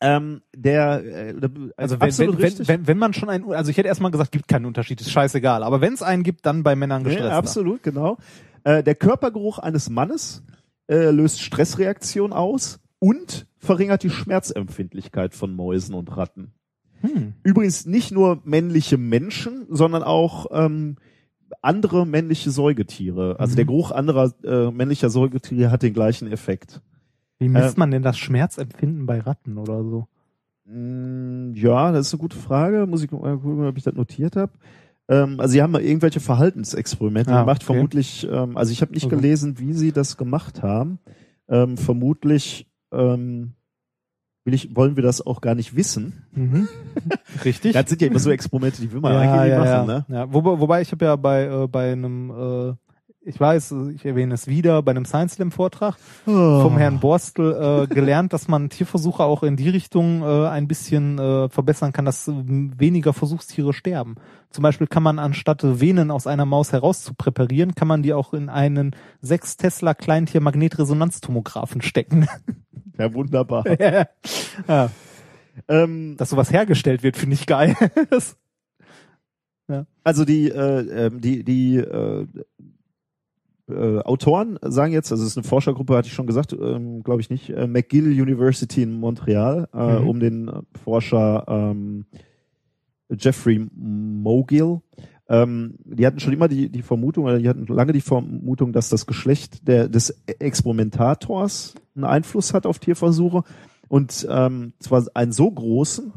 Ähm, der, äh, der Also wenn, wenn, richtig. wenn, wenn man schon einen, also ich hätte erstmal gesagt, gibt keinen Unterschied, ist scheißegal. Aber wenn es einen gibt, dann bei Männern ja, gestresster. absolut, genau. Äh, der Körpergeruch eines Mannes äh, löst Stressreaktion aus und verringert die Schmerzempfindlichkeit von Mäusen und Ratten. Hm. Übrigens nicht nur männliche Menschen, sondern auch ähm, andere männliche Säugetiere. Also Mhm. der Geruch anderer äh, männlicher Säugetiere hat den gleichen Effekt. Wie misst Äh, man denn das Schmerzempfinden bei Ratten oder so? Mm, Ja, das ist eine gute Frage. Muss ich mal gucken, ob ich das notiert habe. Ähm, also sie haben mal irgendwelche Verhaltensexperimente Ah, gemacht, okay. vermutlich, ähm, also ich habe nicht Okay. gelesen, wie sie das gemacht haben. Ähm, vermutlich ähm, will ich, wollen wir das auch gar nicht wissen. Mhm. Richtig. Das sind ja immer so Experimente, die will man ja, eigentlich nicht ja, machen, ja. ne? ja. Wobei, wobei ich habe ja bei, äh, bei einem äh, ich weiß, ich erwähne es wieder, bei einem Science Slam Vortrag vom Herrn Borstel äh, gelernt, dass man Tierversuche auch in die Richtung äh, ein bisschen äh, verbessern kann, dass äh, weniger Versuchstiere sterben. Zum Beispiel kann man anstatt Venen aus einer Maus heraus zu präparieren, kann man die auch in einen 6 Tesla Kleintier Magnetresonanztomographen stecken. Ja, wunderbar. ja. ähm, Dass sowas hergestellt wird, finde ich geil. Das- also die, äh, ähm, die, die äh, äh, Autoren sagen jetzt, also es ist eine Forschergruppe, hatte ich schon gesagt, ähm, glaube ich nicht, äh, McGill University in Montreal, äh, Mhm. um den Forscher ähm, Jeffrey Mogill. Ähm, die hatten schon immer die, die Vermutung, oder die hatten lange die Vermutung, dass das Geschlecht der, des Experimentators einen Einfluss hat auf Tierversuche und ähm, zwar einen so großen,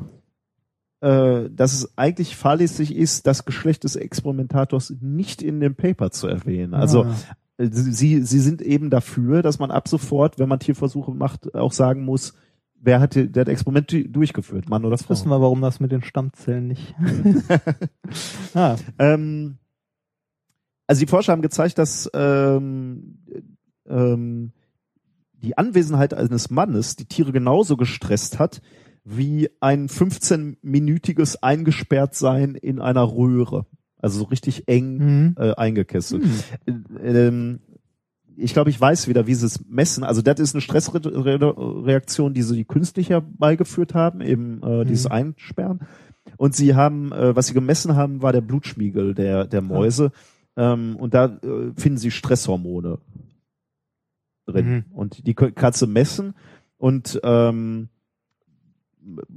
äh, dass es eigentlich fahrlässig ist, das Geschlecht des Experimentators nicht in dem Paper zu erwähnen. Also Ah. Sie, sie sind eben dafür, dass man ab sofort, wenn man Tierversuche macht, auch sagen muss, wer hat das Experiment du- durchgeführt, Mann oder Jetzt wissen Frau. wir, warum das mit den Stammzellen nicht. ah, Ähm, also die Forscher haben gezeigt, dass ähm, ähm, die Anwesenheit eines Mannes die Tiere genauso gestresst hat wie ein 15-minütiges Eingesperrtsein in einer Röhre. Also so richtig eng mhm. äh, eingekesselt. Äh, ähm, ich glaube, ich weiß wieder, wie sie es messen. Also das ist eine Stressreaktion, die sie die künstlich herbeigeführt haben, eben äh, dieses Einsperren. Und sie haben, äh, was sie gemessen haben, war der Blutspiegel der, der Mäuse. Ähm, und da äh, finden sie Stresshormone drin. Mhm. Und die du messen. Und ähm,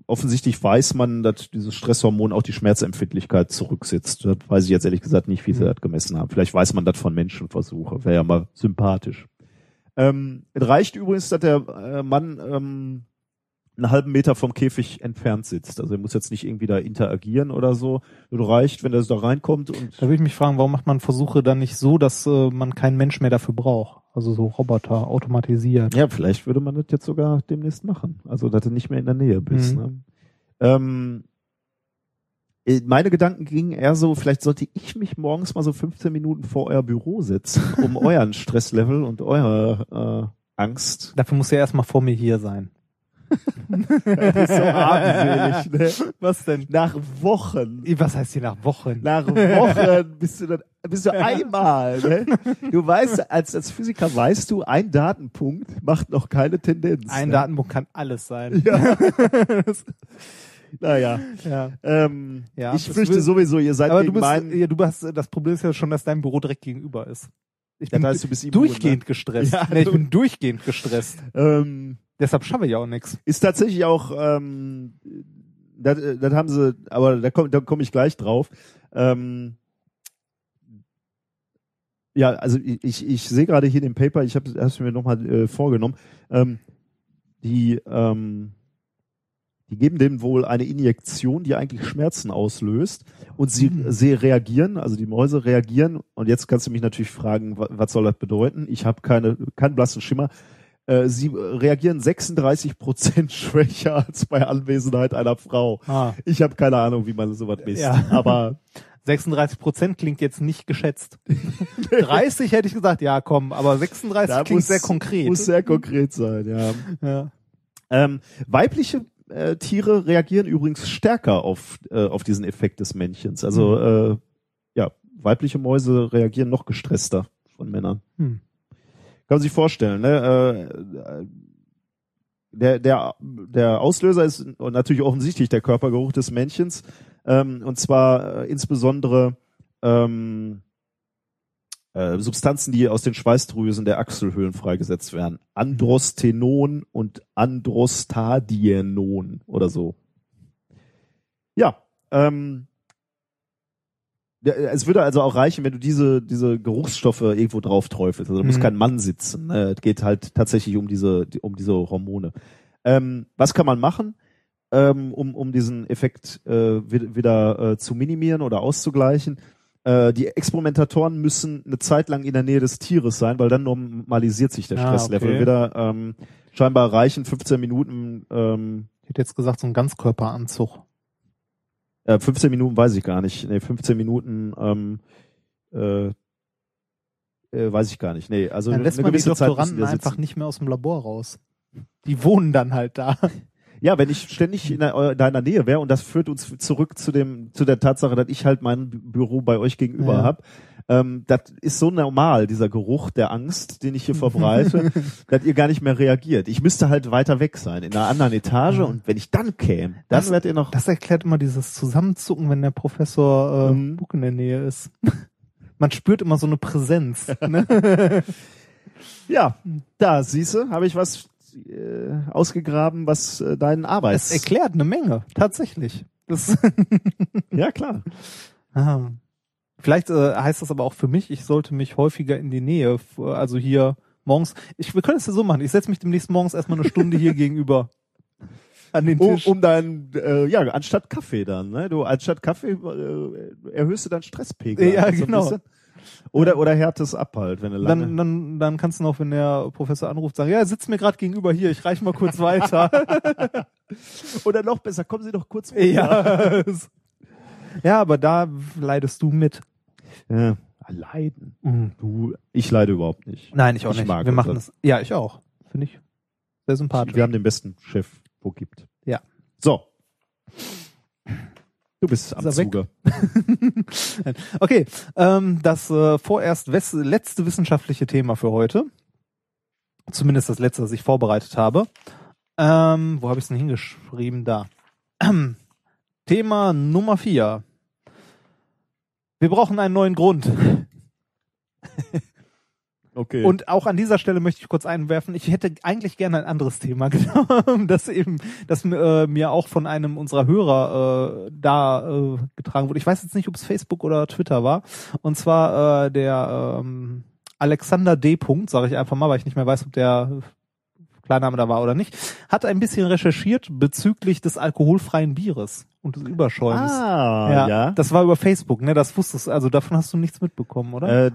offensichtlich weiß man, dass dieses Stresshormon auch die Schmerzempfindlichkeit zurücksetzt. Das weiß ich jetzt ehrlich gesagt nicht, wie sie das gemessen haben. Vielleicht weiß man das von Menschenversuche. Wäre ja mal sympathisch. Ähm, es reicht übrigens, dass der äh, Mann ähm, einen halben Meter vom Käfig entfernt sitzt. Also er muss jetzt nicht irgendwie da interagieren oder so. Es reicht, wenn er da reinkommt und Da würde ich mich fragen, warum macht man Versuche dann nicht so, dass äh, man keinen Mensch mehr dafür braucht? Also so Roboter automatisiert. Ja, vielleicht würde man das jetzt sogar demnächst machen. Also, dass du nicht mehr in der Nähe bist. Mhm. Ne? Ähm, äh, meine Gedanken gingen eher so, vielleicht sollte ich mich morgens mal so 15 Minuten vor euer Büro setzen, um euren Stresslevel und eure äh, Angst. Dafür muss er erstmal vor mir hier sein. Das ist so armselig, ne? Was denn? Nach Wochen. Was heißt hier nach Wochen? Nach Wochen bist du dann, bist du einmal, ne? Du weißt, als, als Physiker weißt du, ein Datenpunkt macht noch keine Tendenz. Ein ne? Datenbuch kann alles sein. Ja. naja. Ja. Ähm, Ja, ich fürchte sowieso, ihr seid Aber du bist, meinen. ja, du hast, das Problem ist ja schon, dass dein Büro direkt gegenüber ist. Ich Ja, bin da heißt, du bist immun, durchgehend gestresst. Ja, nee, ich bin durchgehend gestresst. Ähm, Deshalb schaffe ich auch nichts. ist tatsächlich auch, ähm, das, äh, das haben sie, aber da komme da komm ich gleich drauf. Ähm, ja, also ich, ich, sehe gerade hier den Paper, ich habe es mir nochmal äh, vorgenommen. Ähm, die, ähm, die geben dem wohl eine Injektion, die eigentlich Schmerzen auslöst. Und sie, sie reagieren, also die Mäuse reagieren. Und jetzt kannst du mich natürlich fragen, wa- was soll das bedeuten? Ich habe keine, keinen blassen Schimmer. Äh, sie reagieren 36 Prozent schwächer als bei Anwesenheit einer Frau. Ah. Ich habe keine Ahnung, wie man sowas misst. Ja. Aber 36 Prozent klingt jetzt nicht geschätzt. 30 hätte ich gesagt, ja komm, aber 36 da klingt muss, sehr konkret. Muss sehr konkret sein, ja. ja. Ähm, weibliche äh, Tiere reagieren übrigens stärker auf, äh, auf diesen Effekt des Männchens. Also äh, ja, weibliche Mäuse reagieren noch gestresster von Männern. Hm. Kann man sich vorstellen, ne? Äh, der, der, der Auslöser ist natürlich offensichtlich der Körpergeruch des Männchens. Ähm, und zwar äh, insbesondere ähm, äh, Substanzen, die aus den Schweißdrüsen der Achselhöhlen freigesetzt werden. Androstenon und Androstadienon oder so. Ja, ähm, es würde also auch reichen, wenn du diese, diese Geruchsstoffe irgendwo drauf träufelst. Also da muss Mhm. kein Mann sitzen. Ne? Es geht halt tatsächlich um diese, um diese Hormone. Ähm, was kann man machen, ähm, um, um diesen Effekt äh, wi- wieder äh, zu minimieren oder auszugleichen? Äh, die Experimentatoren müssen eine Zeit lang in der Nähe des Tieres sein, weil dann normalisiert sich der Ah, Stresslevel okay. wieder. Ähm, scheinbar reichen 15 Minuten ähm, Ich hätte jetzt gesagt, so ein Ganzkörperanzug. Äh, 15 Minuten weiß ich gar nicht. Nee, 15 Minuten ähm, äh, Äh, weiß ich gar nicht. Nee, also Dann eine lässt man die gewisse Zeit müssen Doktoranden einfach nicht mehr aus dem Labor raus. Die wohnen dann halt da. Ja, wenn ich ständig in deiner Nähe wäre und das führt uns zurück zu dem zu der Tatsache, dass ich halt mein Bü- Büro bei euch gegenüber Ja. hab. Ähm, das ist so normal, dieser Geruch der Angst, den ich hier verbreite, dass ihr gar nicht mehr reagiert. Ich müsste halt weiter weg sein, in einer anderen Etage und wenn ich dann käme, dann Das- werdet ihr noch Das erklärt immer dieses Zusammenzucken, wenn der Professor äh, Mhm. Buck in der Nähe ist. Man spürt immer so eine Präsenz. Ne? Ja, da siehste, habe ich was äh, ausgegraben, was äh, deinen Es Arbeits erklärt eine Menge, tatsächlich. Ja, klar. ah. Vielleicht äh, heißt das aber auch für mich, ich sollte mich häufiger in die Nähe, also hier morgens. Ich, wir können es ja so machen. Ich setze mich demnächst morgens erstmal eine Stunde hier gegenüber an den Um, Tisch. um dein äh, ja, anstatt Kaffee dann, ne? Du anstatt Kaffee äh, erhöhst du deinen Stresspegel. Ja, einfach so ein genau. Oder oder härtes ab halt, wenn du lange dann, dann, dann kannst du noch, wenn der Professor anruft, sagen, ja, sitzt mir gerade gegenüber hier, ich reich mal kurz weiter. Oder noch besser, kommen Sie doch kurz ja. Ja, aber da leidest du mit. ja. Leiden. Du, ich leide überhaupt nicht. Nein, ich auch Ich nicht. mag Wir machen das. Ja, ich auch. Finde ich sehr sympathisch. Wir haben den besten Chef, wo gibt. Ja. So. Du bist am? Zuge. Okay, ähm, das äh, vorerst letzte wissenschaftliche Thema für heute. Zumindest das letzte, das ich vorbereitet habe. Ähm, wo habe ich es denn hingeschrieben? Da. Thema Nummer vier. Wir brauchen einen neuen Grund. Okay. Und auch an dieser Stelle möchte ich kurz einwerfen, ich hätte eigentlich gerne ein anderes Thema genommen, das eben, das äh, mir auch von einem unserer Hörer äh, da äh, getragen wurde. Ich weiß jetzt nicht, ob es Facebook oder Twitter war. Und zwar äh, der ähm, Alexander D. Punkt, sage ich einfach mal, weil ich nicht mehr weiß, ob der Klarname da war oder nicht, hat ein bisschen recherchiert bezüglich des alkoholfreien Bieres und des Überschäumens. ah, ja. Das war über Facebook, ne? Das wusstest also davon hast du nichts mitbekommen, oder? äh,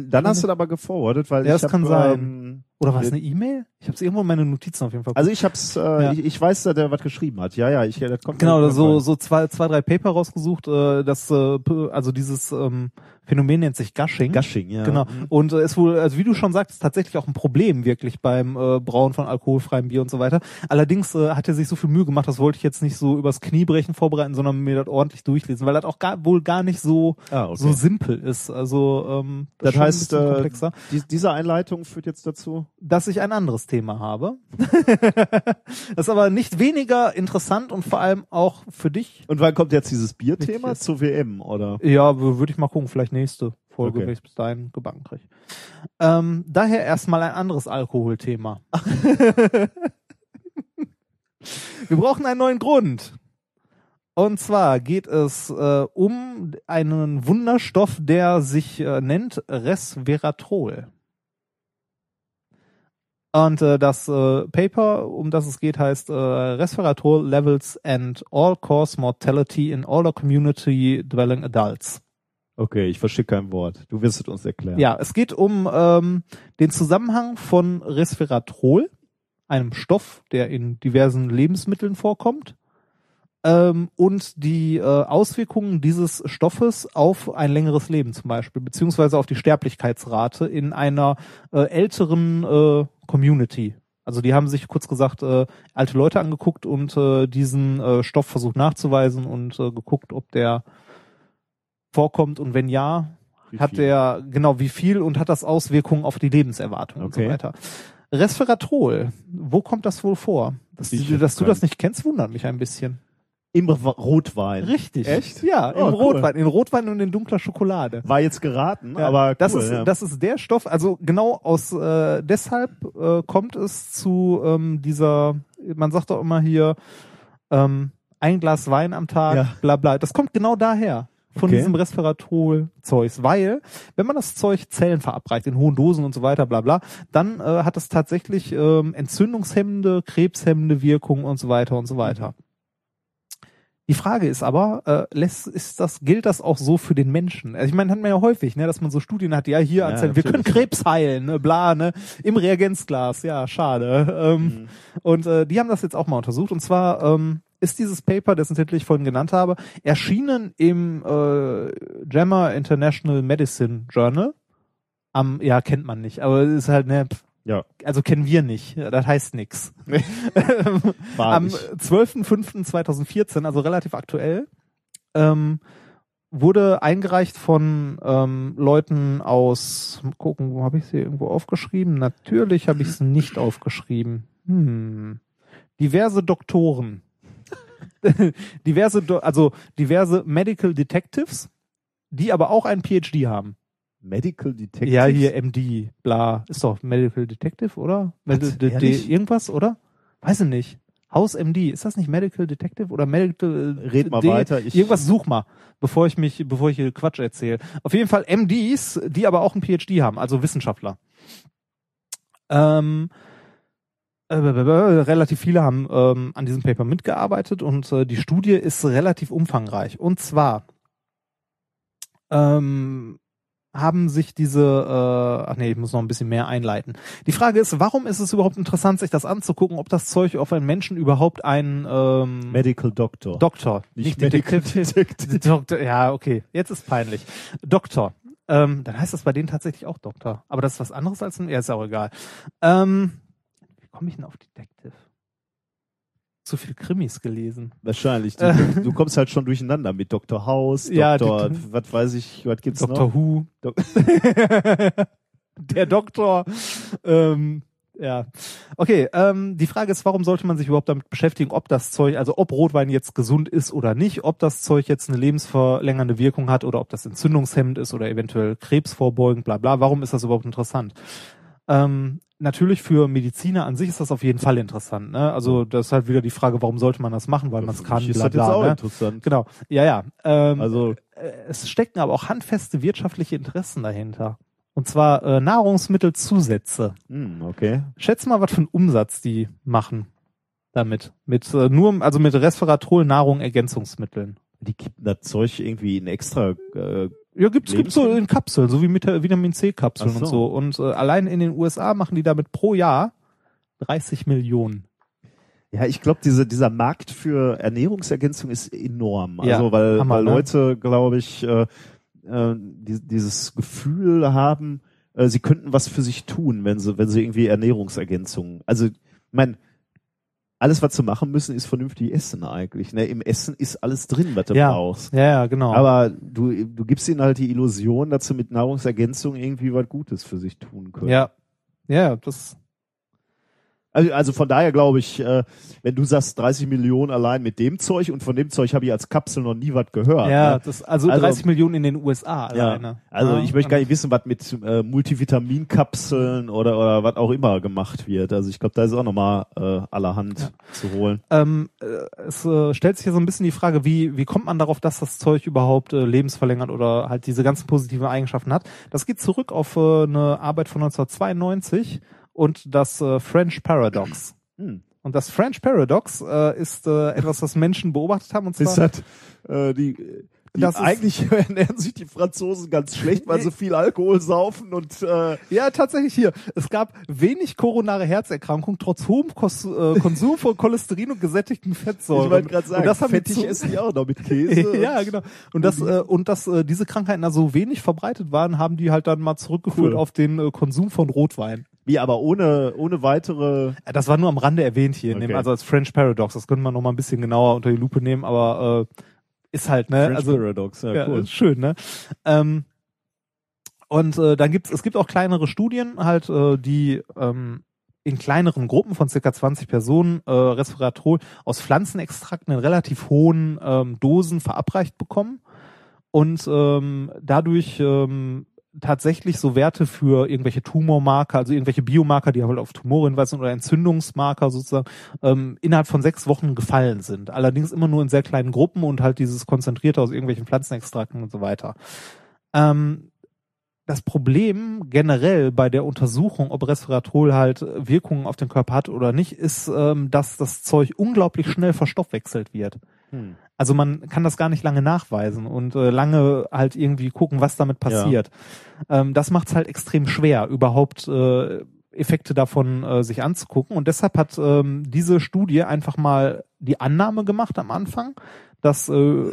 dann hast du das aber geforwardet, weil Ja, ich das hab, kann sein. Ähm, Oder war es eine E-Mail? Ich habe es irgendwo in meine Notizen auf jeden Fall. also ich hab's, äh, Ja. ich, ich weiß, dass der was geschrieben hat. Ja, ja, ich, das kommt genau, oder so so zwei zwei drei Paper rausgesucht. Äh, das äh, also dieses ähm, Phänomen nennt sich Gushing. Gushing, ja. Genau. Mhm. Und äh, ist wohl, also wie du schon sagst, tatsächlich auch ein Problem wirklich beim äh, Brauen von alkoholfreiem Bier und so weiter. Allerdings äh, hat er sich so viel Mühe gemacht, das wollte ich jetzt nicht so übers Kniebrechen vorbereiten, sondern mir das ordentlich durchlesen, weil das auch gar, wohl gar nicht so Ah, okay. so simpel ist. Also ähm, das ein heißt, äh, komplexer. die, diese Einleitung führt jetzt dazu. Dass ich ein anderes Thema habe. das ist aber nicht weniger interessant und vor allem auch für dich. Und wann kommt jetzt dieses Bierthema zur WM, oder? Ja, würde ich mal gucken, vielleicht nächste Folge, Okay. wenn ich bis dahin gebacken kriege. Ähm, daher erstmal ein anderes Alkoholthema. Wir brauchen einen neuen Grund. Und zwar geht es äh, um einen Wunderstoff, der sich äh, nennt Resveratrol. Und äh, das äh, Paper, um das es geht, heißt äh, Resveratrol Levels and All-Cause Mortality in Older Community Dwelling Adults. Okay, ich verstehe kein Wort. Du wirst es uns erklären. Ja, es geht um ähm, den Zusammenhang von Resveratrol, einem Stoff, der in diversen Lebensmitteln vorkommt, ähm, und die äh, Auswirkungen dieses Stoffes auf ein längeres Leben zum Beispiel, beziehungsweise auf die Sterblichkeitsrate in einer äh, älteren äh, Community. Also die haben sich kurz gesagt äh, alte Leute angeguckt und äh, diesen äh, Stoff versucht nachzuweisen und äh, geguckt, ob der vorkommt und wenn ja, Wie hat viel? der genau wie viel und hat das Auswirkungen auf die Lebenserwartung und so Okay. weiter. Resveratrol, wo kommt das wohl vor? Dass, Ich du, hab dass du das nicht kennst, wundert mich ein bisschen. Im Rotwein. Richtig. Echt? Ja, im Oh, cool. Rotwein, in Rotwein und in dunkler Schokolade. War jetzt geraten, Ja, aber das cool, ist ja. das ist der Stoff. Also genau aus äh, deshalb äh, kommt es zu ähm, dieser. Man sagt doch immer hier ähm, ein Glas Wein am Tag, Ja. bla bla. Das kommt genau daher von Okay. diesem Resveratrol-Zeugs, weil wenn man das Zeug Zellen verabreicht in hohen Dosen und so weiter, bla bla, dann äh, hat es tatsächlich ähm, entzündungshemmende, krebshemmende Wirkung und so weiter und so weiter. Die Frage ist aber, äh, lässt, ist das, gilt das auch so für den Menschen? Also ich meine, hat man ja häufig, ne, dass man so Studien hat, ja, hier, Ja, erzählen, wir können. Krebs heilen, ne, bla, ne, im Reagenzglas, ja, schade. Ähm, Mhm. Und äh, die haben das jetzt auch mal untersucht. Und zwar ähm, ist dieses Paper, dessen Titel ich vorhin genannt habe, erschienen im äh, JAMA International Medicine Journal. Am, ja, kennt man nicht, aber es ist halt, ne, pf, Ja. also kennen wir nicht. Das heißt nix. War Am nicht. 12.05.2014, also relativ aktuell, ähm, wurde eingereicht von ähm, Leuten aus, gucken, wo habe ich sie irgendwo aufgeschrieben? Natürlich habe ich es nicht aufgeschrieben. Hm. Diverse Doktoren. diverse, Do also diverse Medical Detectives, die aber auch einen PhD haben. Medical Detective. Ja, hier MD, bla, ist doch Medical Detective, oder? Ehrlich? irgendwas, oder? Weiß ich nicht. Haus MD, ist das nicht Medical Detective oder Medical äh, Red mal D- weiter, ich- irgendwas such mal, bevor ich mich, bevor ich hier Quatsch erzähle. Auf jeden Fall MDs, die aber auch ein PhD haben, also Wissenschaftler. Ähm, äh, relativ viele haben ähm, an diesem Paper mitgearbeitet und äh, die Studie ist relativ umfangreich. Und zwar ähm, haben sich diese, äh, ach nee, ich muss noch ein bisschen mehr einleiten. Die Frage ist, warum ist es überhaupt interessant, sich das anzugucken, ob das Zeug auf einen Menschen überhaupt einen ähm, Medical Doctor. Doktor, Nicht nicht, Medical Detective. Doktor, ja, okay, jetzt ist peinlich. Doktor. Ähm, dann heißt das bei denen tatsächlich auch Doktor. Aber das ist was anderes als ein, ja, ist auch egal. Ähm, wie komme ich denn auf Detective? Zu viel Krimis gelesen. Wahrscheinlich. Du, du kommst halt schon durcheinander mit Dr. House, Ja, Dr. die- was weiß ich, was gibt's Dr. noch? Who. Dok- Der Doktor. Ähm, ja. Okay, ähm, die Frage ist, warum sollte man sich überhaupt damit beschäftigen, ob das Zeug, also ob Rotwein jetzt gesund ist oder nicht, ob das Zeug jetzt eine lebensverlängernde Wirkung hat oder ob das entzündungshemmend ist oder eventuell Krebs vorbeugend, bla bla. Warum ist das überhaupt interessant? Ähm, natürlich für Mediziner an sich ist das auf jeden Fall interessant. Ne? Also das ist halt wieder die Frage, warum sollte man das machen, weil man es kann, ist bla das bla. auch Ne? interessant. Genau, ja, ja. Ähm, Also, äh, es stecken aber auch handfeste wirtschaftliche Interessen dahinter. Und zwar äh, Nahrungsmittelzusätze. hm, okay. Schätz mal, was für einen Umsatz die machen damit. Mit äh, nur, also mit Resveratrol, Nahrung, Ergänzungsmitteln. Die kippen das Zeug irgendwie in extra, äh, Ja, gibt's, gibt's so in Kapseln, so wie mit der Vitamin C-Kapseln Ach und so. so. Und äh, allein in den USA machen die damit pro Jahr 30 Millionen. ja, ich glaube, diese, dieser Markt für Ernährungsergänzung ist enorm. Ja, Also, weil, Hammer, weil ne? Leute, glaube ich, äh, äh, die, dieses Gefühl haben, äh, sie könnten was für sich tun, wenn sie, wenn sie irgendwie Ernährungsergänzung, also, ich mein, alles, was sie machen müssen, ist vernünftig essen eigentlich. Ne? Im Essen ist alles drin, was du Ja. brauchst. Ja, ja, genau. Aber du, du gibst ihnen halt die Illusion, dass sie mit Nahrungsergänzung irgendwie was Gutes für sich tun können. ja. Ja, das, Also, also von daher glaube ich, äh, wenn du sagst 30 Millionen allein mit dem Zeug und von dem Zeug habe ich als Kapsel noch nie was gehört. ja, ne? das, also, Also- 30 Millionen in den USA ja. alleine. Also Ja, ich möchte gar nicht wissen, was mit äh, Multivitaminkapseln oder, oder was auch immer gemacht wird. Also ich glaube, da ist auch nochmal äh, allerhand zu holen. Ähm, äh, es äh, stellt sich ja so ein bisschen die Frage, wie, wie kommt man darauf, dass das Zeug überhaupt äh, lebensverlängert oder halt diese ganzen positiven Eigenschaften hat? Das geht zurück auf äh, eine Arbeit von 1992 und das äh, French Paradox. Hm. Und das French Paradox äh, ist äh, etwas, was Menschen beobachtet haben und zwar Ist das, äh, die, die Das eigentlich ernähren sich die Franzosen ganz schlecht, weil sie viel Alkohol saufen und äh, Ja, tatsächlich hier. Es gab wenig koronare Herzerkrankungen trotz hohem Kos äh, Konsum von Cholesterin und gesättigten Fettsäuren. ich wollte gerade sagen, und das haben fettig essen die auch noch mit Käse. ja, genau. Und das äh, und dass äh, diese Krankheiten da so wenig verbreitet waren, haben die halt dann mal zurückgeführt Cool. auf den äh, Konsum von Rotwein. Wie aber ohne, ohne weitere Äh, Das war nur am Rande erwähnt hier, Okay. also als French Paradox. Das könnte man noch mal ein bisschen genauer unter die Lupe nehmen, aber äh, ist halt ne, French also Paradox. Ja, ja, cool. ist schön, ne? Ähm, und äh, dann gibt's es gibt auch kleinere Studien halt, äh, die ähm, in kleineren Gruppen von circa 20 Personen äh, Resveratrol aus Pflanzenextrakten in relativ hohen ähm, Dosen verabreicht bekommen und ähm, dadurch ähm, tatsächlich so Werte für irgendwelche Tumormarker, also irgendwelche Biomarker, die halt auf Tumore hinweisen oder Entzündungsmarker sozusagen, ähm, innerhalb von sechs Wochen gefallen sind. Allerdings immer nur in sehr kleinen Gruppen und halt dieses konzentrierte aus irgendwelchen Pflanzenextrakten und so weiter. Ähm, das Problem generell bei der Untersuchung, ob Resveratrol halt Wirkungen auf den Körper hat oder nicht, ist, ähm, dass das Zeug unglaublich schnell verstoffwechselt wird. Hm. Also man kann das gar nicht lange nachweisen und äh, lange halt irgendwie gucken, was damit passiert. Ähm, das macht es halt extrem schwer, überhaupt äh, Effekte davon äh, sich anzugucken. Und deshalb hat ähm, diese Studie einfach mal die Annahme gemacht am Anfang, dass äh,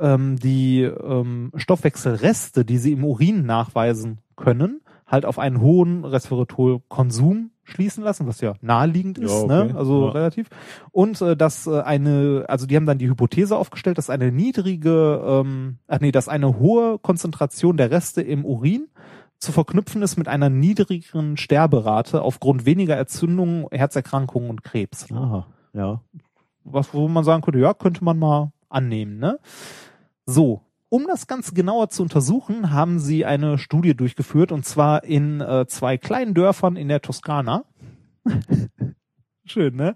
ähm, die ähm, Stoffwechselreste, die sie im Urin nachweisen können, halt auf einen hohen Resveratrol-Konsum schließen lassen, was ja naheliegend ist, Ja, okay. ne? also Ja. relativ. Und äh, dass äh, eine, also die haben dann die Hypothese aufgestellt, dass eine niedrige, ähm, ach nee, dass eine hohe Konzentration der Reste im Urin zu verknüpfen ist mit einer niedrigeren Sterberate aufgrund weniger Entzündungen, Herzerkrankungen und Krebs. Aha, ja. Was, wo man sagen könnte, ja, könnte man mal annehmen, ne? So. Um das Ganze genauer zu untersuchen, haben sie eine Studie durchgeführt und zwar in äh, zwei kleinen Dörfern in der Toskana. Schön, ne?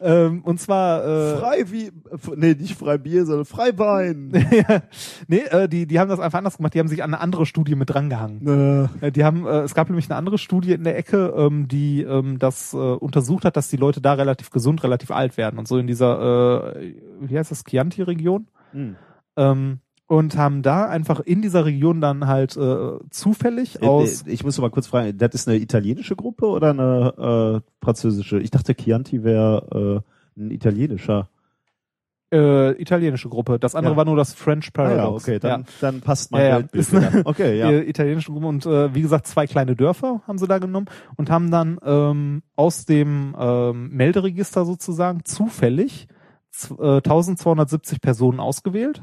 Ähm, und zwar äh, Frei wie, nee, nicht frei Bier, sondern frei Wein. nee, äh, die, die haben das einfach anders gemacht. Die haben sich an eine andere Studie mit drangehangen. äh, Äh, Die haben, äh, es gab nämlich eine andere Studie in der Ecke, ähm, die ähm, das äh, untersucht hat, dass die Leute da relativ gesund, relativ alt werden und so in dieser, äh, wie heißt das, Chianti-Region. Hm. Ähm, und haben da einfach in dieser Region dann halt äh, zufällig aus Äh, Ich muss mal kurz fragen, das ist eine italienische Gruppe oder eine äh, französische? Ich dachte, Chianti wäre äh, ein italienischer. äh, italienische Gruppe. Das andere Ja. war nur das French Ah, ja, Paradox. okay, dann, dann passt mein Ja, ja. Weltbild wieder. Okay, ja. äh, italienische Gruppe und äh, wie gesagt zwei kleine Dörfer haben sie da genommen und haben dann ähm, aus dem ähm, Melderegister sozusagen zufällig äh, 1270 Personen ausgewählt.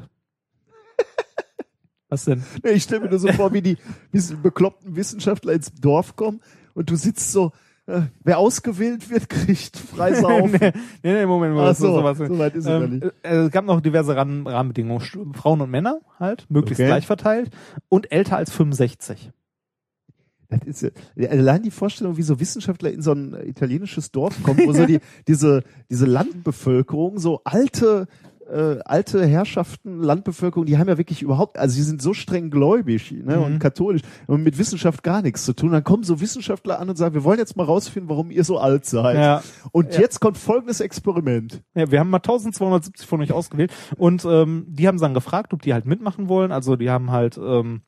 Was denn? Ich stelle mir nur so vor, wie die bekloppten Wissenschaftler ins Dorf kommen und du sitzt so, äh, wer ausgewählt wird, kriegt frei saufen. nee, nee, nee, Moment, Moment. Ach so, sowas. so weit ist es ähm, nicht. äh, Es gab noch diverse Rahmen, Rahmenbedingungen. Frauen und Männer halt, möglichst Okay. gleich verteilt und älter als 65. Das ist ja, allein die Vorstellung, wie so Wissenschaftler in so ein italienisches Dorf kommen, wo so die, diese, diese Landbevölkerung, so alte, äh, alte Herrschaften, Landbevölkerung, die haben ja wirklich überhaupt, also die sind so streng gläubig ne, Mhm. und katholisch und mit Wissenschaft gar nichts zu tun. Dann kommen so Wissenschaftler an und sagen, wir wollen jetzt mal rausfinden, warum ihr so alt seid. Ja. Und Ja. jetzt kommt folgendes Experiment. Ja, wir haben mal 1270 von euch ausgewählt und ähm, die haben dann gefragt, ob die halt mitmachen wollen. Also die haben halt ähm,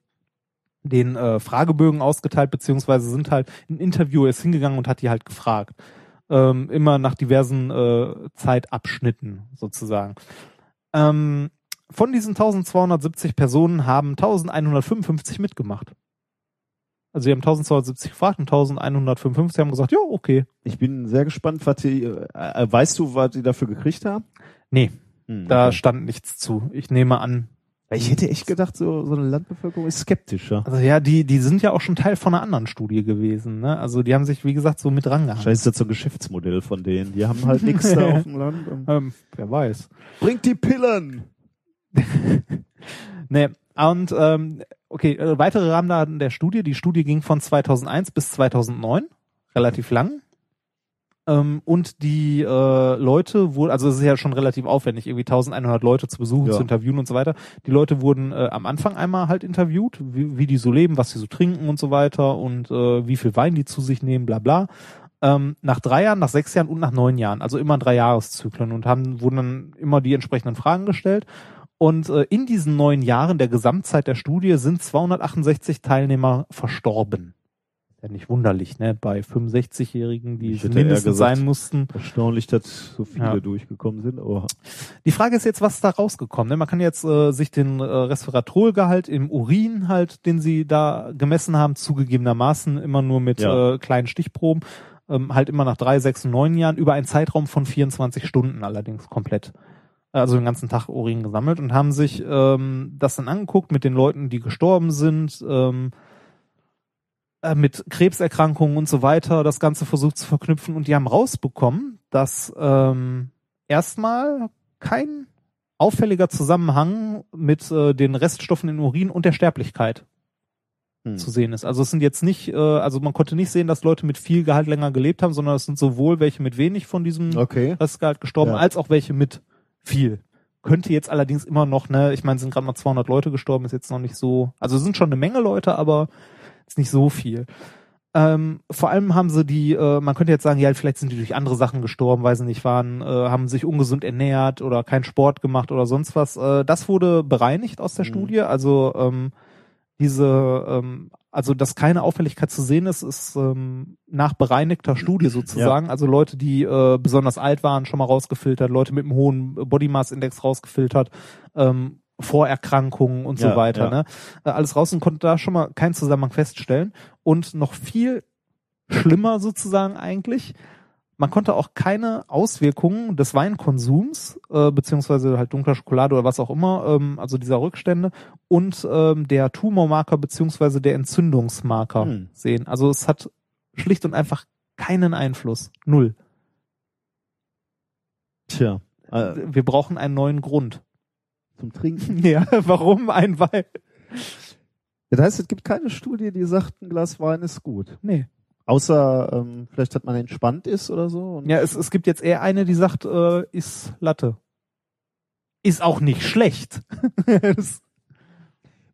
den äh, Fragebögen ausgeteilt, beziehungsweise sind halt ein Interviewer ist hingegangen und hat die halt gefragt. Ähm, immer nach diversen äh, Zeitabschnitten sozusagen. Ähm, von diesen 1270 Personen haben 1155 mitgemacht. Also die haben 1270 gefragt und 1155 haben gesagt, ja, okay. Ich bin sehr gespannt, was die, äh, äh, weißt du, was die dafür gekriegt haben? Nee, Hm, da okay. stand nichts zu. Ich nehme an, Ich hätte echt gedacht, so, so eine Landbevölkerung ist skeptischer. Also ja, die, die sind ja auch schon Teil von einer anderen Studie gewesen, ne? Also die haben sich, wie gesagt, so mit rangehangen. Ist das so ein Geschäftsmodell von denen. Die haben halt nichts da auf dem Land. Ähm, wer weiß. Bringt die Pillen! Nee, und ähm, okay, äh, weitere Rahmendaten der Studie. Die Studie ging von 2001 bis 2009, relativ lang. Ähm, und die äh, Leute wurden, also es ist ja schon relativ aufwendig, irgendwie 1100 Leute zu besuchen, Ja. zu interviewen und so weiter. Die Leute wurden äh, am Anfang einmal halt interviewt, wie, wie die so leben, was sie so trinken und so weiter und äh, wie viel Wein die zu sich nehmen, bla bla. Ähm, nach drei Jahren, nach sechs Jahren und nach neun Jahren, also immer drei Jahreszyklen und haben, wurden dann immer die entsprechenden Fragen gestellt. Und äh, in diesen neun Jahren der Gesamtzeit der Studie sind 268 Teilnehmer verstorben. Ja, nicht wunderlich, ne? Bei 65-Jährigen, die mindestens gesagt- sein mussten. Erstaunlich, dass so viele Ja. durchgekommen sind. Oh. Die Frage ist jetzt, was ist da rausgekommen? Ne? Man kann jetzt äh, sich den äh, Resveratrolgehalt im Urin halt, den sie da gemessen haben, zugegebenermaßen immer nur mit Ja. äh, kleinen Stichproben, ähm, halt immer nach drei, sechs und neun Jahren, über einen Zeitraum von 24 Stunden allerdings komplett. Also den ganzen Tag Urin gesammelt und haben sich ähm, das dann angeguckt mit den Leuten, die gestorben sind, ähm, äh, mit Krebserkrankungen und so weiter, das Ganze versucht zu verknüpfen und die haben rausbekommen, dass ähm, erstmal kein auffälliger Zusammenhang mit äh, den Reststoffen in Urin und der Sterblichkeit Hm. zu sehen ist. Also es sind jetzt nicht, äh, also man konnte nicht sehen, dass Leute mit viel Gehalt länger gelebt haben, sondern es sind sowohl welche mit wenig von diesem Okay. Restgehalt gestorben, Ja. als auch welche mit viel. Könnte jetzt allerdings immer noch, ne, ich meine, es sind gerade mal 200 Leute gestorben, ist jetzt noch nicht so, also es sind schon eine Menge Leute, aber ist nicht so viel. Ähm, vor allem haben sie die, äh, man könnte jetzt sagen, ja, vielleicht sind die durch andere Sachen gestorben, weil sie nicht waren, äh, haben sich ungesund ernährt oder keinen Sport gemacht oder sonst was. Äh, das wurde bereinigt aus der Mhm. Studie. Also ähm, diese, ähm, also dass keine Auffälligkeit zu sehen ist, ist ähm, nach bereinigter Studie sozusagen. Also Leute, die äh, besonders alt waren, schon mal rausgefiltert, Leute mit einem hohen Body Mass Index rausgefiltert. Ähm, Vorerkrankungen und so Ja, weiter, ja. ne? Äh, Alles raus und konnte da schon mal keinen Zusammenhang feststellen. Und noch viel schlimmer sozusagen eigentlich, man konnte auch keine Auswirkungen des Weinkonsums, äh, beziehungsweise halt dunkler Schokolade oder was auch immer, ähm, also dieser Rückstände und ähm, der Tumormarker beziehungsweise der Entzündungsmarker Hm. sehen. Also es hat schlicht und einfach keinen Einfluss. Null. Tja, äh, Wir brauchen einen neuen Grund. Zum Trinken. Ja, warum ein Wein? Das heißt, es gibt keine Studie, die sagt, ein Glas Wein ist gut. Nee. Außer, ähm, vielleicht hat man entspannt ist oder so. Ja, es, es gibt jetzt eher eine, die sagt, äh, ist Latte. Ist auch nicht schlecht. das,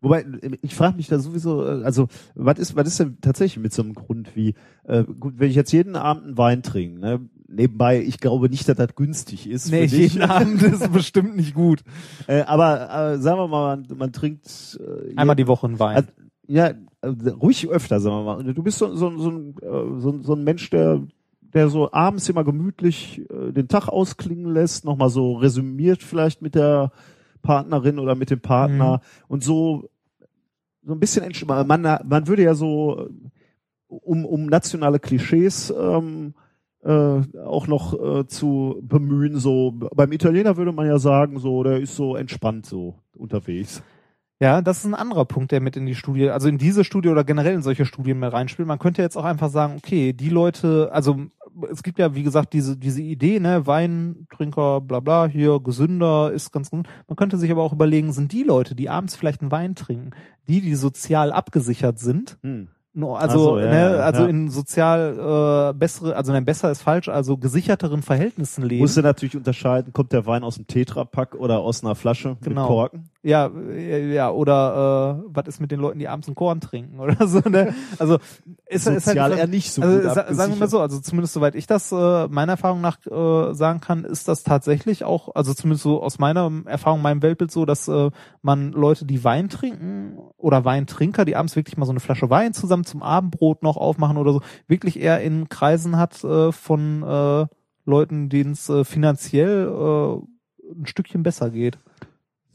Wobei, ich frage mich da sowieso, äh, also, was ist, was ist denn tatsächlich mit so einem Grund wie, äh, gut, wenn ich jetzt jeden Abend einen Wein trinke, ne, nebenbei, ich glaube nicht, dass das günstig ist. nee, für dich. jeden Abend ist bestimmt nicht gut. Äh, aber äh, sagen wir mal, man, man trinkt äh, Einmal die Woche ein Wein. Also, ja, äh, ruhig öfter, sagen wir mal. Du bist so, so, so, ein, äh, so, so ein Mensch, der, der so abends immer gemütlich äh, den Tag ausklingen lässt, nochmal so resümiert vielleicht mit der Partnerin oder mit dem Partner und so so ein bisschen entsch- man man würde ja so äh, um um nationale Klischees ähm, äh, auch noch äh, zu bemühen so beim Italiener würde man ja sagen so der ist so entspannt so unterwegs Ja, das ist ein anderer Punkt, der mit in die Studie, also in diese Studie oder generell in solche Studien mehr reinspielt. Man könnte jetzt auch einfach sagen, okay, die Leute, also es gibt ja, wie gesagt, diese, diese Idee, ne, Weintrinker, bla bla, hier gesünder, ist ganz gut. Man könnte sich aber auch überlegen, sind die Leute, die abends vielleicht einen Wein trinken, die, die sozial abgesichert sind, hm. Also, so, ja, ne, also ja. in sozial äh, bessere, also nein, besser ist falsch, also gesicherteren Verhältnissen leben. musst du natürlich unterscheiden kommt der Wein aus dem Tetrapack oder aus einer Flasche Genau. mit Korken Ja, ja, oder äh, was ist mit den Leuten, die abends einen Korn trinken oder so, ne? Also ist, ist sozial halt, eher nicht so also gut sa sagen wir mal so, also zumindest soweit ich das äh, meiner Erfahrung nach äh, sagen kann, ist das tatsächlich auch, also zumindest so aus meiner Erfahrung, meinem Weltbild so, dass äh, man Leute, die Wein trinken oder Weintrinker, die abends wirklich mal so eine Flasche Wein zusammen zum Abendbrot noch aufmachen oder so, wirklich eher in Kreisen hat äh, von äh, Leuten, denen es äh, finanziell äh, ein Stückchen besser geht.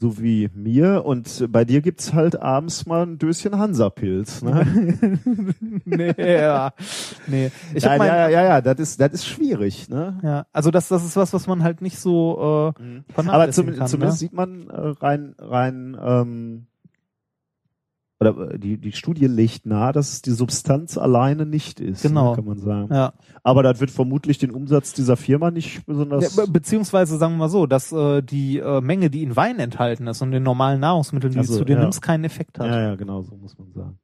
So wie mir und bei dir gibt's halt abends mal ein Döschen Hansapilz ne? nee, ja. nee. Ich ja, ja, ja, ja, das ist, das ist schwierig, ne? Ja, also das, das ist was, was man halt nicht so äh, Aber vernachlässigen zum, kann, zumindest ne? sieht man äh, rein, rein, ähm, oder äh, die, die Studie legt nahe, dass es die Substanz alleine nicht ist, Genau. ne, kann man sagen. Ja. Aber das wird vermutlich den Umsatz dieser Firma nicht besonders. Ja, be beziehungsweise sagen wir mal so, dass äh, die äh, Menge, die in Wein enthalten ist und in normalen Nahrungsmitteln, die Also, du zu dir ja. nimmst, keinen Effekt hat. ja, ja, genau, so muss man sagen.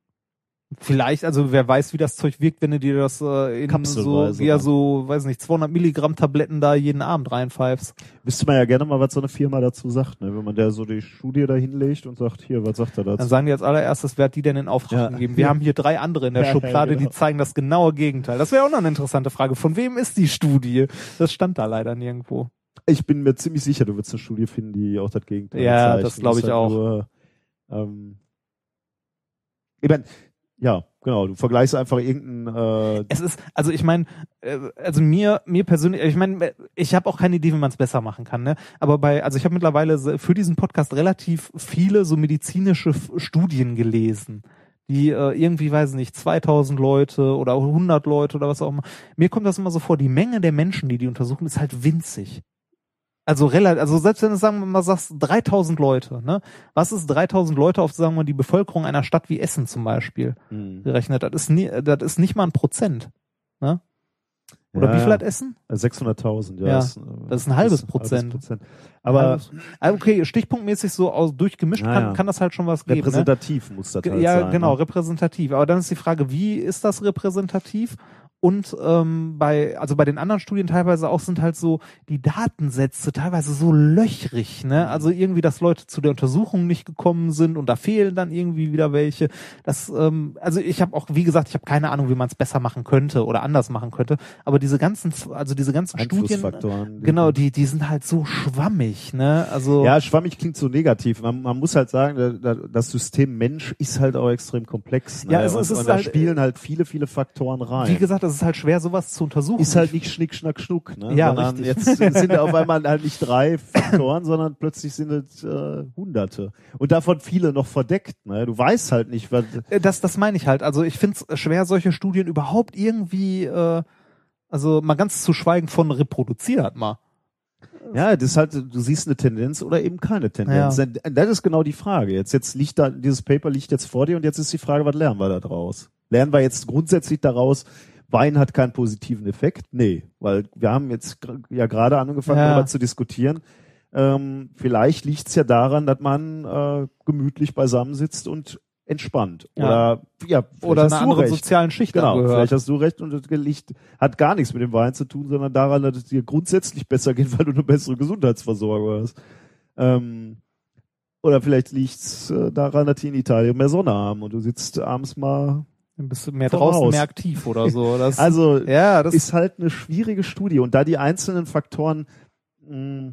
Vielleicht, also wer weiß, wie das Zeug wirkt, wenn du dir das äh, in so, Kapselweise wie ja dann. so, weiß nicht, 200 Milligramm Tabletten da jeden Abend reinpfeifst. Wüsste man ja gerne mal, was so eine Firma dazu sagt, ne? wenn man der so die Studie da hinlegt und sagt, hier, was sagt er Dann dazu? sagen die als allererstes, wer hat die denn in Auftrag Ja. gegeben? Wir haben hier drei andere in der Ja, ja, Schublade, genau. die zeigen das genaue Gegenteil. Das wäre auch noch eine interessante Frage. Von wem ist die Studie? Das stand da leider nirgendwo. Ich bin mir ziemlich sicher, du wirst eine Studie finden, die auch das Gegenteil Ja, zeigt. das glaub ist ich halt auch. Nur, ähm, ich mein, ja, genau, du vergleichst einfach irgendeinen äh, Es ist, also ich meine, äh, also mir, mir persönlich, ich meine, ich habe auch keine Idee, wie man es besser machen kann, ne? Aber bei, also ich habe mittlerweile für diesen Podcast relativ viele so medizinische Studien gelesen, die äh, irgendwie, weiß nicht, 2000 Leute oder 100 Leute oder was auch immer. Mir kommt das immer so vor, die Menge der Menschen, die die untersuchen, ist halt winzig. Also relativ, also selbst wenn du sagen wir mal sagst 3000 Leute, ne? Was ist 3000 Leute auf sagen wir mal die Bevölkerung einer Stadt wie Essen zum Beispiel gerechnet? Das ist nie, das ist nicht mal ein Prozent. Ne? Oder Ja, wie viel ja. hat Essen? 600.000, ja. Ja, äh, das ist ein halbes ist Prozent. Aber Ah, okay, stichpunktmäßig so aus, durchgemischt Ja, kann, ja. kann das halt schon was geben. Ne? repräsentativ muss das halt Ja, sein. genau, Ne? repräsentativ. Aber dann ist die Frage, wie ist das repräsentativ? Und ähm, bei, also bei den anderen Studien teilweise auch sind halt so die Datensätze teilweise so löchrig, ne? Also irgendwie, dass Leute zu der Untersuchung nicht gekommen sind und da fehlen dann irgendwie wieder welche. Das, ähm, also ich habe auch, wie gesagt, ich habe keine Ahnung, wie man es besser machen könnte oder anders machen könnte. Aber diese ganzen, also diese ganzen Studien, genau, die, die sind halt so schwammig, ne? Also Ja, schwammig klingt so negativ. Man, man muss halt sagen, da, da, das System Mensch ist halt auch extrem komplex. Ne? Ja, es- und, es ist und da halt- spielen halt viele, viele Faktoren rein. Wie gesagt, es ist halt schwer, sowas zu untersuchen. ist halt nicht Schnick, Schnack, Schnuck. Ne? Ja, sondern richtig. jetzt sind auf einmal halt nicht drei Faktoren, sondern plötzlich sind es äh, Hunderte. Und davon viele noch verdeckt. Ne? Du weißt halt nicht, was... Äh, Das, das meine ich halt. Also ich finde es schwer, solche Studien überhaupt irgendwie, äh, also mal ganz zu schweigen von reproduziert mal. Ja, das ist halt, du siehst eine Tendenz oder eben keine Tendenz. Ja. Das ist genau die Frage. Jetzt, jetzt liegt da, dieses Paper liegt jetzt vor dir und jetzt ist die Frage, was lernen wir da draus? Lernen wir jetzt grundsätzlich daraus, Wein hat keinen positiven Effekt? Nee, weil wir haben jetzt ja gerade angefangen, Ja. darüber zu diskutieren. Ähm, vielleicht liegt es ja daran, dass man äh, gemütlich beisammen sitzt und entspannt. Ja. Oder ja, Oder einer anderen recht. sozialen Schicht Genau, angehört. vielleicht hast du recht und das liegt, hat gar nichts mit dem Wein zu tun, sondern daran, dass es dir grundsätzlich besser geht, weil du eine bessere Gesundheitsversorgung hast. Ähm, oder vielleicht liegt es äh, daran, dass die in Italien mehr Sonne haben und du sitzt abends mal. Ein bisschen mehr Voraus. draußen, mehr aktiv oder so. Das, Also ja, das ist halt eine schwierige Studie und da die einzelnen Faktoren mh,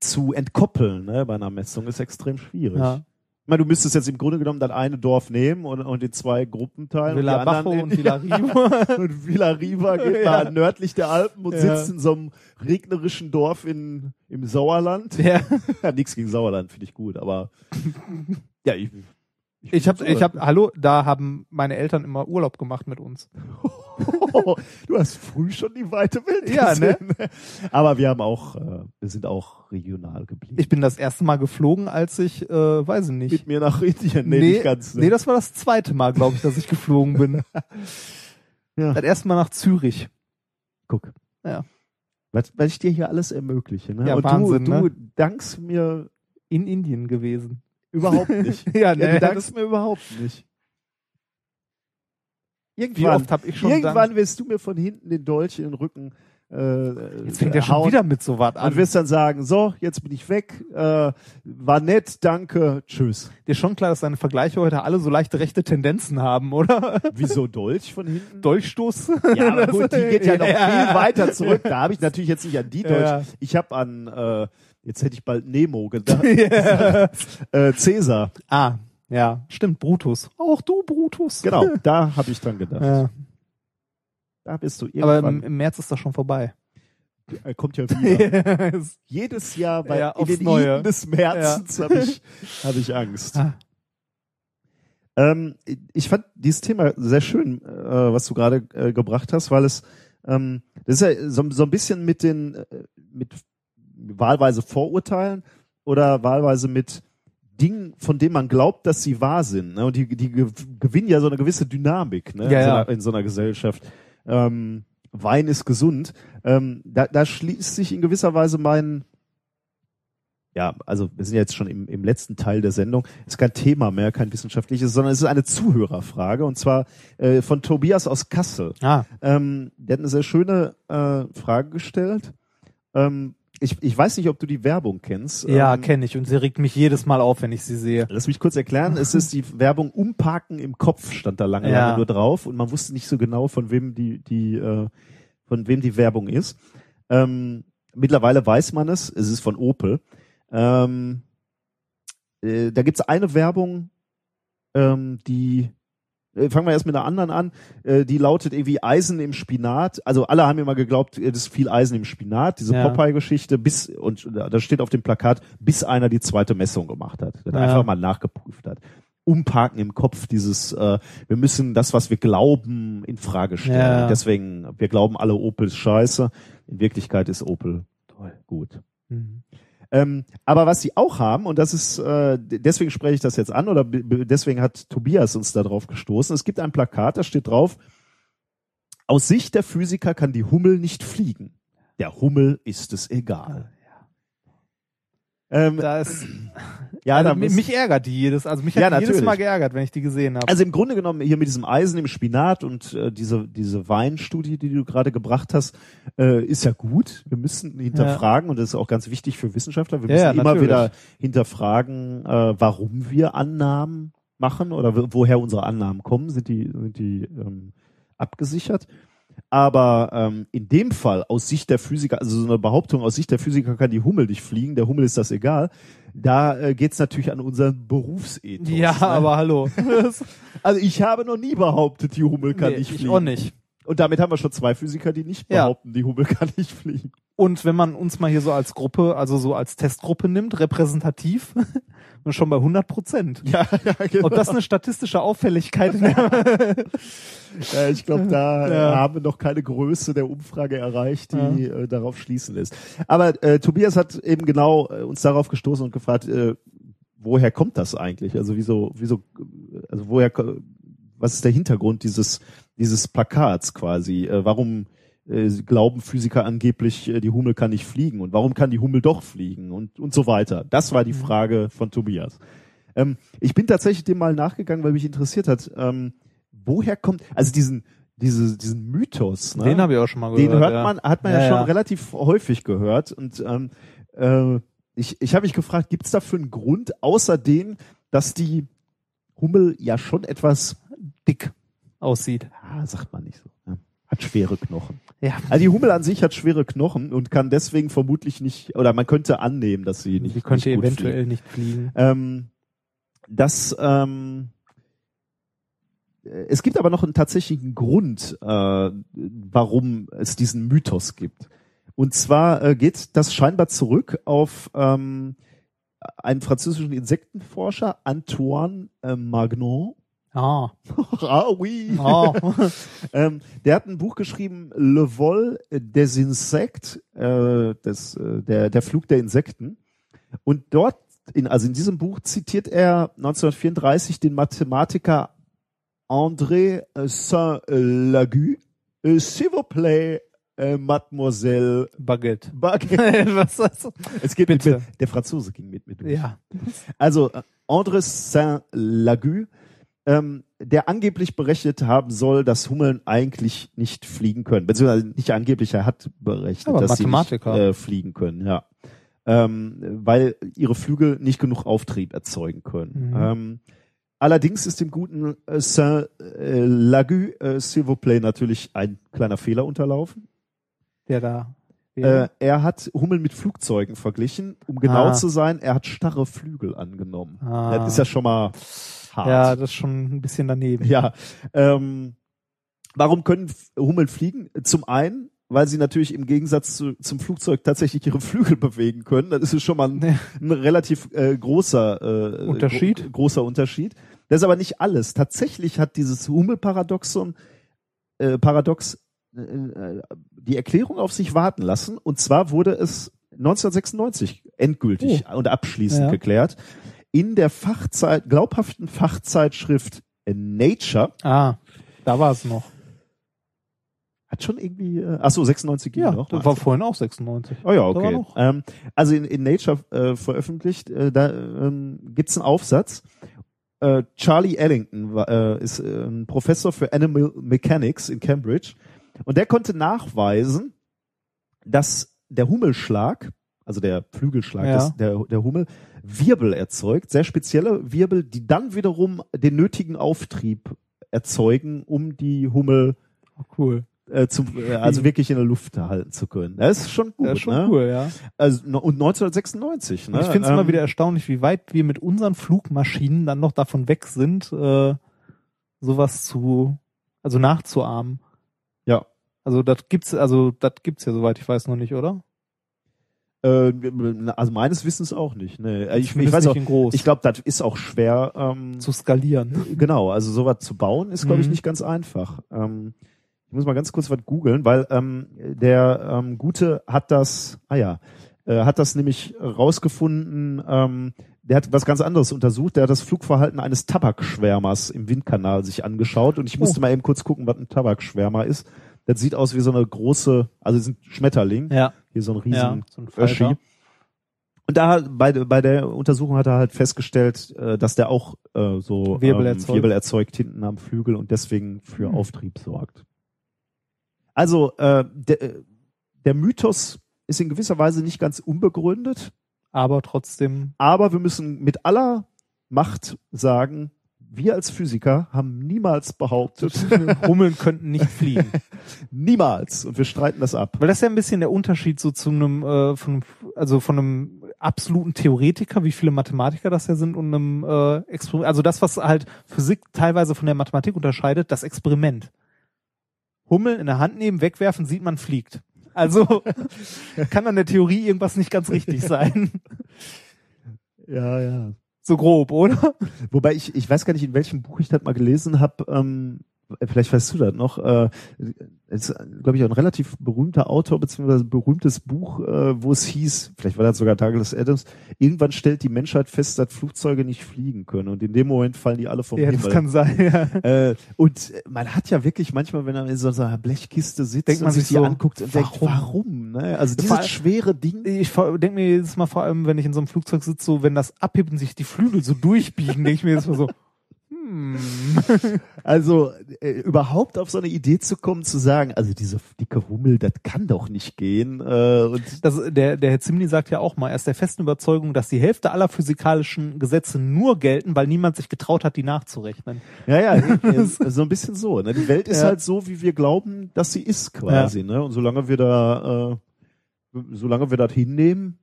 zu entkoppeln ne, bei einer Messung ist extrem schwierig. ja. Ich meine, du müsstest jetzt im Grunde genommen das eine Dorf nehmen und, und in zwei Gruppen teilen. Villa und die Bajo anderen und in- Villa Riva. Und Villa Riva geht Ja. mal nördlich der Alpen und Ja. sitzt in so einem regnerischen Dorf in, im Sauerland. ja. Ja, nix gegen Sauerland, finde ich gut, aber ja, ich, Ich habe, ich habe, hallo, da haben meine Eltern immer Urlaub gemacht mit uns. du hast früh schon die weite Welt Ja, ne? gesehen. Aber wir haben auch, äh, wir sind auch regional geblieben. Ich bin das erste Mal geflogen, als ich, äh, weiß ich nicht. mit mir nach Indien, nee, nee, nicht ganz. ne? nee, das war das zweite Mal, glaube ich, dass ich geflogen bin. Ja. Das erste Mal nach Zürich. Guck. Ja. Was, was ich dir hier alles ermögliche. Ne? Ja, Und Wahnsinn, du, du ne? dankst mir In Indien gewesen. Überhaupt nicht. Ja, Ja, ne, du dankst mir überhaupt nicht. Wie Irgendwann, oft habe ich schon irgendwann wirst du mir von hinten den Dolch in den Rücken äh, Jetzt fängt er schon hauen wieder mit so was an. und wirst dann sagen, so, jetzt bin ich weg, äh, war nett, danke, tschüss. Dir ist schon klar, dass deine Vergleiche heute alle so leichte rechte Tendenzen haben, oder? Wieso Dolch von hinten? Dolchstoß? Ja, aber gut, die geht ja noch Ja. viel weiter zurück. Da habe ich natürlich jetzt nicht an die Dolch. Ja. Ich habe an, äh, jetzt hätte ich bald Nemo gedacht. Ja. äh, Cäsar. Ah, ja, stimmt, Brutus. Auch du, Brutus. Genau, da habe ich dran gedacht. Ja. Da bist du Aber irgendwann. im, im März ist das schon vorbei. er kommt ja wieder. Ja. Jedes Jahr bei Ja, in den Neue. Iden des Märzens habe ich, hab ich Angst. Ah. Ähm, ich fand dieses Thema sehr schön, äh, was du gerade äh, gebracht hast, weil es ähm, das ist ja so, so ein bisschen mit den äh, mit wahlweise Vorurteilen oder wahlweise mit Dingen, von denen man glaubt, dass sie wahr sind. Ne? Und die, die gew- gewinnen ja so eine gewisse Dynamik ne? Ja, in, so einer, in so einer Gesellschaft. Ähm, Wein ist gesund. Ähm, da, da schließt sich in gewisser Weise mein ja, also wir sind ja jetzt schon im, im letzten Teil der Sendung. Ist kein Thema mehr, kein wissenschaftliches, sondern es ist eine Zuhörerfrage und zwar äh, von Tobias aus Kassel. Ah, Ähm, der hat eine sehr schöne äh, Frage gestellt. Ähm, ich, ich weiß nicht, ob du die Werbung kennst. ja, ähm, kenne ich und sie regt mich jedes Mal auf, wenn ich sie sehe. Lass mich kurz erklären. Es ist die Werbung Umparken im Kopf stand da lange, Ja. lange nur drauf und man wusste nicht so genau, von wem die, die, äh, von wem die Werbung ist. Ähm, mittlerweile weiß man es. Es ist von Opel. Ähm, äh, da gibt's eine Werbung, ähm, die fangen wir erst mit einer anderen an, äh, die lautet irgendwie Eisen im Spinat. Also alle haben immer geglaubt, äh, das ist viel Eisen im Spinat, diese Ja. Popeye-Geschichte, bis, und da da steht auf dem Plakat, bis einer die zweite Messung gemacht hat, der Ja. einfach mal nachgeprüft hat. Umparken im Kopf, dieses, äh, wir müssen das, was wir glauben, in Frage stellen. Ja. Deswegen, wir glauben alle, Opel ist scheiße. In Wirklichkeit ist Opel toll, gut. Mhm. Ähm, aber was sie auch haben, und das ist, äh, deswegen spreche ich das jetzt an, oder deswegen hat Tobias uns da drauf gestoßen. Es gibt ein Plakat, da steht drauf, aus Sicht der Physiker kann die Hummel nicht fliegen. Der Hummel ist es egal. Ähm, Da ist, ja, da also, muss, mich ärgert die jedes, also mich Ja, hat die jedes. Mal geärgert, wenn ich die gesehen habe. also im Grunde genommen hier mit diesem Eisen im Spinat und äh, diese, diese Weinstudie, die du gerade gebracht hast, äh, ist ja gut. Wir müssen hinterfragen und das ist auch ganz wichtig für Wissenschaftler. Wir Ja, müssen ja, immer wieder hinterfragen, äh, warum wir Annahmen machen oder wo- woher unsere Annahmen kommen. Sind die, sind die ähm, abgesichert? Aber ähm, in dem Fall aus Sicht der Physiker, also so eine Behauptung aus Sicht der Physiker kann die Hummel nicht fliegen, der Hummel ist das egal. Da äh, geht's natürlich an unseren Berufsethos. ja, ne? aber hallo. Also ich habe noch nie behauptet, die Hummel kann Nee, nicht ich fliegen. auch nicht. Und damit haben wir schon zwei Physiker, die nicht Ja. behaupten, die Hummel kann nicht fliegen. Und wenn man uns mal hier so als Gruppe, also so als Testgruppe nimmt, repräsentativ, sind schon bei 100 Prozent. Ja, ja genau. Ob das eine statistische Auffälligkeit der Äh, ich glaube, da Ja. äh, haben wir noch keine Größe der Umfrage erreicht, die äh, darauf schließen lässt. Aber äh, Tobias hat eben genau äh, uns darauf gestoßen und gefragt, äh, woher kommt das eigentlich? Also wieso, wieso, also woher, was ist der Hintergrund dieses dieses Plakats quasi? Äh, warum äh, glauben Physiker angeblich, äh, die Hummel kann nicht fliegen und warum kann die Hummel doch fliegen und und so weiter? Das war die Frage von Tobias. Ähm, ich bin tatsächlich dem mal nachgegangen, weil mich interessiert hat, ähm, woher kommt, also diesen, diese, diesen Mythos, ne? Den habe ich auch schon mal gehört. den hört ja. man, hat man ja, Ja, schon ja. relativ häufig gehört und ähm, äh, ich, ich habe mich gefragt, gibt es dafür einen Grund, außer dem, dass die Hummel ja schon etwas dick aussieht. ah, sagt man nicht so, ne? hat schwere Knochen. Ja. Also die Hummel an sich hat schwere Knochen und kann deswegen vermutlich nicht, oder man könnte annehmen, dass sie nicht Die könnte nicht eventuell fliegen. nicht fliegen. Ähm, das, ähm, äh, es gibt aber noch einen tatsächlichen Grund, äh, warum es diesen Mythos gibt. Und zwar äh, geht das scheinbar zurück auf ähm, einen französischen Insektenforscher, Antoine äh, Magnon. Ah. ah oui. Ah. ähm, der hat ein Buch geschrieben, Le Vol des Insectes, äh, das, äh, der, der Flug der Insekten. Und dort, in, also in diesem Buch zitiert er 1934 den Mathematiker André Saint-Lagu. Äh, S'il vous plaît, äh, Mademoiselle Baguette. Baguette. Was was? Es geht mit, Bitte. mit, der Franzose ging mit mir durch. Ja. Also äh, André Saint-Lagu, ähm, der angeblich berechnet haben soll, dass Hummeln eigentlich nicht fliegen können. Beziehungsweise nicht angeblich, er hat berechnet, Aber dass sie nicht äh, fliegen können, ja. Ähm, weil ihre Flügel nicht genug Auftrieb erzeugen können. Mhm. Ähm, allerdings ist dem guten äh, Saint-Lagu, äh, s'il vous plaît, natürlich ein kleiner Fehler unterlaufen. Der da. Äh, er hat Hummeln mit Flugzeugen verglichen. Um genau Ah. zu sein, er hat starre Flügel angenommen. Ah. Das ist ja schon mal hart. ja, das ist schon ein bisschen daneben. Ja. Ähm, warum können Hummeln fliegen? Zum einen, weil sie natürlich im Gegensatz zu, zum Flugzeug tatsächlich ihre Flügel bewegen können. Das ist schon mal ein, Ja. ein relativ äh, großer äh, Unterschied. Gro großer Unterschied. Das ist aber nicht alles. Tatsächlich hat dieses Hummelparadoxon äh, Paradox äh, äh, die Erklärung auf sich warten lassen. Und zwar wurde es 1996 endgültig und abschließend Ja. geklärt in der Fachzeit, glaubhaften Fachzeitschrift Nature. Ah, da war es noch. Hat schon irgendwie, äh, ach so, 96 ging Ja, noch. das war vorhin auch 96. Oh ja, okay. Ähm, also in, in Nature äh, veröffentlicht, äh, da ähm, gibt's einen Aufsatz. Äh, Charlie Ellington war, äh, ist äh, ein Professor für Animal Mechanics in Cambridge und der konnte nachweisen, dass der Hummelschlag, also der Flügelschlag Ja. des, der, der Hummel, Wirbel erzeugt, sehr spezielle Wirbel, die dann wiederum den nötigen Auftrieb erzeugen, um die Hummel Oh, cool. äh, zum, äh, also wirklich in der Luft halten zu können. Das ist schon gut. Das ist schon ne? cool, ja. Also, und 1996. Ne? Ich finde es immer Ähm, wieder erstaunlich, wie weit wir mit unseren Flugmaschinen dann noch davon weg sind, äh, sowas zu, also nachzuahmen. Ja. Also das gibt's, also das gibt's ja soweit ich weiß noch nicht, oder? Äh, also meines Wissens auch nicht. Ne. Ich, ich weiß nicht auch, ich glaube, das ist auch schwer. Ähm, zu skalieren. genau, also sowas zu bauen ist, glaube ich, Mhm. nicht ganz einfach. Ähm, ich muss mal ganz kurz was googeln, weil ähm, der ähm, Gute hat das, ah ja, äh, hat das nämlich rausgefunden, ähm, der hat was ganz anderes untersucht, der hat das Flugverhalten eines Tabakschwärmers im Windkanal sich angeschaut und ich musste Oh. mal eben kurz gucken, was ein Tabakschwärmer ist. Das sieht aus wie so eine große, also ist ein Schmetterling, Ja. hier so ein Ja, riesen so ein Öschi. Und da bei, bei der Untersuchung hat er halt festgestellt, äh, dass der auch äh, so Wirbel ähm, erzeugt. Wirbel erzeugt hinten am Flügel und deswegen für Hm. Auftrieb sorgt. Also äh, der, äh, der Mythos ist in gewisser Weise nicht ganz unbegründet, Aber trotzdem, aber wir müssen mit aller Macht sagen, wir als Physiker haben niemals behauptet, Hummeln könnten nicht fliegen. niemals, und wir streiten das ab. Weil das ist ja ein bisschen der Unterschied so zu einem, äh, von, also von einem absoluten Theoretiker, wie viele Mathematiker das ja sind, und einem äh, Experiment. Also das, was halt Physik teilweise von der Mathematik unterscheidet, das Experiment. Hummel in der Hand nehmen, wegwerfen, sieht man fliegt. Also kann an der Theorie irgendwas nicht ganz richtig sein. Ja, ja. So grob, oder? Wobei ich, ich weiß gar nicht, in welchem Buch ich das mal gelesen habe, ähm, vielleicht weißt du das noch, äh, ist, glaube ich, auch ein relativ berühmter Autor, beziehungsweise ein berühmtes Buch, äh, wo es hieß, vielleicht war das sogar Douglas Adams, irgendwann stellt die Menschheit fest, dass Flugzeuge nicht fliegen können und in dem Moment fallen die alle vom Ja, das Himmel. kann sein. Ja. Äh, und man hat ja wirklich manchmal, wenn man in so einer Blechkiste sitzt Denkt man sich die so, anguckt und denkt, warum? warum? Ne? Also dieses allem- schwere Ding. Ich denke mir jedes Mal vor allem, wenn ich in so einem Flugzeug sitze, so wenn das abhebt und sich die Flügel so durchbiegen, denke ich mir jedes Mal so. Also äh, überhaupt auf so eine Idee zu kommen, zu sagen, also diese dicke Hummel, das kann doch nicht gehen. Äh, und Das, der, der Herr Zimni sagt ja auch mal, er ist der festen Überzeugung, dass die Hälfte aller physikalischen Gesetze nur gelten, weil niemand sich getraut hat, die nachzurechnen. ja, ja, so ein bisschen so. Ne? Die Welt ist Ja. halt so, wie wir glauben, dass sie ist quasi. Ne? Und solange wir da, äh, solange wir das hinnehmen,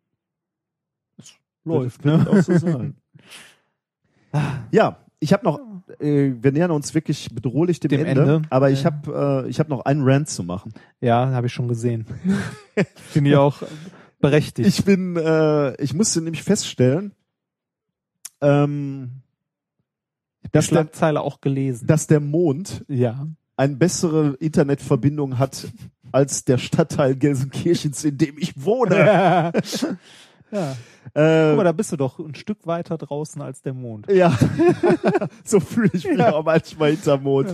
Läuft, ne? auch so sein. ja, ich habe noch, äh, wir nähern uns wirklich bedrohlich dem, Dem Ende, Ende. aber ich habe äh, ich habe noch einen Rant zu machen. Ja, habe ich schon gesehen. Finde ich auch berechtigt. Ich bin, äh, ich musste nämlich feststellen, ähm, die dass, der, Schlagzeile auch gelesen. dass der Mond ja. eine bessere Internetverbindung hat als der Stadtteil Gelsenkirchens, in dem ich wohne. ja. ja. Äh, Guck mal, da bist du doch ein Stück weiter draußen als der Mond. ja, so fühle ich mich auch manchmal hinterm Mond.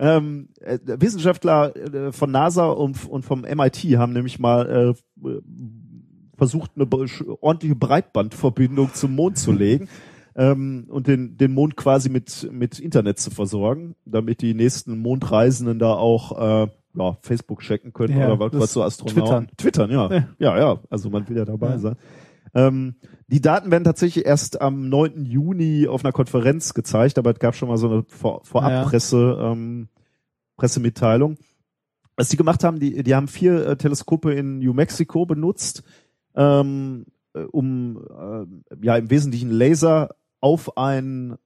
Ähm, äh, Wissenschaftler äh, von NASA und, und vom MIT haben nämlich mal äh, versucht, eine ordentliche Breitbandverbindung zum Mond zu legen ähm, und den, den Mond quasi mit, mit Internet zu versorgen, damit die nächsten Mondreisenden da auch äh, ja, Facebook checken können Ja, oder was, was so Astronauten. Twittern, ja. Ja. ja. Ja, Also man will ja dabei Ja. sein. Ähm, die Daten werden tatsächlich erst am 9. Juni auf einer Konferenz gezeigt, aber es gab schon mal so eine Vor Vorabpresse, ähm, Pressemitteilung. Was die gemacht haben, die, die haben vier äh, Teleskope in New Mexico benutzt, ähm, äh, um äh, ja im Wesentlichen Laser auf ein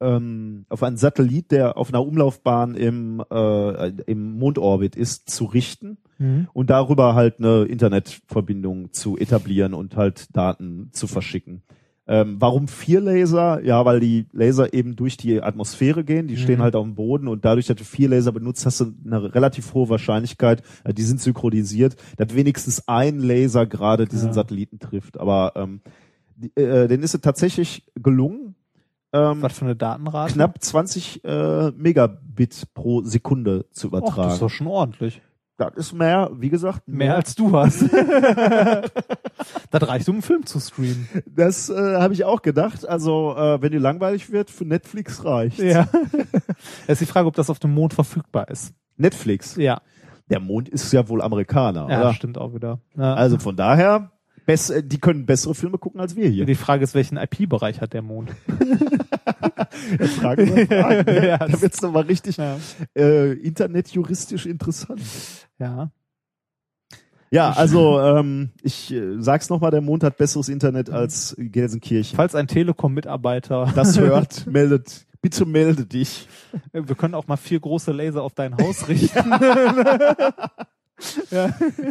ähm, auf einen Satellit, der auf einer Umlaufbahn im, äh, im Mondorbit ist, zu richten Mhm. und darüber halt eine Internetverbindung zu etablieren und halt Daten zu verschicken. Ähm, warum vier Laser? Ja, weil die Laser eben durch die Atmosphäre gehen, die stehen Mhm. halt auf dem Boden und dadurch, dass du vier Laser benutzt, hast du eine relativ hohe Wahrscheinlichkeit, äh, die sind synchronisiert, dass wenigstens ein Laser gerade diesen Ja. Satelliten trifft. Aber ähm, die, äh, denen ist es tatsächlich gelungen, ähm, Was für eine Datenrate? knapp 20 äh, Megabit pro Sekunde zu Och, übertragen. das ist doch schon ordentlich. Das ist mehr, wie gesagt, Mehr als du hast. das reicht, um einen Film zu streamen. Das äh, habe ich auch gedacht. Also, äh, wenn dir langweilig wird, für Netflix reicht. Ja. Es ist die Frage, ob das auf dem Mond verfügbar ist. Netflix. Ja, Der Mond ist ja wohl Amerikaner, ja oder? stimmt auch wieder. Ja. Also von daher, bess äh, die können bessere Filme gucken als wir hier. die Frage ist, welchen IP-Bereich hat der Mond? Frage über Fragen, ne? Ja, da wird's noch mal richtig Ja. äh, internetjuristisch interessant. ja. Ja, also ähm, ich äh, sag's noch mal, der Mond hat besseres Internet als Gelsenkirchen. Falls ein Telekom-Mitarbeiter das hört, meldet, bitte melde dich. Wir können auch mal vier große Laser auf dein Haus richten.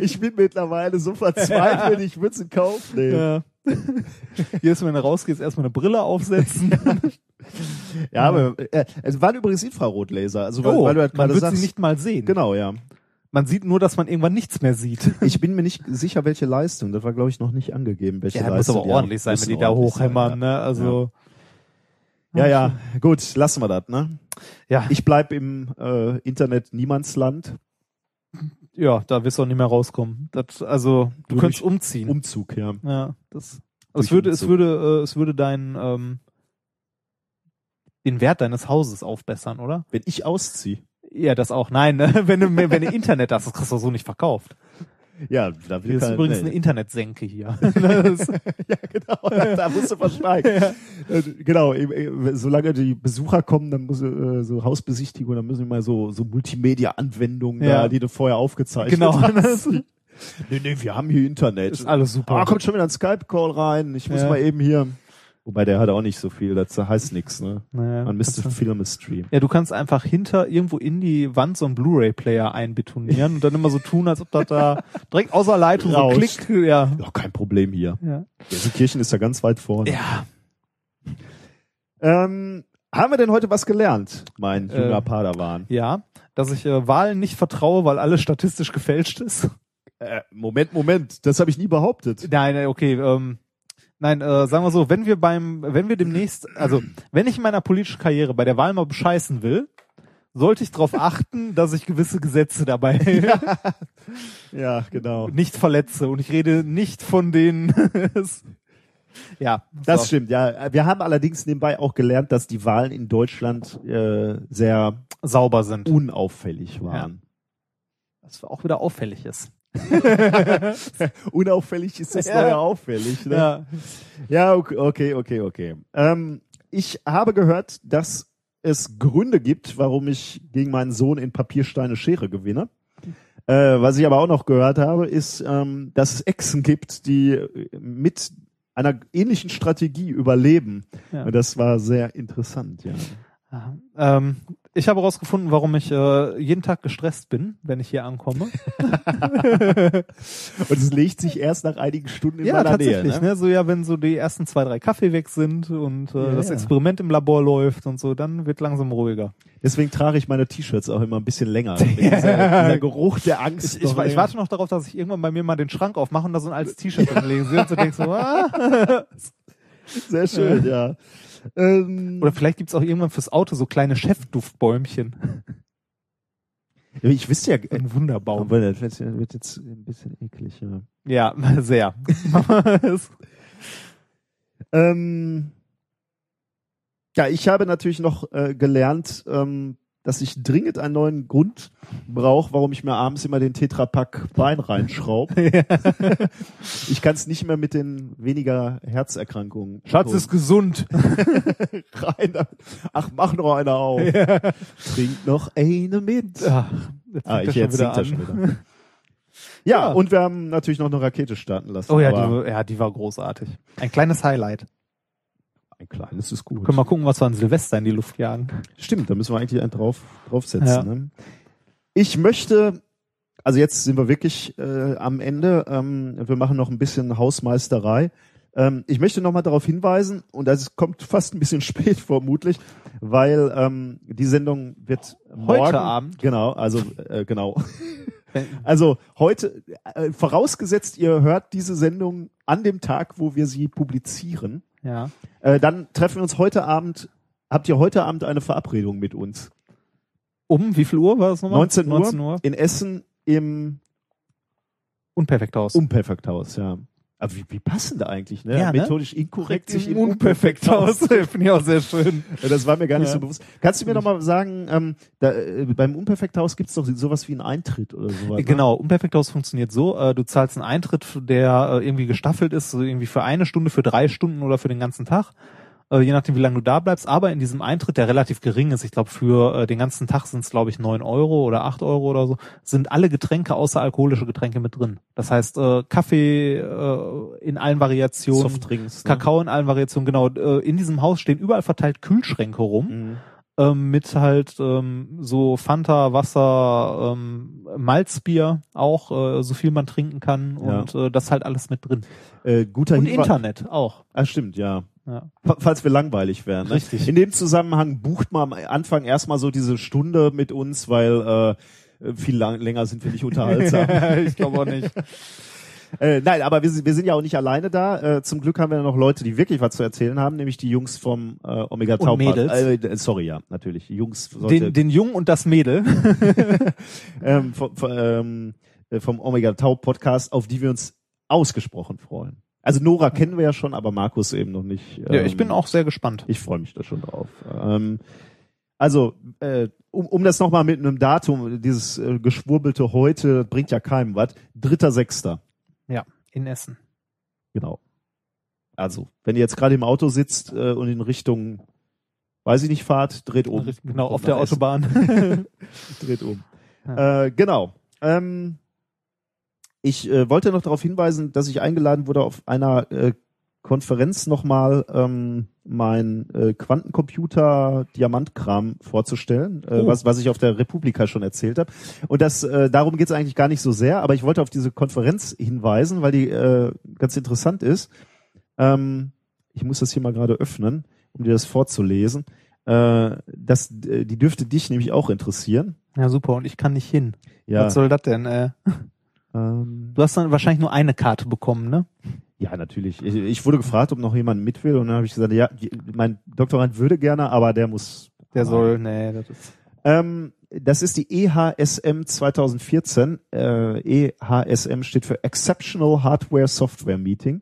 Ich bin mittlerweile so verzweifelt, ich würde in Kauf nehmen. Ja. Jedes Mal, wenn du rausgehst, erstmal eine Brille aufsetzen. Ja, aber äh, es waren übrigens Infrarotlaser, also weil, Oh, weil du halt man wird sagst. sie nicht mal sehen. Genau, ja. Man sieht nur, dass man irgendwann nichts mehr sieht. Ich bin mir nicht sicher, welche Leistung. Das war, glaube ich, noch nicht angegeben, welche Ja, muss Leistung. aber die ordentlich sein, wenn die da hochhämmern, sein, ne? Also, Ja, ja, ja. gut, lassen wir das, ne? ja, Ich bleib im äh, Internet Niemandsland. Ja, da wirst du auch nicht mehr rauskommen. Das, also, du Nur könntest umziehen. Umzug, ja. ja, das, Durch es würde, es Umzug. würde, äh, es würde deinen, ähm, den Wert deines Hauses aufbessern, oder? Wenn ich ausziehe. Ja, das auch. Nein, ne? wenn du, wenn du Internet hast, das kriegst du so nicht verkauft. Ja, da will Hier ist übrigens eine Internetsenke hier. Ja, genau, da, da musst du versteigen. Äh, Genau, äh, solange die Besucher kommen, dann muss äh, so Hausbesichtigung, dann müssen wir mal so, so Multimedia-Anwendungen Ja. da, die du vorher aufgezeichnet Genau. hast. nee, nee, wir haben hier Internet. ist alles super. Ah, kommt schon wieder ein Skype-Call rein. Ich muss Ja. mal eben hier. Wobei der hat auch nicht so viel, das heißt nichts, ne? Naja, Man müsste kannst Film Stream. du- ja, du kannst einfach hinter irgendwo in die Wand so einen Blu-ray-Player einbetonieren und dann immer so tun, als ob das da direkt außer Leitung so klickt. Ja. Ja, kein Problem hier. Ja. Gelsenkirchen ist ja ganz weit vorne. ja. Ähm, haben wir denn heute was gelernt, mein Äh, junger Padawan? Ja, dass ich äh, Wahlen nicht vertraue, weil alles statistisch gefälscht ist. Äh, Moment, Moment, das habe ich nie behauptet. Nein, nein, okay, ähm, nein, äh, sagen wir so, wenn wir beim, wenn wir demnächst, also wenn ich in meiner politischen Karriere bei der Wahl mal bescheißen will, sollte ich darauf achten, dass ich gewisse Gesetze dabei Ja, genau. nicht verletze und ich rede nicht von den. ja, Das so. stimmt, ja. Wir haben allerdings nebenbei auch gelernt, dass die Wahlen in Deutschland äh, sehr sauber sind. unauffällig waren. Was auch wieder auffällig ist. Unauffällig ist das Ja. neue auffällig. Ne? Ja. Ja, okay, okay, okay. Ähm, ich habe gehört, dass es Gründe gibt, warum ich gegen meinen Sohn in Papiersteine Schere gewinne. Äh, was ich aber auch noch gehört habe, ist, ähm, dass es Echsen gibt, die äh, mit einer ähnlichen Strategie überleben. Ja. Und das war sehr interessant, ja. Ja. Ähm, ich habe herausgefunden, warum ich äh, jeden Tag gestresst bin, wenn ich hier ankomme. Und es legt sich erst nach einigen Stunden in ja, meiner Nähe. tatsächlich. Ne? Ne? So ja, wenn so die ersten zwei, drei Kaffee weg sind und äh, Ja, das ja. Experiment im Labor läuft und so, dann wird langsam ruhiger. Deswegen trage ich meine T-Shirts auch immer ein bisschen länger. dieser, dieser Geruch der Angst. Ich, ich, ich warte noch darauf, dass ich irgendwann bei mir mal den Schrank aufmache und da so ein altes T-Shirt drin legen sehe und so denkst so, ah. Sehr schön, ja. Ähm, Oder vielleicht gibt's auch irgendwann fürs Auto so kleine Chefduftbäumchen. ich wüsste ja, Ein Wunderbaum. aber das wird wird jetzt ein bisschen eklig. Ja. Ja, sehr. Ähm, ja, ich habe natürlich noch äh, gelernt, ähm, dass ich dringend einen neuen Grund brauche, warum ich mir abends immer den Tetrapack Wein reinschraube. ich kann es nicht mehr mit den weniger Herzerkrankungen. Schatz ist gesund. rein. Ach, mach noch einer auf. Trink noch eine mit. Ach, Ah, ich jetzt singt er schon wieder. Ja, Ja. und wir haben natürlich noch eine Rakete starten lassen. Oh ja, die, ja, die war großartig. Ein kleines Highlight. Ein kleines ist gut. Können wir gucken, was wir an Silvester in die Luft jagen. Stimmt, da müssen wir eigentlich einen drauf, draufsetzen. Ja. Ne? Ich möchte, also jetzt sind wir wirklich äh, am Ende. Ähm, wir machen noch ein bisschen Hausmeisterei. Ähm, ich möchte nochmal darauf hinweisen, und das kommt fast ein bisschen spät vermutlich, weil ähm, die Sendung wird morgen, Abend? Genau, also äh, genau. Also heute, äh, vorausgesetzt, ihr hört diese Sendung an dem Tag, wo wir sie publizieren, Ja. äh, dann treffen wir uns heute Abend. Habt ihr heute Abend eine Verabredung mit uns? Um wie viel Uhr war das nochmal? 19 Uhr, 19 Uhr. in Essen im Unperfekthaus. Unperfekthaus, ja. Aber wie, wie passend eigentlich, ne? Ja, ne? Methodisch inkorrekt sich im Unperfekthaus. Unperfekthaus. Finde ich auch sehr schön. Das war mir gar nicht Ja. so bewusst. Kannst du mir noch mal sagen, ähm, da, äh, beim Unperfekthaus gibt's doch sowas wie einen Eintritt oder sowas? ne? Genau, Unperfekthaus funktioniert so, äh, du zahlst einen Eintritt, der äh, irgendwie gestaffelt ist, so irgendwie für eine Stunde, für drei Stunden oder für den ganzen Tag. Äh, je nachdem, wie lange du da bleibst, aber in diesem Eintritt, der relativ gering ist, ich glaube für äh, den ganzen Tag sind es, glaube ich, neun Euro oder acht Euro oder so, sind alle Getränke außer alkoholische Getränke mit drin. Das heißt, äh, Kaffee äh, in allen Variationen, Softdrinks. Ne? Kakao in allen Variationen, genau. Äh, in diesem Haus stehen überall verteilt Kühlschränke rum Mhm. ähm, mit halt ähm, so Fanta, Wasser, ähm, Malzbier auch, äh, so viel man trinken kann Ja. und äh, das halt alles mit drin. Äh, guter Und Hinweis. Internet auch. Ah, stimmt, ja. Ja. Fa- Falls wir langweilig wären. Ne? Richtig. In dem Zusammenhang bucht man am Anfang erstmal so diese Stunde mit uns, weil äh, viel lang, länger sind wir nicht unterhaltsam. ich glaube auch nicht. Äh, nein, aber wir, sind- wir sind ja auch nicht alleine da. Äh, zum Glück haben wir noch Leute, die wirklich was zu erzählen haben, nämlich die Jungs vom äh, Omega Tau. Äh, sorry, ja, natürlich. Jungs Den, den Jungen und das Mädel. ähm, vom, vom, ähm, äh, vom Omega Tau Podcast, auf die wir uns ausgesprochen freuen. Also Nora kennen wir ja schon, aber Markus eben noch nicht. ja, ich Ähm, bin auch sehr gespannt. Ich freue mich da schon drauf. Ähm, also, äh, um, um das nochmal mit einem Datum, dieses äh, geschwurbelte heute, bringt ja keinem was. Dritter Sechster. Ja, in Essen. Genau. Also, wenn ihr jetzt gerade im Auto sitzt äh, und in Richtung, weiß ich nicht, fahrt, dreht um. Genau, auf der. Autobahn. Dreht um. Äh, genau. Ähm, ich äh, wollte noch darauf hinweisen, dass ich eingeladen wurde auf einer äh, Konferenz nochmal ähm, mein äh, Quantencomputer Diamantkram vorzustellen, äh, Oh. was, was ich auf der Republika schon erzählt habe. Und das äh, darum geht es eigentlich gar nicht so sehr, aber ich wollte auf diese Konferenz hinweisen, weil die äh, ganz interessant ist. Ähm, ich muss das hier mal gerade öffnen, um dir das vorzulesen. Äh, das, äh, die dürfte dich nämlich auch interessieren. Ja, super. Und ich kann nicht hin. Ja, Was soll das denn? Äh? Ähm, Du hast dann wahrscheinlich nur eine Karte bekommen, ne? Ja, natürlich. Ich, ich wurde gefragt, ob noch jemand mit will und dann habe ich gesagt, ja, mein Doktorand würde gerne, aber der muss. Der soll, nee, das ist. Ähm, das ist die E EHSM 2014. Äh, EHSM steht für Exceptional Hardware Software Meeting.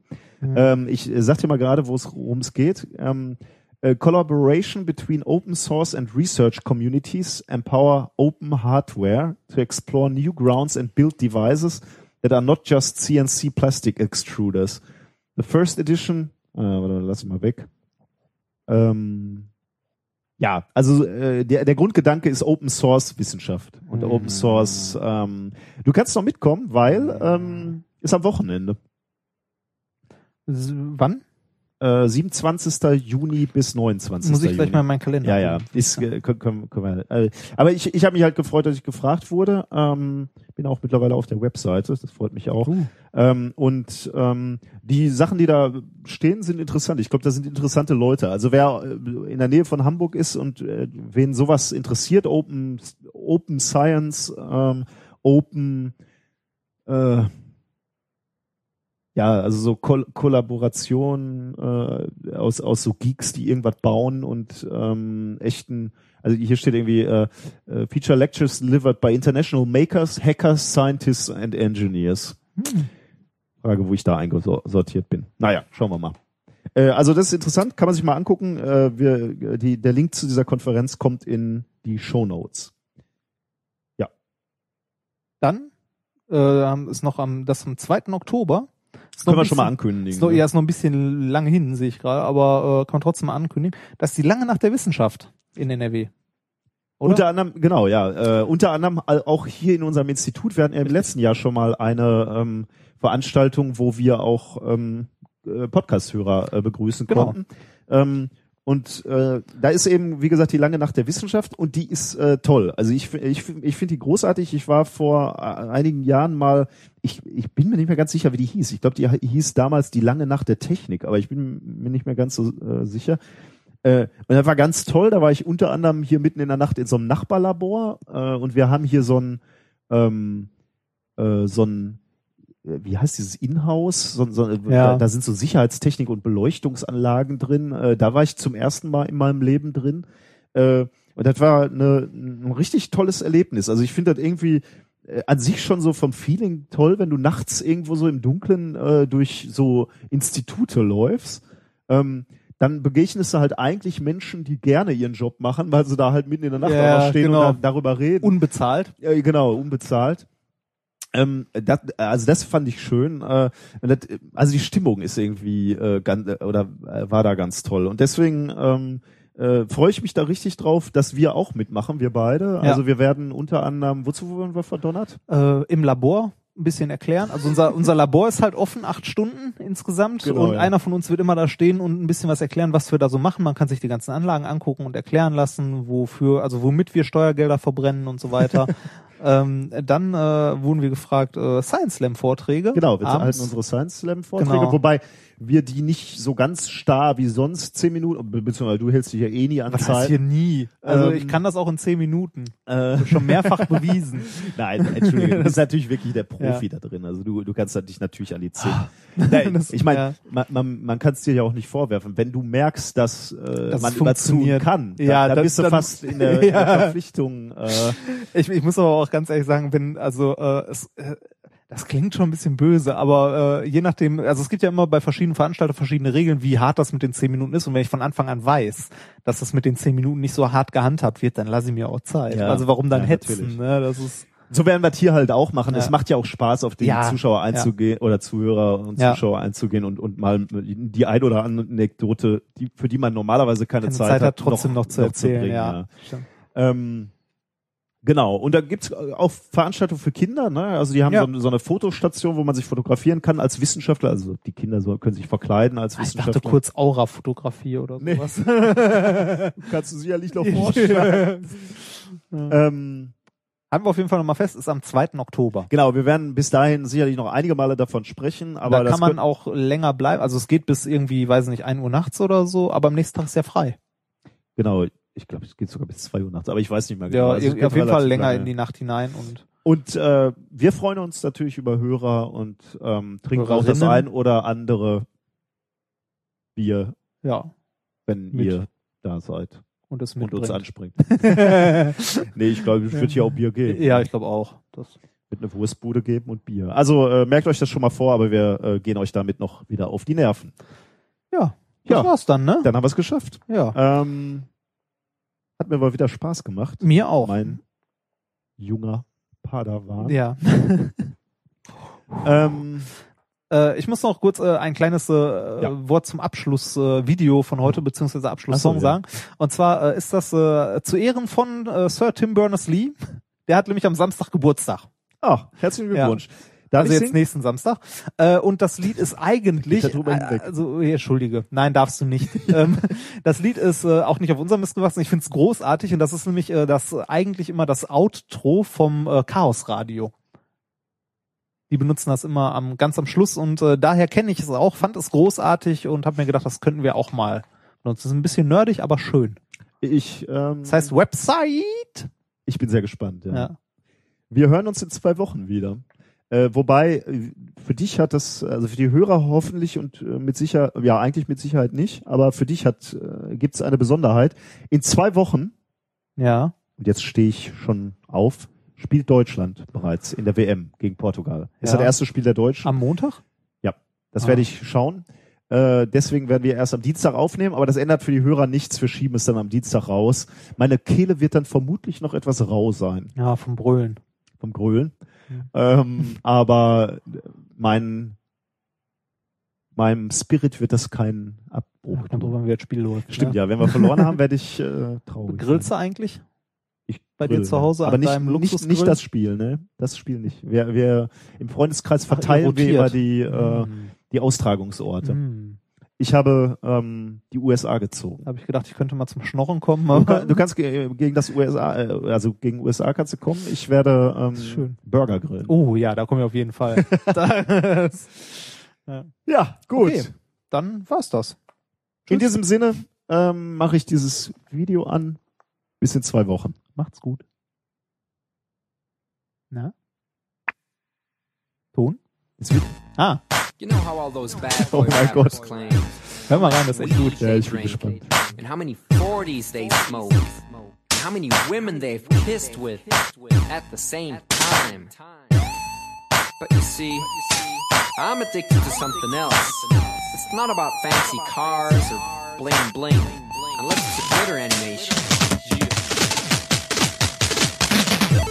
Ähm, ich äh, sag dir mal gerade, wo es worum es geht. Ähm, äh, collaboration between open source and research communities empower open hardware to explore new grounds and build devices that are not just CNC plastic extruders. The first edition, äh, warte, lass ich mal weg. Ähm, ja, also äh, der, der Grundgedanke ist Open Source Wissenschaft und Mhm. Open Source. Ähm, du kannst noch mitkommen, weil ähm, ist am Wochenende. S- Wann? Äh, 27. Juni bis 29. Muss ich gleich Juni. mal in meinen Kalender Ja, ja. Ist, äh, können, können, können wir, äh, aber ich, ich habe mich halt gefreut, dass ich gefragt wurde. Ähm, bin auch mittlerweile auf der Webseite. Das freut mich auch. Uh. Ähm, und ähm, die Sachen, die da stehen, sind interessant. Ich glaube, da sind interessante Leute. Also wer äh, in der Nähe von Hamburg ist und äh, wen sowas interessiert, Open, Open Science, ähm, Open, äh, ja, also so Kol Kollaboration äh, aus, aus so Geeks, die irgendwas bauen und ähm, echten, also hier steht irgendwie äh, äh, Feature Lectures delivered by international makers, hackers, scientists and engineers. Frage, wo ich da eingesortiert bin. Naja, schauen wir mal. Äh, also das ist interessant, kann man sich mal angucken. Äh, wir, die, der Link zu dieser Konferenz kommt in die Show Notes. Dann äh, ist noch am, das am 2. Oktober. Ist noch Können wir schon mal ankündigen. Ist noch, ne? ja, ist noch ein bisschen lange hin, sehe ich gerade, aber äh, kann man trotzdem mal ankündigen. Das ist die lange Nacht der Wissenschaft in NRW. Oder? Unter anderem, genau, ja. Äh, unter anderem auch hier in unserem Institut. Wir hatten ja im letzten Jahr schon mal eine ähm, Veranstaltung, wo wir auch ähm, äh, Podcast-Hörer äh, begrüßen Genau. konnten. Ähm, und äh, da ist eben, wie gesagt, die lange Nacht der Wissenschaft und die ist äh, toll. Also ich, ich, ich finde die großartig. Ich war vor äh, einigen Jahren mal, ich, ich bin mir nicht mehr ganz sicher, wie die hieß. Ich glaube, die hi- hieß damals die lange Nacht der Technik, aber ich bin mir nicht mehr ganz so äh, sicher. Äh, und das war ganz toll. Da war ich unter anderem hier mitten in der Nacht in so einem Nachbarlabor äh, und wir haben hier so ein ähm, äh, so ein wie heißt dieses Inhouse? So, so, Ja. da, da sind so Sicherheitstechnik und Beleuchtungsanlagen drin. Äh, da war ich zum ersten Mal in meinem Leben drin. Äh, und das war eine, ein richtig tolles Erlebnis. Also ich finde das irgendwie äh, an sich schon so vom Feeling toll, wenn du nachts irgendwo so im Dunkeln äh, durch so Institute läufst. Ähm, dann begegnest du halt eigentlich Menschen, die gerne ihren Job machen, weil sie da halt mitten in der Nacht noch stehen genau. und da, darüber reden. Unbezahlt. Ja, genau, unbezahlt. Ähm, das, also das fand ich schön. Äh, das, also die Stimmung ist irgendwie äh, ganz, oder äh, war da ganz toll. Und deswegen ähm, äh, freue ich mich da richtig drauf, dass wir auch mitmachen, wir beide. Ja. Also wir werden unter anderem, wozu wurden wir verdonnert? Äh, Im Labor ein bisschen erklären. Also unser, unser Labor ist halt offen, acht Stunden insgesamt. Genau, und ja. einer von uns wird immer da stehen und ein bisschen was erklären, was wir da so machen. Man kann sich die ganzen Anlagen angucken und erklären lassen, wofür, also womit wir Steuergelder verbrennen und so weiter. ähm, dann äh, wurden wir gefragt, äh, Science Slam Vorträge. Genau, wir halten unsere Science Slam Vorträge, Genau. wobei wir die nicht so ganz starr wie sonst zehn Minuten, be- beziehungsweise du hältst dich ja eh nie an Was heißt hier Zeit. nie? Also Ähm, ich kann das auch in zehn Minuten. Äh, Schon mehrfach bewiesen. Nein, Entschuldige, du bist natürlich wirklich der Profi Ja. Ah, da drin. Also du, du kannst dich natürlich an die Zehn. Nein, Das- ich meine, ja. man, man, man kann es dir ja auch nicht vorwerfen. Wenn du merkst, dass, äh, Dass man überziehen kann, dann, Ja, dann das- bist du dann- fast in der, in der. Verpflichtung. Äh, Ich, ich muss aber auch ganz ehrlich sagen, wenn, also äh, es, äh, das klingt schon ein bisschen böse, aber äh, je nachdem, also es gibt ja immer bei verschiedenen Veranstaltern verschiedene Regeln, wie hart das mit den zehn Minuten ist. Und wenn ich von Anfang an weiß, dass das mit den zehn Minuten nicht so hart gehandhabt wird, dann lasse ich mir auch Zeit. Ja. Also warum dann Ja, hetzen? natürlich. Ne? Das ist so werden wir es hier halt auch machen. Ja. Es macht ja auch Spaß, auf den Ja. Zuschauer einzugehen oder Zuhörer und Ja. Zuschauer einzugehen und, und mal die ein oder andere Anekdote, die, für die man normalerweise keine, keine Zeit, Zeit hat, trotzdem noch, zu noch erzählen. bringen, ja. Stimmt. Ähm, Genau, und da gibt's auch Veranstaltungen für Kinder, ne? Also die haben Ja. so, eine- so eine Fotostation, wo man sich fotografieren kann als Wissenschaftler. Also die Kinder so, können sich verkleiden als Ich dachte Wissenschaftler. kurz Aura-Fotografie oder Nee. sowas. kannst du sicherlich noch vorstellen. ähm, Haben wir auf jeden Fall nochmal fest, ist am 2. Oktober. genau, wir werden bis dahin sicherlich noch einige Male davon sprechen, aber da kann man auch länger bleiben. Also es geht bis irgendwie, weiß nicht, 1 Uhr nachts oder so, aber am nächsten Tag ist ja frei. genau, ich glaube, es geht sogar bis zwei Uhr nachts, aber ich weiß nicht mehr genau. Ja, Also auf jeden Fall länger lange. in die Nacht hinein und Und äh, wir freuen uns natürlich über Hörer und ähm, trinken auch das ein oder andere Bier, ja, wenn Mit. ihr da seid und es und uns anspringt. nee, ich glaube, es wird hier auch Bier geben. ja, ich glaube auch. Das Wird eine Wurstbude geben und Bier. Also äh, merkt euch das schon mal vor, aber wir äh, gehen euch damit noch wieder auf die Nerven. Ja, das Ja. war's dann, ne? Dann haben wir es geschafft. Ja. Ähm, hat mir mal wieder Spaß gemacht. Mir auch. Mein junger Padawan. ja. Ähm, Äh, ich muss noch kurz äh, ein kleines äh, Ja. Wort zum Abschlussvideo äh, von heute, beziehungsweise Abschlusssong Ach so, ja. sagen. Und zwar äh, ist das äh, zu Ehren von Sir Tim Berners-Lee. Der hat nämlich am Samstag Geburtstag. ah, herzlichen Ja. Glückwunsch. Darf also ich jetzt nächsten Samstag. Äh, und das Lied ist eigentlich, da äh, also äh, entschuldige, nein, darfst du nicht. ähm, das Lied ist äh, auch nicht auf unserem Mist gewachsen. Ich finde es großartig und das ist nämlich äh, das eigentlich immer das Outro vom äh, Chaos Radio. Die benutzen das immer am ganz am Schluss und äh, daher kenne ich es auch, fand es großartig und habe mir gedacht, das könnten wir auch mal benutzen. Das ist ein bisschen nerdig, aber schön. Ich, ähm, Das heißt Website. ich bin sehr gespannt. Ja. Ja. Wir hören uns in zwei Wochen wieder. Äh, wobei, äh, für dich hat das, also für die Hörer hoffentlich und äh, mit Sicherheit, ja eigentlich mit Sicherheit nicht, aber für dich hat, äh, gibt es eine Besonderheit. In zwei Wochen, Ja. und jetzt stehe ich schon auf, spielt Deutschland bereits in der WM gegen Portugal. Ist Ja. das erste Spiel der Deutschen. Am Montag? Das Ah. werde ich schauen. Äh, deswegen werden wir erst am Dienstag aufnehmen, aber das ändert für die Hörer nichts. Wir schieben es dann am Dienstag raus. Meine Kehle wird dann vermutlich noch etwas rau sein Ja, vom Brüllen. vom Grölen. Ähm, aber mein, meinem Spirit wird das kein Abbruch. Kommt drüber, an, wie das Spiel läuft. Stimmt, ne? ja. Wenn wir verloren haben, werde ich äh, traurig. Grillst du eigentlich? Ich bei dir grill, zu Hause ja. aber an nicht, deinem nicht, Luxusgrill? nicht das Spiel, ne? Das Spiel nicht. Wir, wir im Freundeskreis Ach, verteilen wir rotiert. immer die, äh, Hm. die Austragungsorte. Hm. Ich habe ähm, die USA gezogen. Da habe ich gedacht, ich könnte mal zum Schnorren kommen. Du, kann, du kannst ge gegen das USA, äh, also gegen USA kannst du kommen. Ich werde ähm, ist schön. Burger grillen. oh ja, da kommen wir auf jeden Fall. das, Ja, gut. Okay. Dann war's das. In diesem Sinne ähm, mache ich dieses Video an. Bis in zwei Wochen. Macht's gut. Na? Ton? Wird, Ah, You know how all those bad Oh boy my rappers God. claim hör mal rein, das ist echt gut. Ja, ich bin gespannt. and how many 40s they smoke and how many women they've kissed with at the same time. But you see, I'm addicted to something else. It's not about fancy cars or bling bling, unless it's a glitter animation.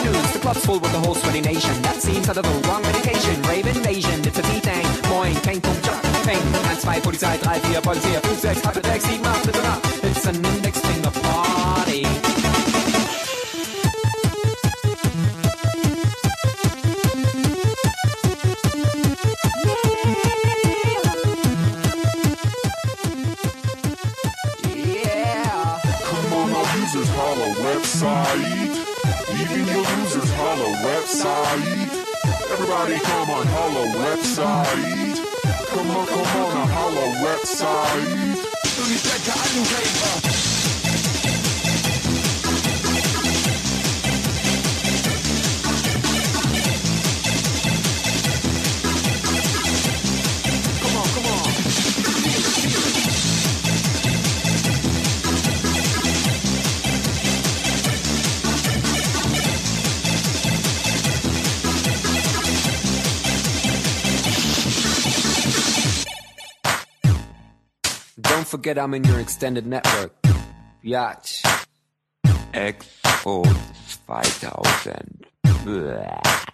afternoons. The club's full with the whole sweaty nation. That seems out of the wrong medication. Rave invasion, it's a B-Thing. Moin, kein Punkt, jump, ping. 1, 2, Polizei, 3, 4, Polizei, 5, 6, 8, 6, 7, 8, bitte nach. It's an index finger party. Yeah. Come on, our users holla website. Holla website. Everybody come on, holla website. Come on, come on, holla website. Forget I'm in your extended network. Yacht. Expo 2000. Blah.